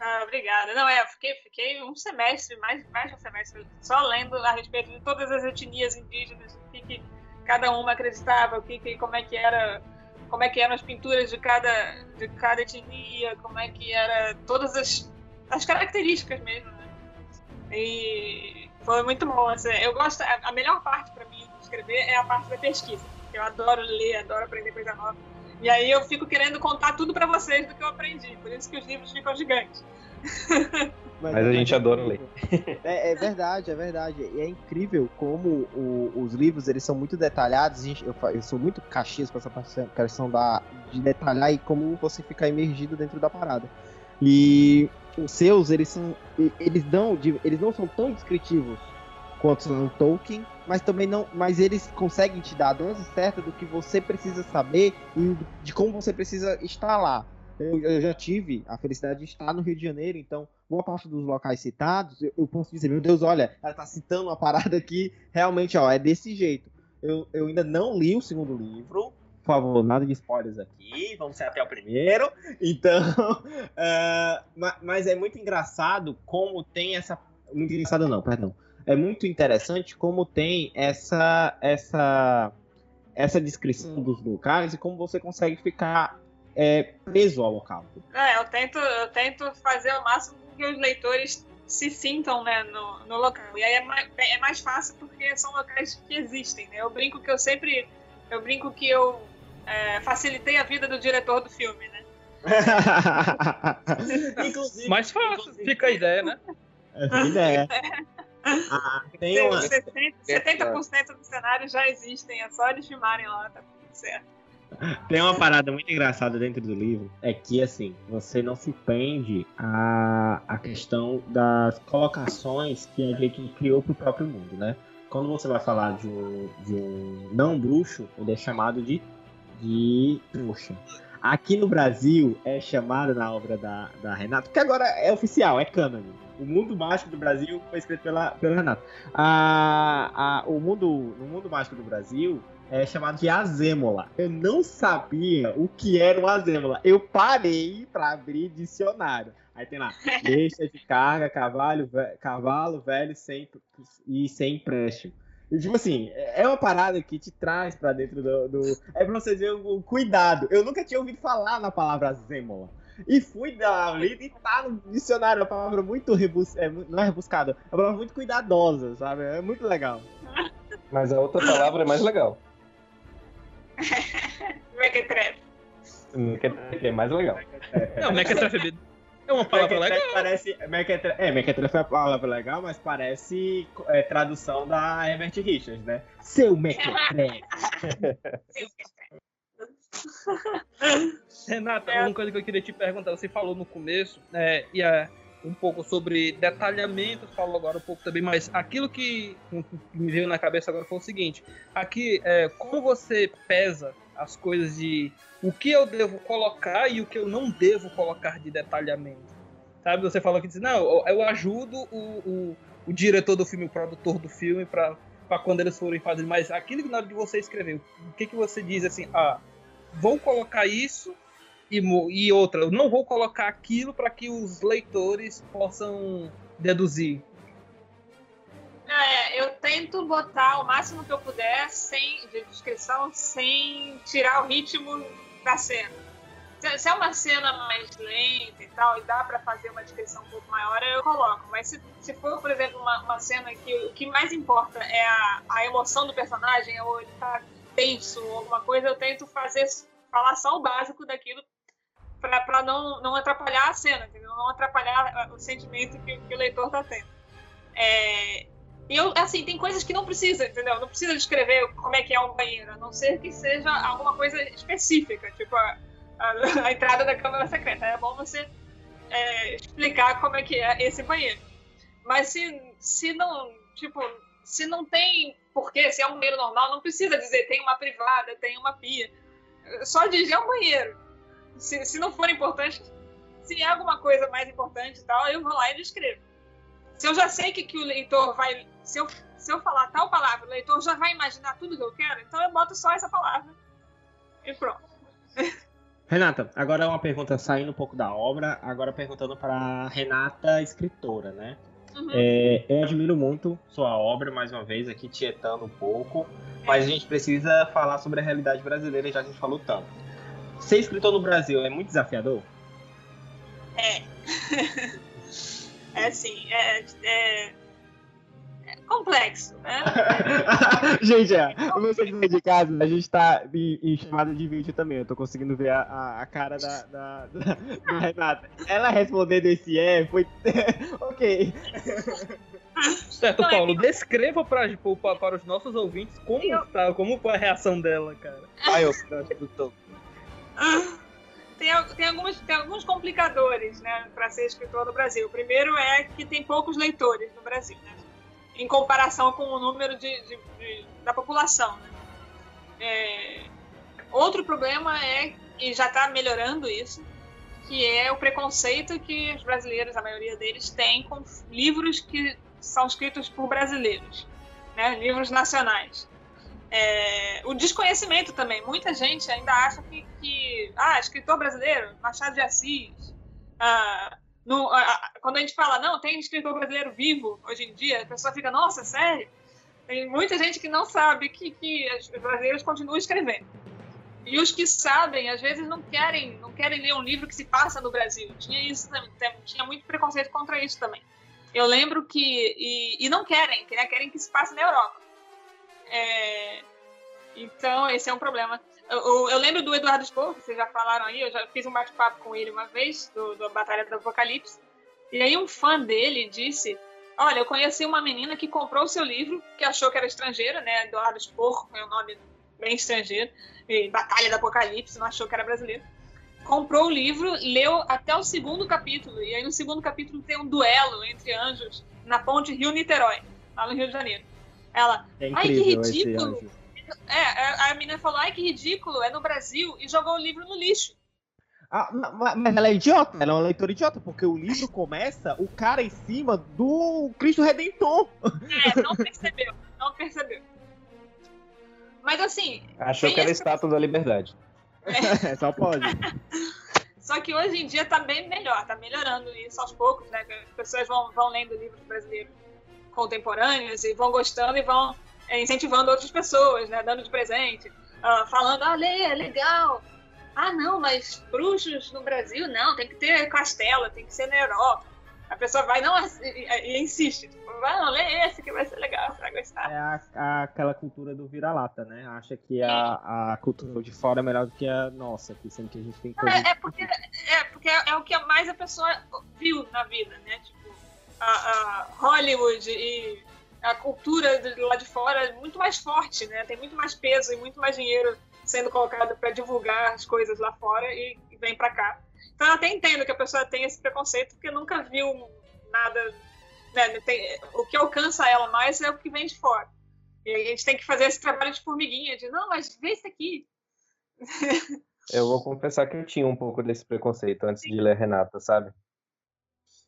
Ah, obrigada. Não, é, fiquei, fiquei um semestre, mais, mais de um semestre, só lendo a respeito de todas as etnias indígenas, o que, que cada uma acreditava, o que, que, como é que era, como é que eram as pinturas de cada, de cada etnia, como é que era todas as, as características mesmo, né? E foi muito bom. Assim, eu gosto, a melhor parte para mim de escrever é a parte da pesquisa. Eu adoro ler, adoro aprender coisa nova. E aí eu fico querendo contar tudo para vocês do que eu aprendi. Por isso que os livros ficam gigantes. Mas a gente adora ler. É, é verdade, é verdade. E é incrível como o- os livros eles são muito detalhados. Gente, Eu, eu sou muito caxias com essa questão da, de detalhar e como você fica imergido dentro da parada. E os seus, eles são. Eles dão. Eles não são tão descritivos quanto são Tolkien, mas também não. Mas eles conseguem te dar a dose certa do que você precisa saber e de como você precisa estar lá. Eu, eu já tive a felicidade de estar no Rio de Janeiro, então boa parte dos locais citados, eu, eu posso dizer, meu Deus, olha, ela tá citando uma parada aqui, realmente, ó, é desse jeito. Eu, eu ainda não li o segundo livro, por favor, nada de spoilers aqui, vamos ser até o primeiro. Então, ah, ma- mas é muito engraçado como tem essa. Muito engraçado não, perdão. É muito interessante como tem essa essa essa descrição dos locais e como você consegue ficar é, preso ao local. É, eu tento, eu tento fazer o máximo com que os leitores se sintam né, no, no local. E aí é mais, é mais fácil porque são locais que existem. Né? Eu brinco que eu sempre. Eu brinco que eu é, facilitei a vida do diretor do filme, né? inclusive, Mais fácil, fica a ideia, né? essa ideia. Ah, tem uma, 70%, 70% do cenário já existem, é só eles filmarem lá, tá tudo certo. Tem uma parada muito engraçada dentro do livro, é que assim, você não se prende à, à questão das colocações que a gente criou pro próprio mundo, né? Quando você vai falar de um, de um não bruxo, ele é chamado de, de trouxa. Aqui no Brasil é chamado na obra da, da Renata, que agora é oficial, é cânone. O Mundo Mágico do Brasil foi escrito pela, pela Renata. A, a, o mundo, no Mundo Mágico do Brasil, é chamado de azêmola. Eu não sabia o que era um azêmola. Eu parei para abrir dicionário. Aí tem lá, deixa de carga, cavalo, ve- cavalo velho sem, e sem empréstimo. E, tipo assim, é uma parada que te traz pra dentro do. do- É pra você ver o, cuidado. Eu nunca tinha ouvido falar na palavra azêmola. E fui dar uma lida e tá no dicionário. É uma palavra muito rebus... é, não é rebuscada, é uma palavra muito cuidadosa, sabe? É muito legal. Mas a outra palavra é mais legal. Mequetrefe. Que é mais legal. É, o Mequetrefe é uma palavra legal. Parece, é, mequetrefe é a palavra legal, mas parece é, tradução da Herbert Richards, né? Seu mequetrefe. Renata, É. uma coisa que eu queria te perguntar, você falou no começo, é, e a, um pouco sobre detalhamentos, falou agora um pouco também, mas aquilo que me veio na cabeça agora foi o seguinte: aqui, é, como você pesa as coisas de o que eu devo colocar e o que eu não devo colocar de detalhamento? Sabe? Você falou que diz, não, eu ajudo o, o, o diretor do filme, o produtor do filme, para quando eles forem fazer, mas aquilo que na hora de você escrever, o que, que você diz assim, ah, vou colocar isso e, e outra, eu não vou colocar aquilo para que os leitores possam deduzir. É, eu tento botar o máximo que eu puder sem, de descrição sem tirar o ritmo da cena. Se, é uma cena mais lenta e tal, e dá para fazer uma descrição um pouco maior, eu coloco. Mas se, se for, por exemplo, uma, uma cena que o que mais importa é a, a emoção do personagem, ou ele tá tenso, ou alguma coisa, eu tento fazer falar só o básico daquilo para não, não atrapalhar a cena, entendeu? Não atrapalhar o sentimento que, que o leitor tá tendo. É, e eu, assim, tem coisas que não precisa, entendeu? Não precisa descrever como é que é um banheiro, a não ser que seja alguma coisa específica, tipo a, a, a entrada da câmara secreta. É bom você é, explicar como é que é esse banheiro. Mas se, se não, tipo, se não tem porquê, se é um banheiro normal, não precisa dizer tem uma privada, tem uma pia. Só dizer é um banheiro se, se não for importante, se é alguma coisa mais importante e tal, eu vou lá e descrevo. Se eu já sei que, que o leitor vai. Se eu, se eu falar tal palavra, o leitor já vai imaginar tudo que eu quero, então eu boto só essa palavra. E pronto. Renata, agora uma pergunta saindo um pouco da obra, agora perguntando para Renata, escritora, né? Uhum. É, eu admiro muito sua obra, mais uma vez, aqui tietando um pouco, mas a gente precisa falar sobre a realidade brasileira, já que a gente falou tanto ser escritor no Brasil é muito desafiador? É. é assim, é, é, é complexo, né? gente, é, você que de casa, a gente tá em, em, chamada de vídeo também. Eu tô conseguindo ver a, a, a cara da, da, da, da, Renata. Ela respondendo esse é, foi. ok. Certo, é Paulo, descreva pra, para, para os nossos ouvintes como, eu... tá, como foi a reação dela, cara. Ai, eu tô tem, tem, alguns, tem alguns complicadores né, para ser escritor no Brasil. O primeiro é que tem poucos leitores no Brasil, né, em comparação com o número de, de, de da população. Né. É, outro problema é, e já está melhorando isso, que é o preconceito que os brasileiros, a maioria deles, têm com livros que são escritos por brasileiros, né, livros nacionais. É, o desconhecimento também. Muita gente ainda acha que, que ah, escritor brasileiro, Machado de Assis. Ah, no, ah, quando a gente fala, não, tem escritor brasileiro vivo hoje em dia, a pessoa fica, nossa, sério? Tem muita gente que não sabe que, que os brasileiros continuam escrevendo. E os que sabem, às vezes não querem, não querem ler um livro que se passa no Brasil. Tinha isso tinha muito preconceito contra isso também. Eu lembro que e, e não querem, né, querem que se passe na Europa. É, então, esse é um problema. Eu, eu, lembro do Eduardo Spohr, vocês já falaram aí, eu já fiz um bate-papo com ele uma vez, do, do Batalha do Apocalipse, e aí um fã dele disse, olha, eu conheci uma menina que comprou o seu livro, que achou que era estrangeira, né, Eduardo Spohr, é um nome bem estrangeiro, e Batalha do Apocalipse, não achou que era brasileiro, comprou o livro, leu até o segundo capítulo, e aí no segundo capítulo tem um duelo entre anjos na ponte Rio-Niterói, lá no Rio de Janeiro. Ela, é ai que ridículo. É, a menina falou, ai que ridículo, é no Brasil, e jogou o livro no lixo. Ah, mas ela é idiota, ela é uma leitora idiota, porque o livro começa o cara em cima do Cristo Redentor. É, não percebeu, não percebeu. Mas assim. Achou que era esse... estátua da liberdade. É. Só pode. Só que hoje em dia tá bem melhor, tá melhorando isso aos poucos, né? As pessoas vão, vão lendo livros brasileiros contemporâneos e vão gostando e vão é, incentivando outras pessoas, né? Dando de presente, uh, falando, ah, lê, é legal. Ah, não, mas bruxos no Brasil, não, tem que ter castelo, tem que ser na Europa. A pessoa vai não e, e insiste, tipo, vai não, lê esse que vai ser legal, você vai gostar. É a, a, aquela cultura do vira-lata, né? Acha que a, a cultura de fora é melhor do que a nossa, que sendo que a gente tem coisa. É, é, porque, é, porque é, é o que mais a pessoa viu na vida, né? Tipo, a, a Hollywood e a cultura de lá de fora é muito mais forte, né? Tem muito mais peso e muito mais dinheiro sendo colocado para divulgar as coisas lá fora e, e vem para cá. Então eu até entendo que a pessoa tem esse preconceito porque nunca viu nada. Né, tem, o que alcança ela mais é o que vem de fora. E a gente tem que fazer esse trabalho de formiguinha, de não, mas vê isso aqui. Eu vou confessar que eu tinha um pouco desse preconceito antes de ler Renata, sabe?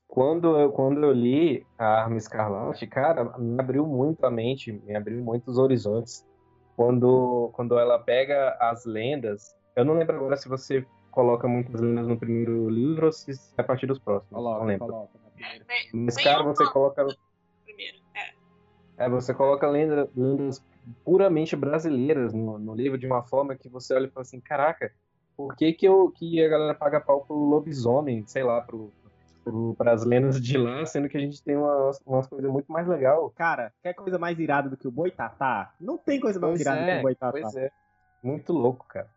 Quando eu, quando eu li a Arma Escarlate, cara, me abriu muito a mente, me abriu muitos horizontes. Quando, quando ela pega as lendas, eu não lembro agora se você coloca muitas lendas no primeiro livro ou se é a partir dos próximos. Coloca, não lembro. coloca. Mas, cara, você coloca, Primeiro. É. é, você coloca lenda, lendas puramente brasileiras no, no livro de uma forma que você olha e fala assim, caraca, por que que, eu, que a galera paga pau pro lobisomem, sei lá, pro, pro, pras lendas de lá, sendo que a gente tem umas, coisas muito mais legal. Cara, quer coisa mais irada do que o Boitatá? Não tem coisa mais Pois irada do que é, o Boitatá. pois é. Muito louco, cara.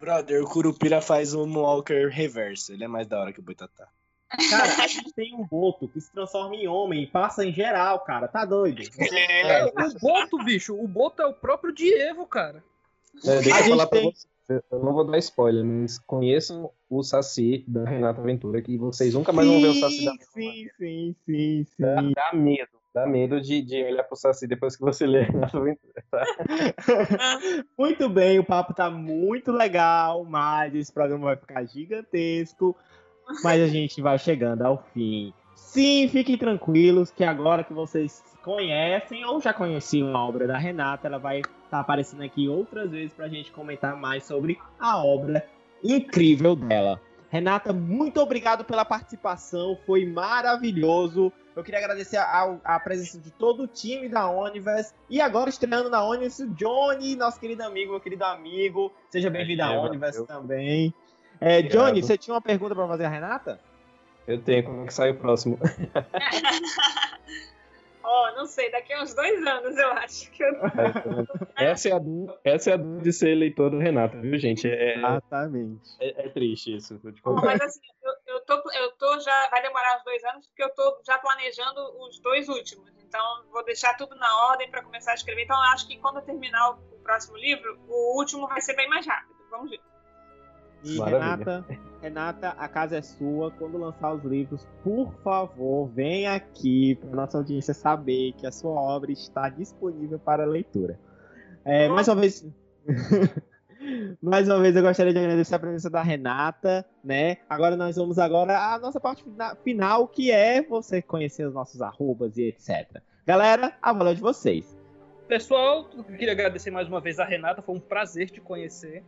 Brother, o Curupira faz um Walker reverso. Ele é mais da hora que o Boitatá. Cara, a gente tem um Boto que se transforma em homem e passa em geral, cara. Tá doido? É, o Boto, bicho, o Boto é o próprio Diego, cara. É, deixa A eu gente falar pra tem- você. Eu não vou dar spoiler, mas conheçam o Saci da Renata Ventura, que vocês nunca mais vão ver o Saci da sim, mesma sim, maneira. sim, sim, Dá, sim. dá medo. Dá medo de, de olhar pro Saci depois que você lê Renata Ventura. Tá? Muito bem, o papo tá muito legal, mas esse programa vai ficar gigantesco. Mas a gente vai chegando ao fim. Sim, fiquem tranquilos que agora que vocês conhecem ou já conheciam a obra da Renata, ela vai estar aparecendo aqui outras vezes pra gente comentar mais sobre a obra incrível dela. Renata, muito obrigado pela participação, foi maravilhoso. Eu queria agradecer a, a presença de todo o time da Onivers. E agora estreando na Onivers, o Johnny, nosso querido amigo, meu querido amigo. Seja bem-vindo à Onivers também. É. Johnny, você tinha uma pergunta para fazer a Renata? Eu tenho, como é que sai o próximo? Ó, não sei, daqui a uns dois anos eu acho que eu. Essa é a essa é a dor de ser eleitor do Renata, viu, gente? É, Exatamente. é, é triste isso. vou te Bom, contar. mas assim, eu, eu, tô, eu tô já. Vai demorar uns dois anos, porque eu tô já planejando os dois últimos. Então, vou deixar tudo na ordem para começar a escrever. Então, eu acho que quando eu terminar o, o próximo livro, o último vai ser bem mais rápido. Vamos ver. E Maravilha. Renata, Renata, a casa é sua. Quando lançar os livros, por favor, vem aqui para nossa audiência saber que a sua obra está disponível para leitura. É, mais uma vez. mais uma vez eu gostaria de agradecer a presença da Renata, né? Agora nós vamos agora à nossa parte fina- final, que é você conhecer os nossos arrobas e etc. Galera, a bola é de vocês. Pessoal, eu queria agradecer mais uma vez a Renata, foi um prazer te conhecer.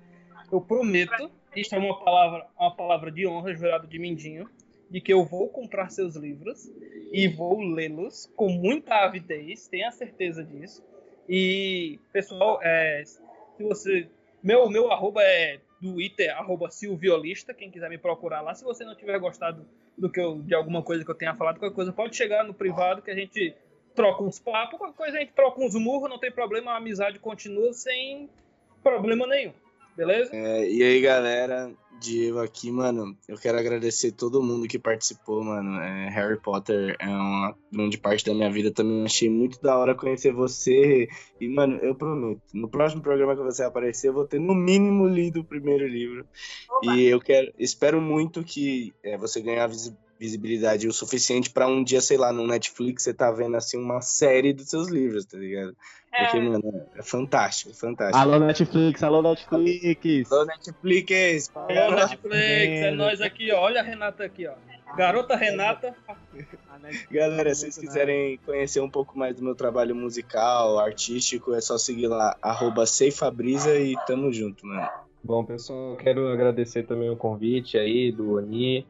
Eu prometo, isso é uma palavra, uma palavra de honra jurada de Mindinho, de que eu vou comprar seus livros e vou lê-los com muita avidez, tenha certeza disso. E, pessoal, é, se você. Meu, meu arroba é Twitter, arroba Silviolista, quem quiser me procurar lá. Se você não tiver gostado do que eu, de alguma coisa que eu tenha falado, qualquer coisa, pode chegar no privado que a gente troca uns papos, qualquer coisa a gente troca uns murros, não tem problema, a amizade continua sem problema nenhum. Beleza? É, e aí, galera, Diego aqui, mano. Eu quero agradecer todo mundo que participou, mano. É, Harry Potter é uma grande parte da minha vida também. Achei muito da hora conhecer você. E, mano, eu prometo, no próximo programa que você aparecer, eu vou ter no mínimo lido o primeiro livro. E eu quero, espero muito que é, você ganhar visi- visibilidade o suficiente pra um dia, sei lá, no Netflix você tá vendo assim uma série dos seus livros, tá ligado? Porque, É, mano, é fantástico, fantástico. Alô, Netflix, alô, Netflix. Alô, Netflix! Ô, Netflix, é nós aqui, ó. Olha a Renata aqui, ó. Garota Renata. Galera, se vocês quiserem conhecer um pouco mais do meu trabalho musical, artístico, é só seguir lá, arroba Ceifabrisa e tamo junto, mano. Bom, pessoal, eu quero agradecer também o convite aí do Oni.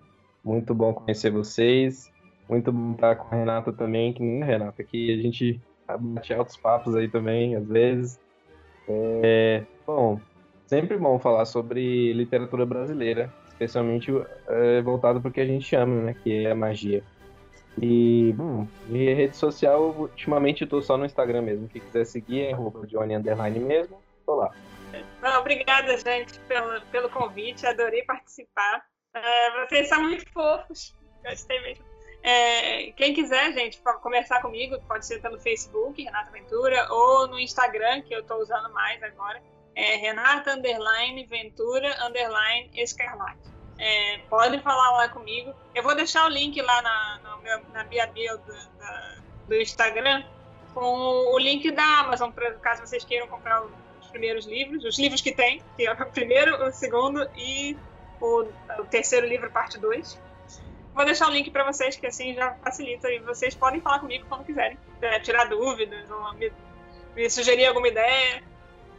Muito bom conhecer vocês. Muito bom estar com a Renata também, que nem Renata, que a gente bate altos papos aí também, às vezes. É, bom, sempre bom falar sobre literatura brasileira, especialmente é, voltado para o que a gente ama, né, que é a magia. E, bom, e rede social, ultimamente eu tô só no Instagram mesmo. Quem quiser seguir é arroba Johnny Underline mesmo, tô lá. Não, obrigada, gente, pelo, pelo convite. Adorei participar. É, vocês são muito fofos. Gostei mesmo. É, quem quiser, gente, pra conversar comigo, pode ser pelo Facebook, Renata Ventura, ou no Instagram, que eu estou usando mais agora. É Renata Underline Ventura Underline Escarlate. É, podem falar lá comigo. Eu vou deixar o link lá na, na, na minha bio do, da, do Instagram com o link da Amazon, para caso vocês queiram comprar os primeiros livros, os livros que tem, que é o primeiro, o segundo e o, o terceiro livro, parte 2. Vou deixar o link para vocês, que assim já facilita. E vocês podem falar comigo quando quiserem. É, tirar dúvidas, ou me, me sugerir alguma ideia.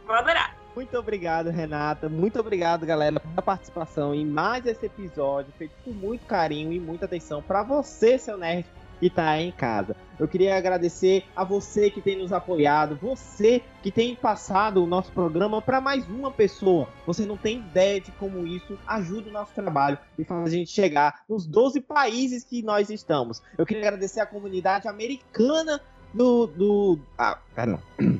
Vou adorar. Muito obrigado, Renata. Muito obrigado, galera, pela participação em mais esse episódio, feito com muito carinho e muita atenção para você, seu nerd, que tá em casa. Eu queria agradecer a você que tem nos apoiado, você que tem passado o nosso programa para mais uma pessoa. Você não tem ideia de como isso ajuda o nosso trabalho e faz a gente chegar nos 12 países que nós estamos. Eu queria agradecer a comunidade americana do. do ah, perdão.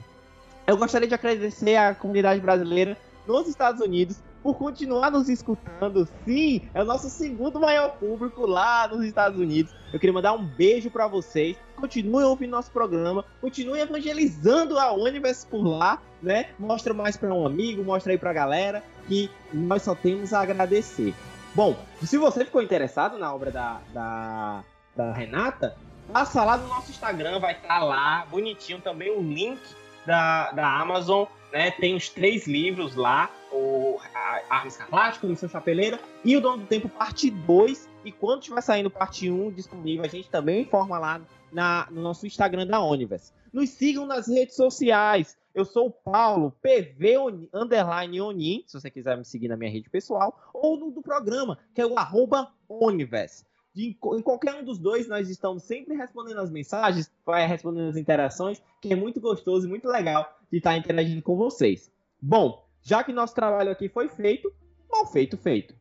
Eu gostaria de agradecer à comunidade brasileira nos Estados Unidos por continuar nos escutando. Sim, é o nosso segundo maior público lá nos Estados Unidos. Eu queria mandar um beijo para vocês. Continuem ouvindo nosso programa, continuem evangelizando a Universe por lá, né? Mostra mais para um amigo, mostra aí pra galera que nós só temos a agradecer. Bom, se você ficou interessado na obra da, da, da Renata, passa lá no nosso Instagram, vai estar tá lá, bonitinho também o link da, da Amazon, né? Tem os três livros lá, o Arma Escarlate, Comissão Chapeleira e o Dono do Tempo, parte 2. E quando tiver saindo parte 1 um, disponível, a gente também informa lá na, no nosso Instagram da Universe. Nos sigam nas redes sociais. Eu sou o Paulo, PV underline Onin, se você quiser me seguir na minha rede pessoal, ou no do programa, que é o arroba Universe de, em qualquer um dos dois, nós estamos sempre respondendo as mensagens, respondendo as interações, que é muito gostoso e muito legal de estar interagindo com vocês. Bom, já que nosso trabalho aqui foi feito, mal feito, feito.